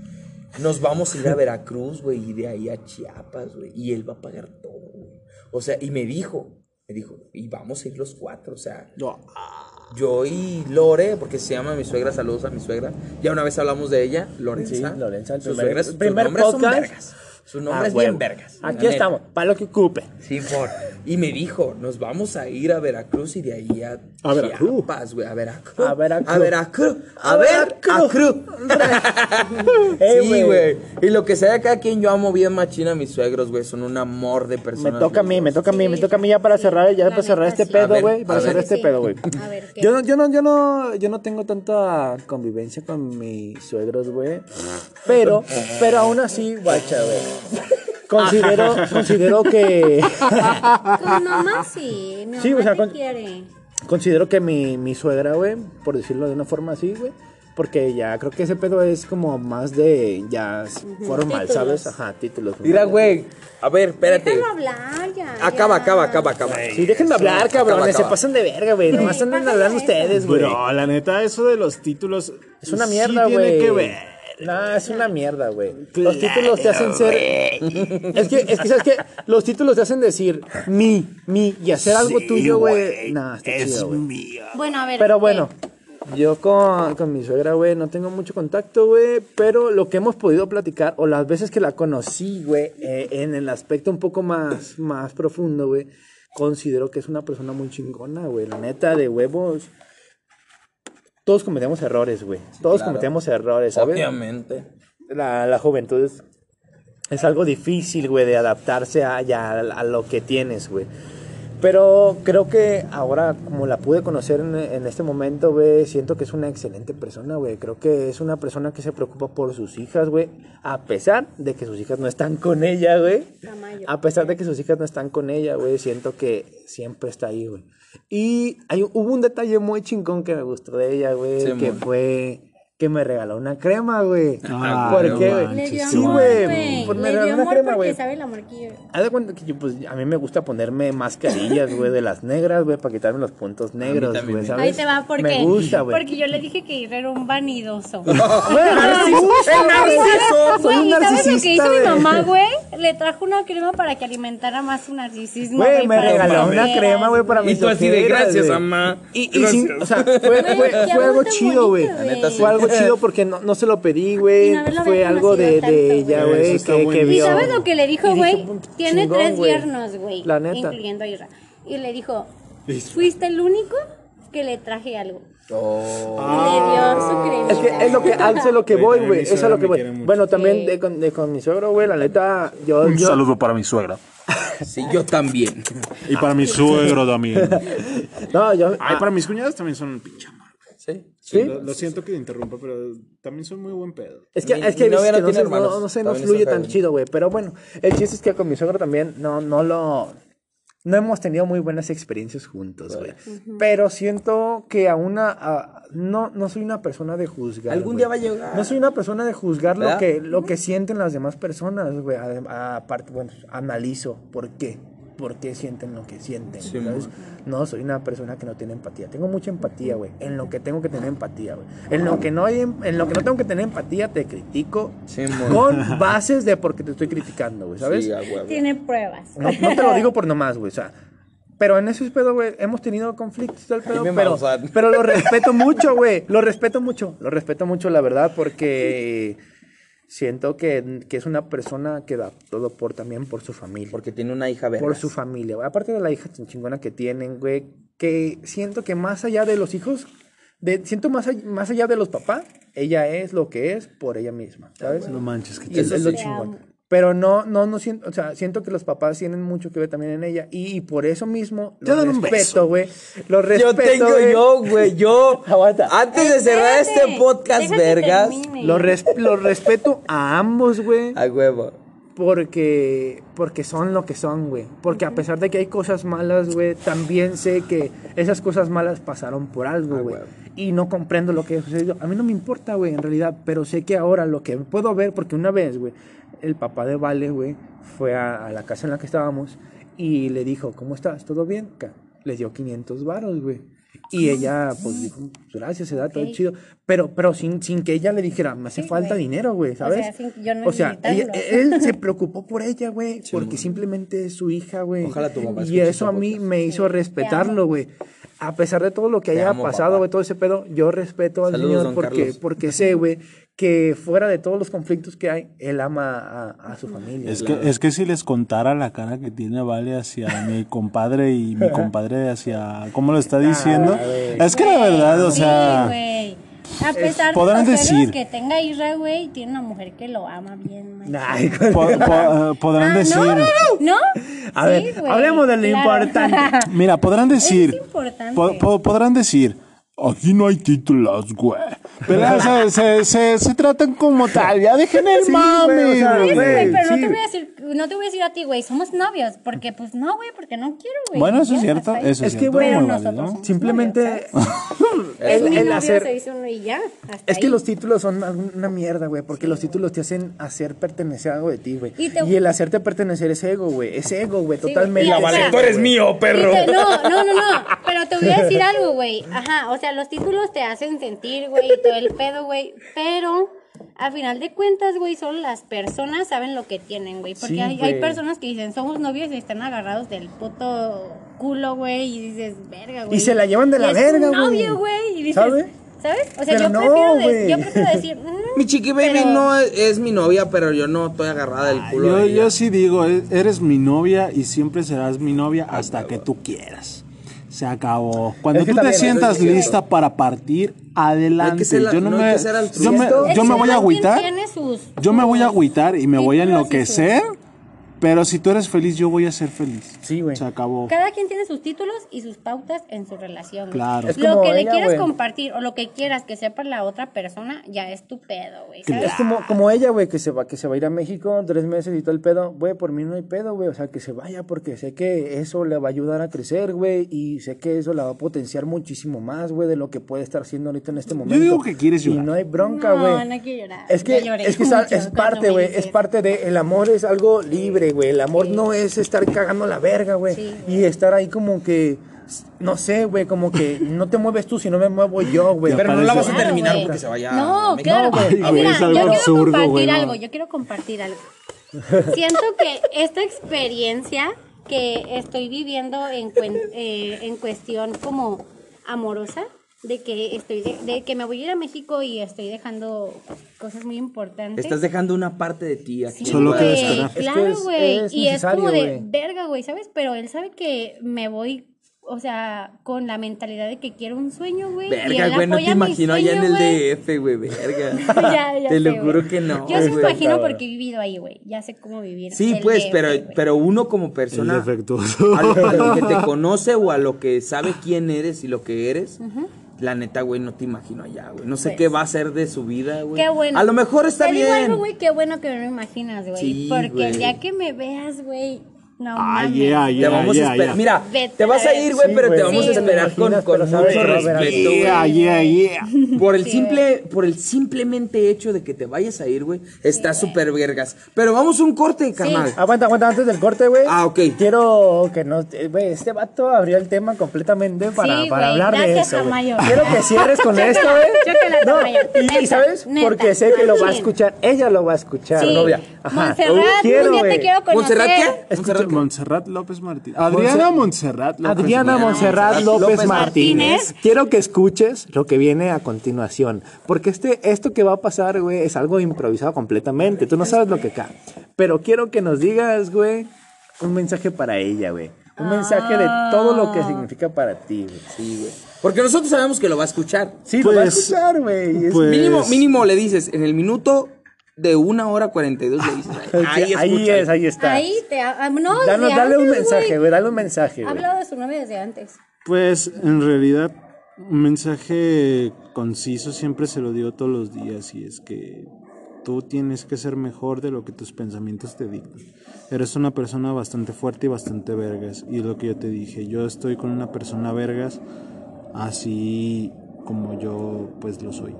Nos vamos a ir a Veracruz, güey, y de ahí a Chiapas, güey. Y él va a pagar todo, güey. O sea, y me dijo, Me dijo, y vamos a ir los cuatro, o sea, No. yo y Lore, porque se llama mi suegra, saludos a mi suegra. Ya una vez hablamos de ella, Lorenza. Sí, Lorenza, el primer- son podcast. Su nombre Ah, es bien vergas. Aquí estamos, para lo que ocupe. Sí, por. Y me dijo, nos vamos a ir a Veracruz y de ahí a, A Veracruz. Chiapas, güey, a Veracruz. A Veracruz. A Veracruz. A A Veracruz. Sí, güey. Y lo que sea de cada quien, yo amo bien machina a mis suegros, güey. Son un amor de Me personas. toca a mí, me toca a mí, me toca a mí ya para cerrar, ya para cerrar este sí. pedo, güey, para cerrar este pedo, güey. A ver, ¿qué? Yo no, yo no, yo no, yo no tengo tanta convivencia con mis suegros, güey. Pero, pero aún así, guacha, güey. Considero, considero que, Con mi mamá sí. Mi Sí, mamá o sea, te con- quiere. considero que mi, mi suegra, güey, por decirlo de una forma así, güey. Porque ya creo que ese pedo es como más de, ya formal, títulos. ¿sabes? Ajá, títulos. Mira, güey. A ver, espérate. Déjalo hablar ya. Acaba, ya. acaba, acaba, acaba. Sí, déjenme hablar, cabrones, acaba, se pasan de verga, güey. Nomás andan hablando ustedes, güey. Bro, la neta, eso de los títulos. Es una sí mierda, güey. tiene que ver. No, es una mierda, güey. Los títulos te hacen ser. Es que, es que, ¿sabes qué? Los títulos te hacen decir mi, mi y hacer algo tuyo, güey. No, está chido, güey. Bueno, a ver. Pero ¿qué? bueno, yo con, con mi suegra, güey, no tengo mucho contacto, güey. Pero lo que hemos podido platicar, o las veces que la conocí, güey, eh, en el aspecto un poco más, más profundo, güey, considero que es una persona muy chingona, güey. La neta, de huevos. Todos cometemos errores, güey. Todos claro. cometemos errores, ¿sabes? Obviamente. la, la juventud es, es algo difícil, güey, de adaptarse a, ya a, a lo que tienes, güey. Pero creo que ahora, como la pude conocer en, en este momento, güey, siento que es una excelente persona, güey. Creo que es una persona que se preocupa por sus hijas, güey. A pesar de que sus hijas no están con ella, güey. A pesar de que sus hijas no están con ella, güey, siento que siempre está ahí, güey. Y hay, hubo un detalle muy chingón que me gustó de ella, güey, Sí, que fue que me regaló una crema, güey. Ah, ¿Por qué, güey? Sí, güey. me regaló una amor crema, porque güey. sabe el amor que yo. Haz de cuenta que yo, pues, a mí me gusta ponerme mascarillas, güey, de las negras, güey, para quitarme los puntos negros, güey, me- ¿sabes? Ahí te va, ¿por qué? Me gusta, güey. Porque yo le dije que era un vanidoso. Güey, narciso, un ¿y ¿sabes lo que hizo mi mamá, güey? Le trajo una crema para que alimentara más su narcisismo. Güey, me regaló una crema, güey, para Y mis tú así de gracias, mamá. Y, y sí, o sea, fue, algo chido, güey. bonito, La neta, sí. Fue algo chido porque no, no se lo pedí, güey. Fue algo de, de ella, güey. que, que buenísimo. ¿Y vio. sabes lo que le dijo, güey? "Puta, Tiene chingón, tres güey". yernos, güey. La neta. Incluyendo a Isra. Y le dijo, fuiste el único que le traje algo. Oh. Y le dio su crema. Es que es lo que, a eso es lo que voy, güey. Eso es lo que voy. Bueno, también Sí. de, con, de- con mi suegro, güey, la neta, yo, Un yo, saludo para mi suegra. Sí, yo también. Y para mi suegro también. no, yo, Ay, ah, para mis cuñadas también son un pinche amor. Sí. ¿sí? Lo, lo siento que te interrumpa, pero también son muy buen pedo. Es que, Mi- es que, mi novia no que no, tiene se, hermanos, no, no sé, no también fluye está tan cabrón. chido, güey. Pero bueno, el chiste es que con mi suegro también no, no lo... No hemos tenido muy buenas experiencias juntos, güey. Pero siento que a una... a- no, no soy una persona de juzgar, Algún güey. día va a llegar. No soy una persona de juzgar lo ¿Verdad? que, lo que sienten las demás personas, güey. Adem- Aparte, bueno, analizo por qué. ¿Por qué sienten lo que sienten? Sí, ¿sabes? No, soy una persona que no tiene empatía. Tengo mucha empatía, güey. En lo que tengo que tener empatía, güey. En lo que no hay, em- en lo que no tengo que tener empatía, te critico Sí, con bases de por qué te estoy criticando, güey, ¿sabes? Sí. Tiene pruebas. No, no te lo digo por nomás, güey. O sea, pero en ese pedo, güey, hemos tenido conflictos y todo el pedo, me pero, pero lo respeto mucho, güey. Lo respeto mucho. Lo respeto mucho, la verdad, porque siento que, que es una persona que da todo por también por su familia. Porque tiene una hija vergas. por su familia, güey. Aparte de la hija tan chingona que tienen, güey, que siento que más allá de los hijos, de, siento más, all- más allá de los papás, ella es lo que es por ella misma, ¿sabes? No manches, que Y es, es lo chingón. Pero no, no, no siento, o sea, siento que los papás tienen mucho que ver también en ella. Y, y por eso mismo lo dan un beso. respeto, güey. Lo respeto. Yo tengo, güey. yo, güey, yo. Aguanta. Antes de cerrar este podcast, vergas. Lo, res- lo respeto a ambos, güey. A huevo. Porque, porque son lo que son, güey. Porque a pesar de que hay cosas malas, güey, también sé que esas cosas malas pasaron por algo, güey. güey. Y no comprendo lo que ha sucedido. A mí no me importa, güey, en realidad. Pero sé que ahora lo que puedo ver, porque una vez, güey, el papá de Vale, güey, fue a, a la casa en la que estábamos y le dijo, ¿cómo estás? ¿Todo bien? Les dio 500 varos, güey. Y ella, pues, dijo, gracias, se da todo chido. Pero, pero sin, sin que ella le dijera, me hace Sí, falta dinero, güey, ¿sabes? sea, sin yo O sea, ella- él se preocupó por ella, güey, porque simplemente es su hija, güey. Ojalá tu mamá Y eso a mí me hizo respetarlo, güey. A pesar de todo lo que Te haya amo, pasado, güey, todo ese pedo, yo respeto al Saludos, Señor porque, Carlos. porque sé, güey, que fuera de todos los conflictos que hay, él ama a, a su familia. Es que, es que si les contara la cara que tiene Vale hacia mi compadre y mi compadre hacia... ¿Cómo lo está diciendo? es que la verdad, o Sí, sea... güey. A pesar podrán de decir- que tenga Isra, güey, tiene una mujer que lo ama bien. Ay, po- po- eh, podrán Ah, decir... ¿No? ¿No? A Sí, ver, güey, hablemos de lo claro. importante. Mira, podrán decir... importante. po- po- podrán decir... Aquí no hay títulos, güey. Pero se, se, se, se tratan como tal. Ya dejen el Sí, mame, güey, o sea, güey. Sí, güey, pero no sí. te voy a decir, no te voy a decir a ti, güey, somos novios, porque pues no, güey, porque no quiero, güey. Bueno, eso es cierto, eso es Es que, güey, somos Simplemente el, hacer... se hizo uno y ya, hasta Es que ahí. los títulos son una mierda, güey, porque los títulos te hacen hacer pertenecer a algo de ti, güey. Y el hacerte pertenecer es ego, güey. Es ego, güey, Sí, totalmente. y espera. ego, Tú eres mío, perro. Te- no, no, no, no. Pero te voy a decir algo, güey. Ajá, o sea, los títulos te hacen sentir, güey, y todo el pedo, güey. Pero a final de cuentas, güey, solo las personas saben lo que tienen, güey. Porque Sí, hay, hay personas que dicen, somos novios y están agarrados del puto culo, güey. Y dices, verga, güey. Y se la llevan de Y la verga, güey. novio, güey. Y dices, ¿Sabe? ¿sabes? O sea, Pero yo, no, prefiero de- yo prefiero decir, mm, Mi chiqui baby Pero- no es, es mi novia, pero yo no estoy agarrada del culo. Yo, de ella. yo sí digo, e- eres mi novia y siempre serás mi novia hasta que tú quieras. Se acabó. Cuando Es que tú te sientas lista para partir, adelante. Ser yo no, me, yo me, yo me voy a agüitar. sus- Yo me voy a agüitar y me voy a enloquecer. Pero si tú eres feliz, yo voy a ser feliz. Sí, güey. Se acabó. Cada quien tiene sus títulos y sus pautas en su relación. Claro. Es lo que le quieras compartir o lo que quieras que sepa la otra persona ya es tu pedo, güey. Es como, como ella, güey, que se va, que se va a ir a México tres meses y todo el pedo. Güey, por mí no hay pedo, güey. O sea, que se vaya porque sé que eso le va a ayudar a crecer, güey. Y sé que eso la va a potenciar muchísimo más, güey, de lo que puede estar haciendo ahorita en este momento. digo que quieres Y llorar. no hay bronca, No, güey. no quiero llorar. Es que, lloré es, que es, mucho es cuando parte, güey. Es parte de. El amor es algo libre, güey. El amor no es estar cagando la verga, güey. Sí, y estar ahí como que. No sé, güey, como que no te mueves tú si no me muevo yo, güey. Pero no la vas a Claro, terminar güey. porque se vaya. No, claro. Güey, mira, es algo yo quiero compartir güey, no. algo, yo quiero compartir algo. Siento que esta experiencia que estoy viviendo en, cuen- eh, en cuestión como amorosa, de que estoy de, de que me voy a ir a México y estoy dejando cosas muy importantes. Estás dejando una parte de ti aquí. Sí, Solo que Claro, güey. es y es como de verga, güey, ¿sabes? Pero él sabe que me voy, o sea, con la mentalidad de que quiero un sueño, güey. y Verga, güey, no te imagino allá en el. DF, güey, verga. Ya, ya Te lo juro que no. Yo sí me imagino cabrón. porque he vivido ahí, güey. Ya sé cómo vivir. Sí, el pues, DF, pero, pero uno como persona, a lo, a lo que te conoce o a lo que sabe quién eres y lo que eres, la neta, güey, no te imagino allá, güey. No sé Pues. qué va a ser de su vida, güey. Qué bueno. A lo mejor está Te bien. digo algo, güey, qué bueno que no me imaginas, güey. Sí, porque güey. el día que me veas, güey, no Ah, mames. yeah, te vamos yeah, a esperar. yeah. Mira, Vete te vas a ir, güey, Sí, pero te vamos Sí, a esperar con, con mucho respeto. Yeah, yeah, yeah. Por el Sí, simple, por el simplemente hecho de que te vayas a ir, güey, está súper vergas. Pero vamos a un corte, carnal. Aguanta, aguanta, antes del corte, güey. Ah, ok. Quiero que nos. eh, Güey, este vato abrió el tema completamente para, Sí, para hablar de eso. Quiero que cierres con esto, güey. No, y, y neta, ¿sabes? neta, Porque sé que lo va a escuchar. Ella lo va a escuchar. Sí. novia. Ajá. Montserrat, Quiero, un día te güey. quiero conocer. ¿Montserrat qué? Montserrat, López Martínez. Adriana Montserrat López Adriana Martínez. Montserrat López López Martínez. Quiero que escuches lo que viene a continuación. Porque este, esto que va a pasar, güey, es algo improvisado completamente. Tú no sabes lo que acá. Pero quiero que nos digas, güey, un mensaje para ella, güey. Un mensaje de todo lo que significa para ti, güey. Sí, güey. Porque nosotros sabemos que lo va a escuchar. Sí, lo va a Pues, escuchar, güey. Es- pues- Mínimo, mínimo le dices, en el minuto de una hora cuarenta y dos le dices, ahí, ahí es, ahí está. Ahí te. ah, No, Danos- dale un mensaje, güey. Dale un mensaje, Ha hablado de su novia desde antes. Pues en realidad un mensaje conciso siempre se lo digo todos los días y es que tú tienes que ser mejor de lo que tus pensamientos te dictan. Eres una persona bastante fuerte y bastante vergas y es lo que yo te dije, yo estoy con una persona vergas así como yo pues lo soy.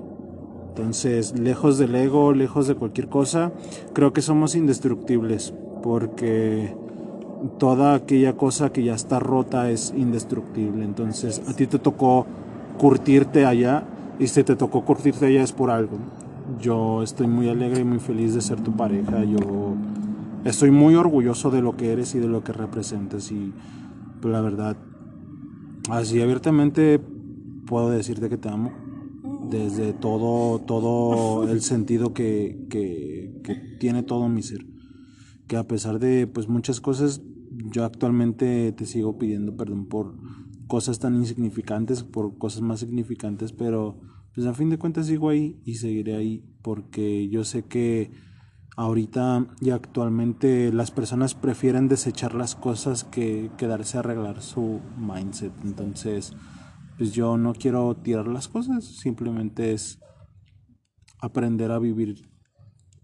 Entonces, lejos del ego, lejos de cualquier cosa, creo que somos indestructibles porque toda aquella cosa que ya está rota es indestructible. Entonces, a ti te tocó curtirte allá y si te tocó curtirte allá es por algo. Yo estoy muy alegre y muy feliz de ser tu pareja. Yo estoy muy orgulloso de lo que eres y de lo que representas y pues, la verdad, así abiertamente puedo decirte que te amo. Desde todo, todo el sentido que, que, tiene todo mi ser que a pesar de pues muchas cosas, yo actualmente te sigo pidiendo perdón por cosas tan insignificantes, por cosas más significantes, pero pues a fin de cuentas sigo ahí y seguiré ahí porque yo sé que ahorita y actualmente las personas prefieren desechar las cosas que quedarse a arreglar su mindset. Entonces, pues yo no quiero tirar las cosas, simplemente es aprender a vivir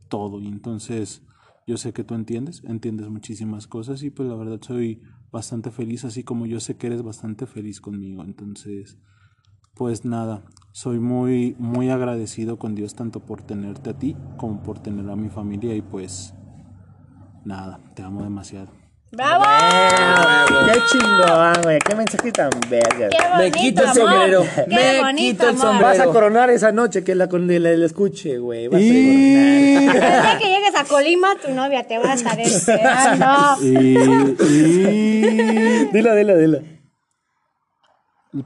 todo y entonces yo sé que tú entiendes, entiendes muchísimas cosas y pues la verdad soy bastante feliz, así como yo sé que eres bastante feliz conmigo. Entonces, pues nada, soy muy, muy agradecido con Dios tanto por tenerte a ti como por tener a mi familia y pues nada, te amo demasiado. ¡Bravo! Qué chingón, güey. Qué mensaje tan verga. ¡Qué Me bonito quito el amor! sombrero. ¡Qué Me bonito quito el sombrero. Vas a coronar esa noche que la, con- la, la escuche, güey. Vas a Y, El día que llegues a Colima, tu novia te va a estar esperando. y, y coronar. Dila, dila, dila.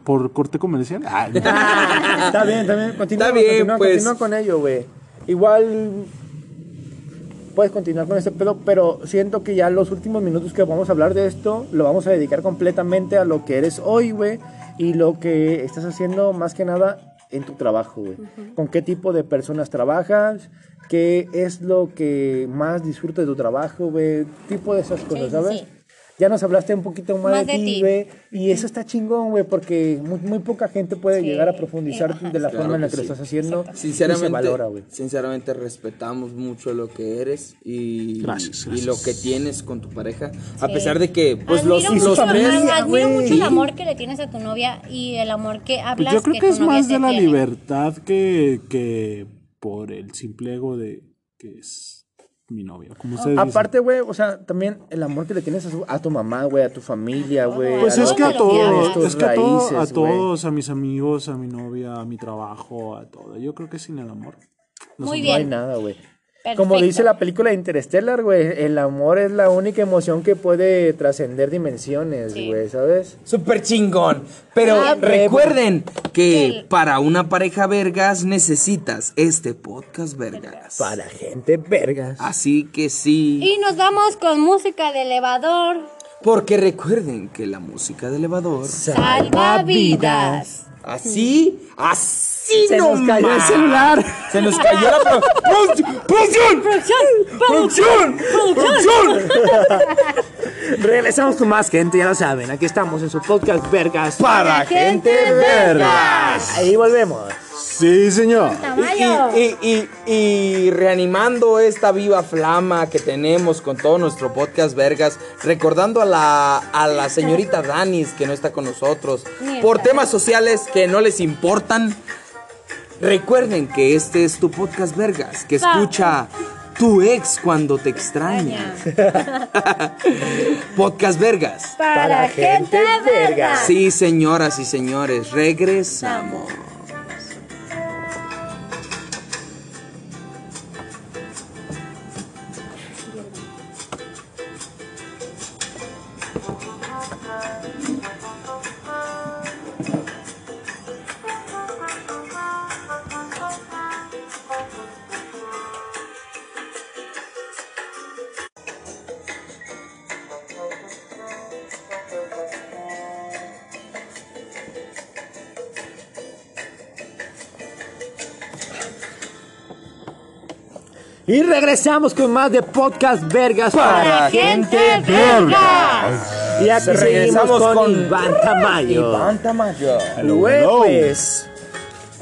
por corte comercial. Ah, Está bien, está bien. Continúa, Está bien, continúa, pues. continúa con ello, güey. Igual puedes continuar con este pedo, pero siento que ya los últimos minutos que vamos a hablar de esto lo vamos a dedicar completamente a lo que eres hoy, güey, y lo que estás haciendo más que nada en tu trabajo, güey. ¿Con qué tipo de personas trabajas? ¿Qué es lo que más disfrutas de tu trabajo, güey? Tipo de esas cosas, sí, ¿sabes? sí. Ya nos hablaste un poquito más, Más de, de ti, güey. Y eso está chingón, güey, porque muy, muy poca gente puede Sí. llegar a profundizar Ajá. de la Claro forma en la que que lo sí. estás haciendo. Sinceramente, Y se valora, güey. sinceramente respetamos mucho lo que eres y, Gracias, y gracias. lo que tienes con tu pareja. A pesar de que, pues admiro los, mucho, los tres. ad- admiro mucho el amor que le tienes a tu novia y el amor que hablas Pues yo creo que, tu es más de la tiene. libertad que, que por el simple ego de que es mi novia. Como ustedes dicen. Aparte, güey, o sea, también el amor que le tienes a, su- a tu mamá, güey, a tu familia, güey. Pues a es que a todos, es que a, todo- a todos, a mis amigos, a mi novia, a mi trabajo, a todo. Yo creo que sin el amor. Muy No hay nada, güey. Perfecto. Como dice la película de Interstellar, güey, el amor es la única emoción que puede trascender dimensiones, Sí. güey, ¿sabes? Súper chingón. Pero Ah, recuerden que El- para una pareja vergas necesitas este podcast vergas. Para gente vergas. Así que sí. Y nos vamos con música de elevador. Porque recuerden que la música de elevador. Salva vidas. Así, así Se nos cayó el celular. Se nos cayó la pro- ¡Producción! ¡Producción! ¡Producción! ¡Producción! ¡Producción! Regresamos con más gente, ya lo saben. Aquí estamos en su podcast Vergas. Para gente vergas. Ahí volvemos. Sí, señor. Y, y- y- y reanimando esta viva flama que tenemos con todo nuestro podcast Vergas, recordando a la, a la señorita Danis que no está con nosotros por temas sociales que no les importan. Recuerden que este es tu podcast Vergas, que escucha tu ex cuando te extraña. podcast Vergas. Para gente verga. Sí, señoras y señores, regresamos. Y regresamos con más de podcast Vergas Para gente verga. Y aquí seguimos Regresamos con, con Iván Tamayo. Iván Tamayo. Pues,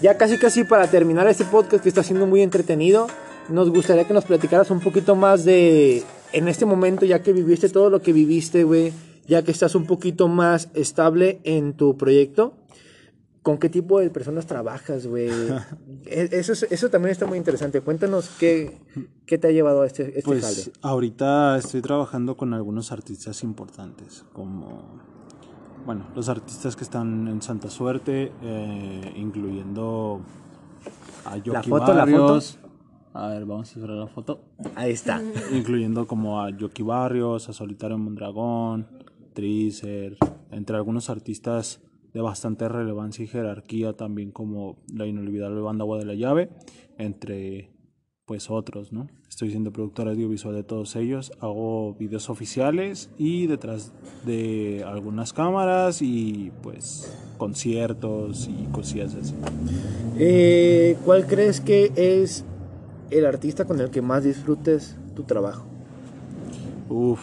ya casi casi para terminar este podcast que está siendo muy entretenido, nos gustaría que nos platicaras un poquito más de, en este momento, ya que viviste todo lo que viviste, güey, ya que estás un poquito más estable en tu proyecto, ¿Con qué tipo de personas trabajas, güey? E- eso, es- eso también está muy interesante. Cuéntanos qué, qué te ha llevado a este, este Pues jale. ahorita estoy trabajando con algunos artistas importantes, como, bueno, los artistas que están en Santa Suerte, eh, incluyendo a Yoki foto, la Barrios. A ver, vamos a ver la foto. Ahí está. incluyendo como a Yoki Barrios, a Solitario Mondragón, Tricer, entre algunos artistas de bastante relevancia y jerarquía, también como la inolvidable banda Agua de la Llave, entre pues otros, ¿no? Estoy siendo productor audiovisual de todos ellos, hago videos oficiales y detrás de algunas cámaras y pues conciertos y cosillas así. Eh, ¿Cuál crees que es el artista con el que más disfrutes tu trabajo? Uf,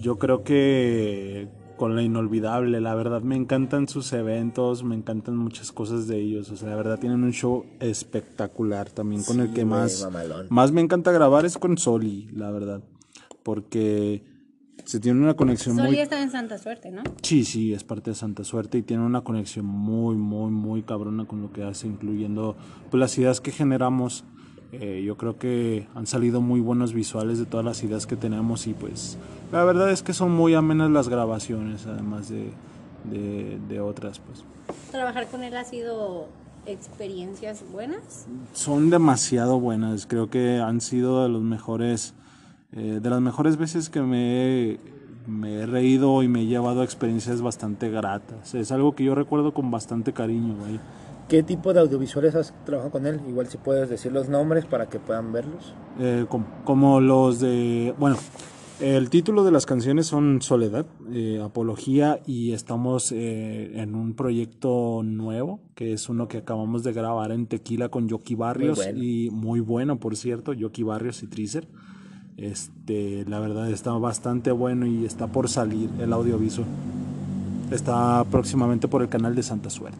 yo creo que con la inolvidable, la verdad me encantan sus eventos, me encantan muchas cosas de ellos, o sea, la verdad tienen un show espectacular también con el que más, mamalón. más me encanta grabar es con Soli, la verdad, porque se tiene una conexión Soli muy... está en Santa Suerte, ¿no? Sí, sí, es parte de Santa Suerte y tiene una conexión muy, muy, muy cabrona con lo que hace, incluyendo pues, las ideas que generamos. Eh, yo creo que han salido muy buenos visuales de todas las ideas que tenemos y pues la verdad es que son muy amenas las grabaciones, además de, de, de otras, pues. Trabajar con él ha sido experiencias buenas. Son demasiado buenas, creo que han sido de los mejores, eh, de las mejores veces que me he, me he reído y me he llevado a experiencias bastante gratas. Es algo que yo recuerdo con bastante cariño, güey. ¿Qué tipo de audiovisuales has trabajado con él? Igual si puedes decir los nombres para que puedan verlos. Eh, com- como los de, bueno, el título de las canciones son Soledad, eh, Apología y estamos eh, en un proyecto nuevo, que es uno que acabamos de grabar en Tequila con Yoki Barrios bueno. y muy bueno, por cierto, Yoki Barrios y Tricer. Este, la verdad está bastante bueno y está por salir el audiovisual. Está próximamente por el canal de Santa Suerte.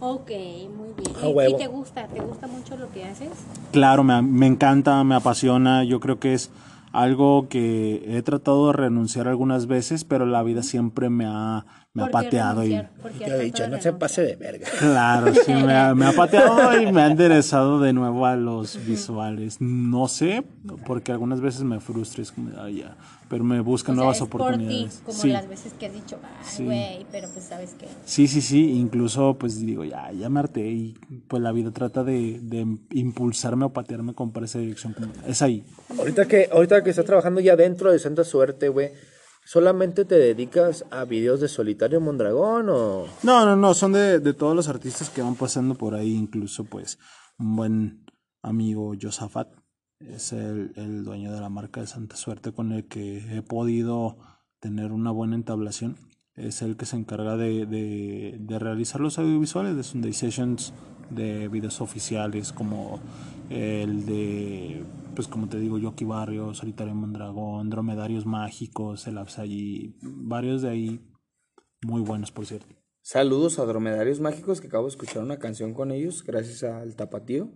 Ok, muy bien. A ¿Y- huevo. ¿Y te gusta? ¿Te gusta mucho lo que haces? Claro, me, me encanta, me apasiona. Yo creo que es algo que he tratado de renunciar algunas veces, pero la vida siempre me ha, me ha ¿Por qué pateado. Y, has he dicho, no se pase de verga. claro, sí, me ha, me ha pateado y me ha enderezado de nuevo a los visuales. No sé, porque algunas veces me frustra, es como, "Ay, ya, pero me buscan O sea, nuevas es oportunidades. por ti, como Sí. las veces que has dicho, ay, Sí. güey, pero pues sabes que... Sí, sí, sí, incluso pues digo, ya, ya me harté y pues la vida trata de, de impulsarme o patearme con para esa dirección. como, Es ahí. Ahorita que, ahorita que estás trabajando ya dentro de Santa Suerte, güey, ¿solamente te dedicas a videos de Solitario Mondragón o...? No, no, no, son de, de todos los artistas que van pasando por ahí, incluso pues un buen amigo Josafat es el, el dueño de la marca de Santa Suerte con el que he podido tener una buena entablación. Es el que se encarga de, de, de realizar los audiovisuales de Sunday Sessions, de videos oficiales como el de, pues como te digo, Yoki Barrio, Solitario Mondragón, Dromedarios Mágicos, el Absallí, varios de ahí muy buenos por cierto. Saludos a Dromedarios Mágicos, que acabo de escuchar una canción con ellos, gracias al Tapatío.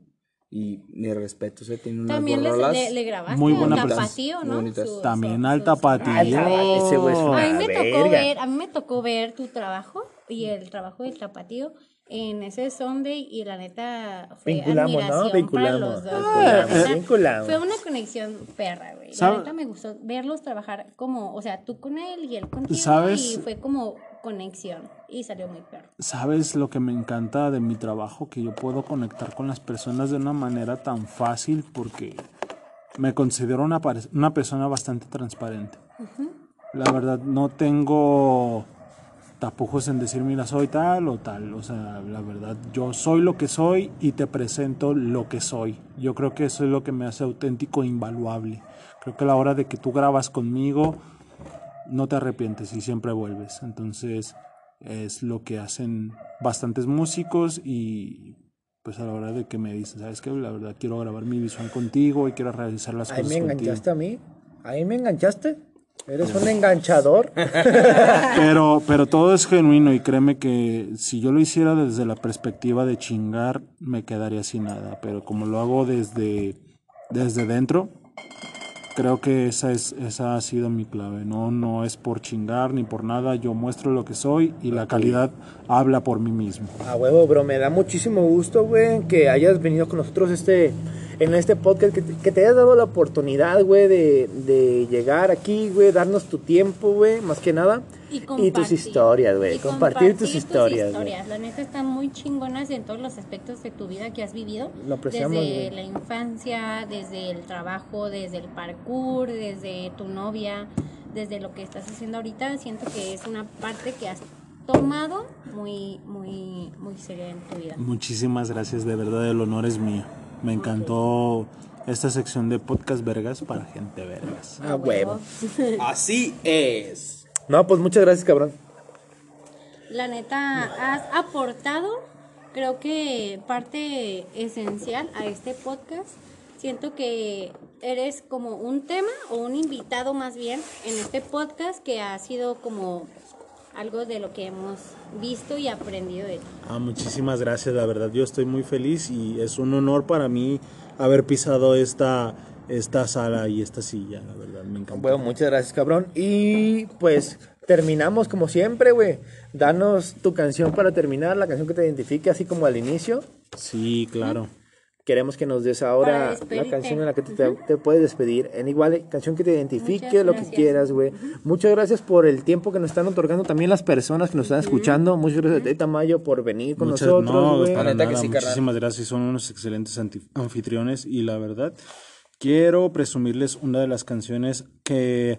Y mi respeto, se tiene unas También les- le, le grabaste Muy al buena tapatío, persona. ¿no? Muy bonitas. Su- También su- al tapatío. Ay, ese güey es una A mí me tocó ver, a mí me tocó ver tu trabajo y el trabajo del tapatío en ese Sunday y la neta fue Vinculamos, ¿no? admiración Vinculamos, para los dos. vinculamos, neta. Fue una conexión perra, güey. La ¿Sabe- neta me gustó verlos trabajar como, o sea, tú con él y él contigo ¿Sabes? y fue como conexión y salió muy perro. ¿Sabes lo que me encanta de mi trabajo? Que yo puedo conectar con las personas de una manera tan fácil porque me considero una, una persona bastante transparente. La verdad, no tengo tapujos en decir, mira, soy tal o tal. O sea, la verdad, yo soy lo que soy y te presento lo que soy. Yo creo que eso es lo que me hace auténtico e invaluable. Creo que a la hora de que tú grabas conmigo, no te arrepientes y siempre vuelves. Entonces es lo que hacen bastantes músicos y pues a la hora de que me dicen, ¿sabes qué? La verdad quiero grabar mi visual contigo y quiero realizar las Ahí cosas me contigo. enganchaste a mí. Ahí me enganchaste. Eres un enganchador. Pero, pero todo es genuino y créeme que si yo lo hiciera desde la perspectiva de chingar, me quedaría sin nada. Pero como lo hago desde, desde dentro, creo que esa, es, esa ha sido mi clave. No, no es por chingar ni por nada. Yo muestro lo que soy y la calidad habla por mí mismo. A huevo, bro, me da muchísimo gusto, güey, que hayas venido con nosotros este, en este podcast, que te, que te hayas dado la oportunidad, güey, de, de llegar aquí, güey, darnos tu tiempo, güey, más que nada. Y, tus historias, güey, compartir, tus historias, güey. La neta están muy chingonas en todos los aspectos de tu vida que has vivido. Lo apreciamos, Desde la infancia, desde el trabajo, desde el parkour, desde tu novia, desde lo que estás haciendo ahorita. Siento que es una parte que has tomado muy, muy, muy seria en tu vida. Muchísimas gracias, de verdad el honor es mío. Me encantó esta sección de podcast vergas para gente vergas. A huevo. Así es. No, pues muchas gracias, cabrón. La neta, has aportado, creo que parte esencial a este podcast. Siento que eres como un tema o un invitado más bien en este podcast que ha sido como algo de lo que hemos visto y aprendido de ti. Ah, muchísimas gracias, la verdad yo estoy muy feliz y es un honor para mí haber pisado esta, esta sala y esta silla, la verdad, me encanta. Bueno, muchas gracias, cabrón. Y pues terminamos como siempre, güey. Danos tu canción para terminar, la canción que te identifique, así como al inicio. Sí, claro. Queremos que nos des ahora la canción en la que te, te- te puedes despedir. En igual, canción que te identifique, Muchas lo que quieras, güey. Muchas gracias por el tiempo que nos están otorgando también las personas que nos están escuchando. Muchas gracias a ti, Tamayo, por venir con Muchas- nosotros, no, güey. para nada, sí, carnal. muchísimas gracias, son unos excelentes anfitriones y la verdad quiero presumirles una de las canciones que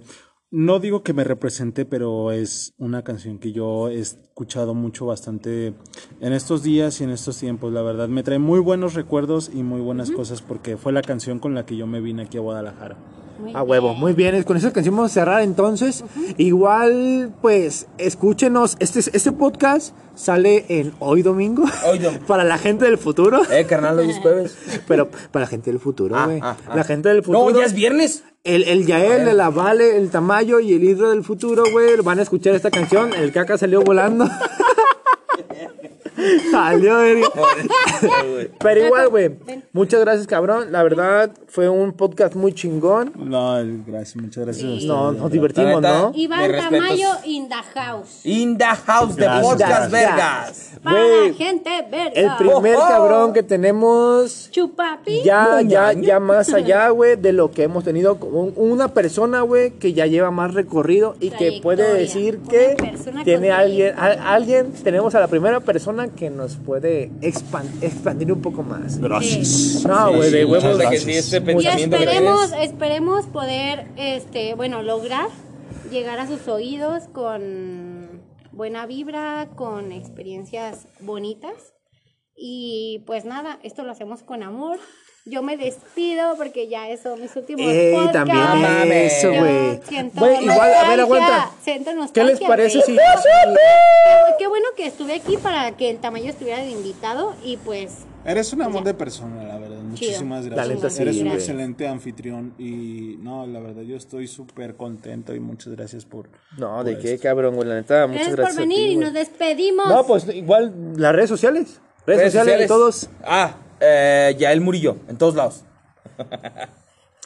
no digo que me represente, pero es una canción que yo he escuchado mucho bastante en estos días y en estos tiempos, la verdad me trae muy buenos recuerdos y muy buenas cosas porque fue la canción con la que yo me vine aquí a Guadalajara. Muy A huevo, bien. muy bien. Con esa canción vamos a cerrar entonces. Igual, pues, escúchenos. Este, este podcast sale en hoy domingo. Hoy dom- para la gente del futuro. Eh, carnal, hoy es jueves. Pero para la gente del futuro, Ah, güey. ah, ah. La gente del futuro. No, ya es viernes. El, el Yael, el Avale, el Tamayo y el Hidro del futuro, güey, van a escuchar esta canción. El caca salió volando. Salió, verga. Pero igual, güey. Muchas gracias, cabrón. La verdad, fue un podcast muy chingón. No, gracias, muchas gracias. a ustedes, No, nos verdad. divertimos. ¿no? Mis Iván respetos. Tamayo in the house. In the house de Gracias, podcast vergas. Para Güey, gente verga. El primer Oh, oh. cabrón que tenemos Chupapi. ya, ya, ya más allá, güey, de lo que hemos tenido como un- una persona, güey, que ya lleva más recorrido y que puede Trayectoria. decir Una que persona tiene con alguien, a- alguien, tenemos a la primera persona que nos puede expan- expandir un poco más. Gracias. No, güey, de Sí, huevos. muchas gracias. Sí, este Y pensamiento que esperemos, tienes. esperemos poder, este, bueno, lograr llegar a sus oídos con buena vibra, con experiencias bonitas. Y pues nada, esto lo hacemos con amor. Yo me despido porque ya eso, mis últimos Ey, podcasts. también mames. eso, güey. siento Güey, igual, a ver, nostalgia, aguanta. siento ¿Qué les nostalgia, parece si, Qué, qué bueno que estuve aquí para que el tamaño estuviera de invitado y pues Eres un amor de persona, la verdad. Muchísimas Chido. gracias. La neta sí, Eres un güey. excelente anfitrión y no, la verdad yo estoy súper contento y muchas gracias por... No, ¿de por qué, esto. cabrón, güey? La neta, muchas gracias, gracias. por a ti, venir y nos despedimos. No, pues igual las redes sociales. Redes, sociales, de todos. Ah, eh, Yael Murillo, en todos lados.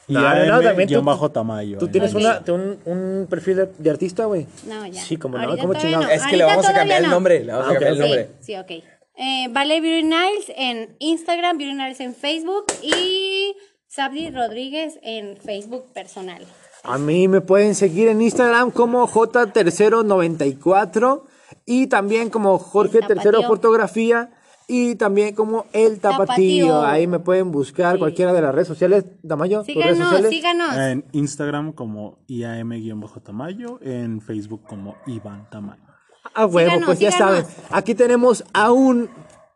Y No, no, AM no, también tú- bajo Tamayo. Tú eh. tienes una, un, un perfil de, de artista, güey. No, ya. Sí, como no, Ahorita ¿cómo todavía chingado? no. Es que le Ahorita vamos a cambiar todavía el no. nombre, le vamos a Ah, cambiar ok. el nombre. Sí, sí, ok. Eh, vale Beauty Niles en Instagram, Beauty Niles en Facebook y Sabdi Rodríguez en Facebook personal. A mí me pueden seguir en Instagram como J394 y también como Jorge Tercero. Fotografía y también como El Tapatío. Tapatío. Ahí me pueden buscar Sí. cualquiera de las redes sociales. Redes Síganos, sociales. síganos. En Instagram como IAM-Tamayo, en Facebook como Iván Tamayo. Ah, huevo, Síganos, pues ya saben. Aquí tenemos a un,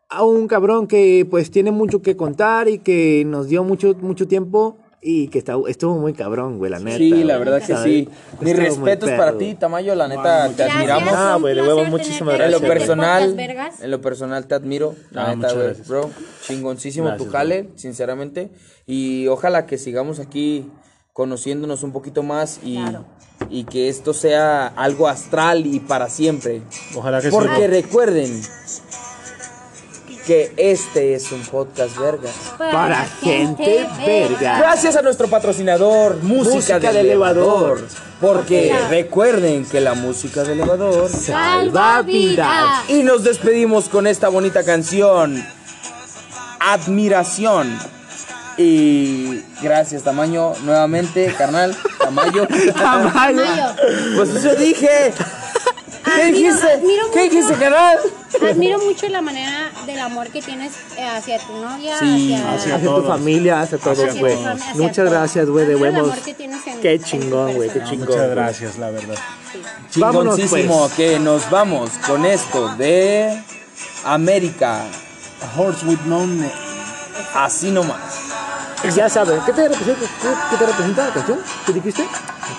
a un cabrón que pues tiene mucho que contar y que nos dio mucho, mucho tiempo y que está, estuvo muy cabrón, güey, la neta. Sí, la verdad que ¿sabes? sí. Mis respetos para ti, Tamayo, la neta, te Gracias, admiramos. Ah, güey, de placer huevo, muchísimas En lo gracias. en este personal, en lo personal te admiro, la Ah, neta, güey, bro, chingoncísimo Gracias, tu jale, sinceramente, y ojalá que sigamos aquí conociéndonos un poquito más y, Claro. y que esto sea algo astral y para siempre. Ojalá que Porque sí. recuerden que este es un podcast verga. Para gente verga. Gracias a nuestro patrocinador, Música, Música de de elevador. elevador. Porque Mira. recuerden que la música de elevador. Salva vidas. Y nos despedimos con esta bonita canción. Admiración. Y gracias, Tamaño, nuevamente, carnal, Tamayo. Tamayo. Mayo. Pues eso dije. ¿Qué dijiste? admiro ¿Qué mucho. dijiste, carnal? Admiro mucho la manera del amor que tienes eh, hacia tu novia, Sí, hacia, hacia Hacia tu familia, hacia todos, Hacia güey. Muchas gracias, güey, de huevos. Qué chingón, güey, qué chingón. Muchas gracias, la verdad. Vámonos, Chingoncísimo pues. que nos vamos con esto de América. A horse with no name. Así nomás. Ya sabes, ¿qué te representa, qué, qué te representa la canción? ¿Qué dijiste?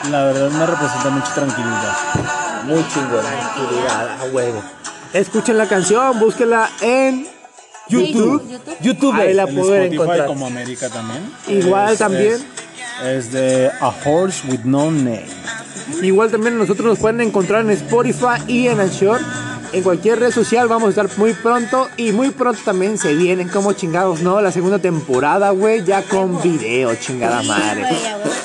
La verdad me representa mucha tranquilidad. Muy chingón. Tranquilidad, a huevo. Escuchen la canción, búsquenla en YouTube. YouTube. YouTube. Ahí la En pueden Spotify encontrar. como América también. Igual Es- también. Es, es de A Horse with No Name. Igual también nosotros nos pueden encontrar en Spotify y en el Short. En cualquier red social vamos a estar muy pronto. Y muy pronto también se vienen como chingados, ¿no? La segunda temporada, güey, ya con video, chingada Sí, madre.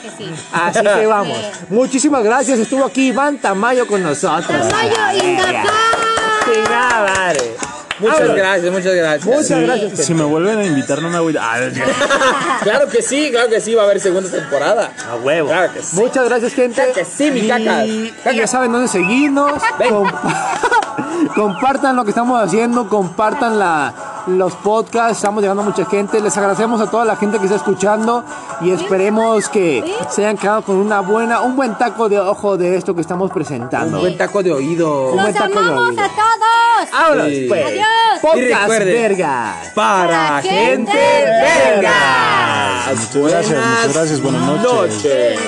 que sí. Así que vamos. Sí. Muchísimas gracias. Estuvo aquí Iván Tamayo con nosotros. Tamayo in the Verga. house. Chingada madre. Muchas gracias, muchas gracias. Muchas gracias. Si me vuelven a invitar, no me voy a... Ah, Claro que sí, claro que sí, va a haber segunda temporada. A huevo. Claro que sí. Muchas gracias, gente. Claro que sí, mi Y- cacas. Y, Cacas. ya saben dónde seguirnos. Ven. Comp- compartan lo que estamos haciendo, compartan la, los podcasts. Estamos llegando a mucha gente. Les agradecemos a toda la gente que está escuchando y esperemos que se hayan quedado con una buena, un buen taco de ojo de esto que estamos presentando. Un buen taco de oído. Un buen ¡Los taco de amamos oído. a todos! Vámonos, Sí. pues. Adiós. Y Podcast recuerden- vergas. Para gente gente verga. Muchas gracias, muchas gracias, buenas noches. noches.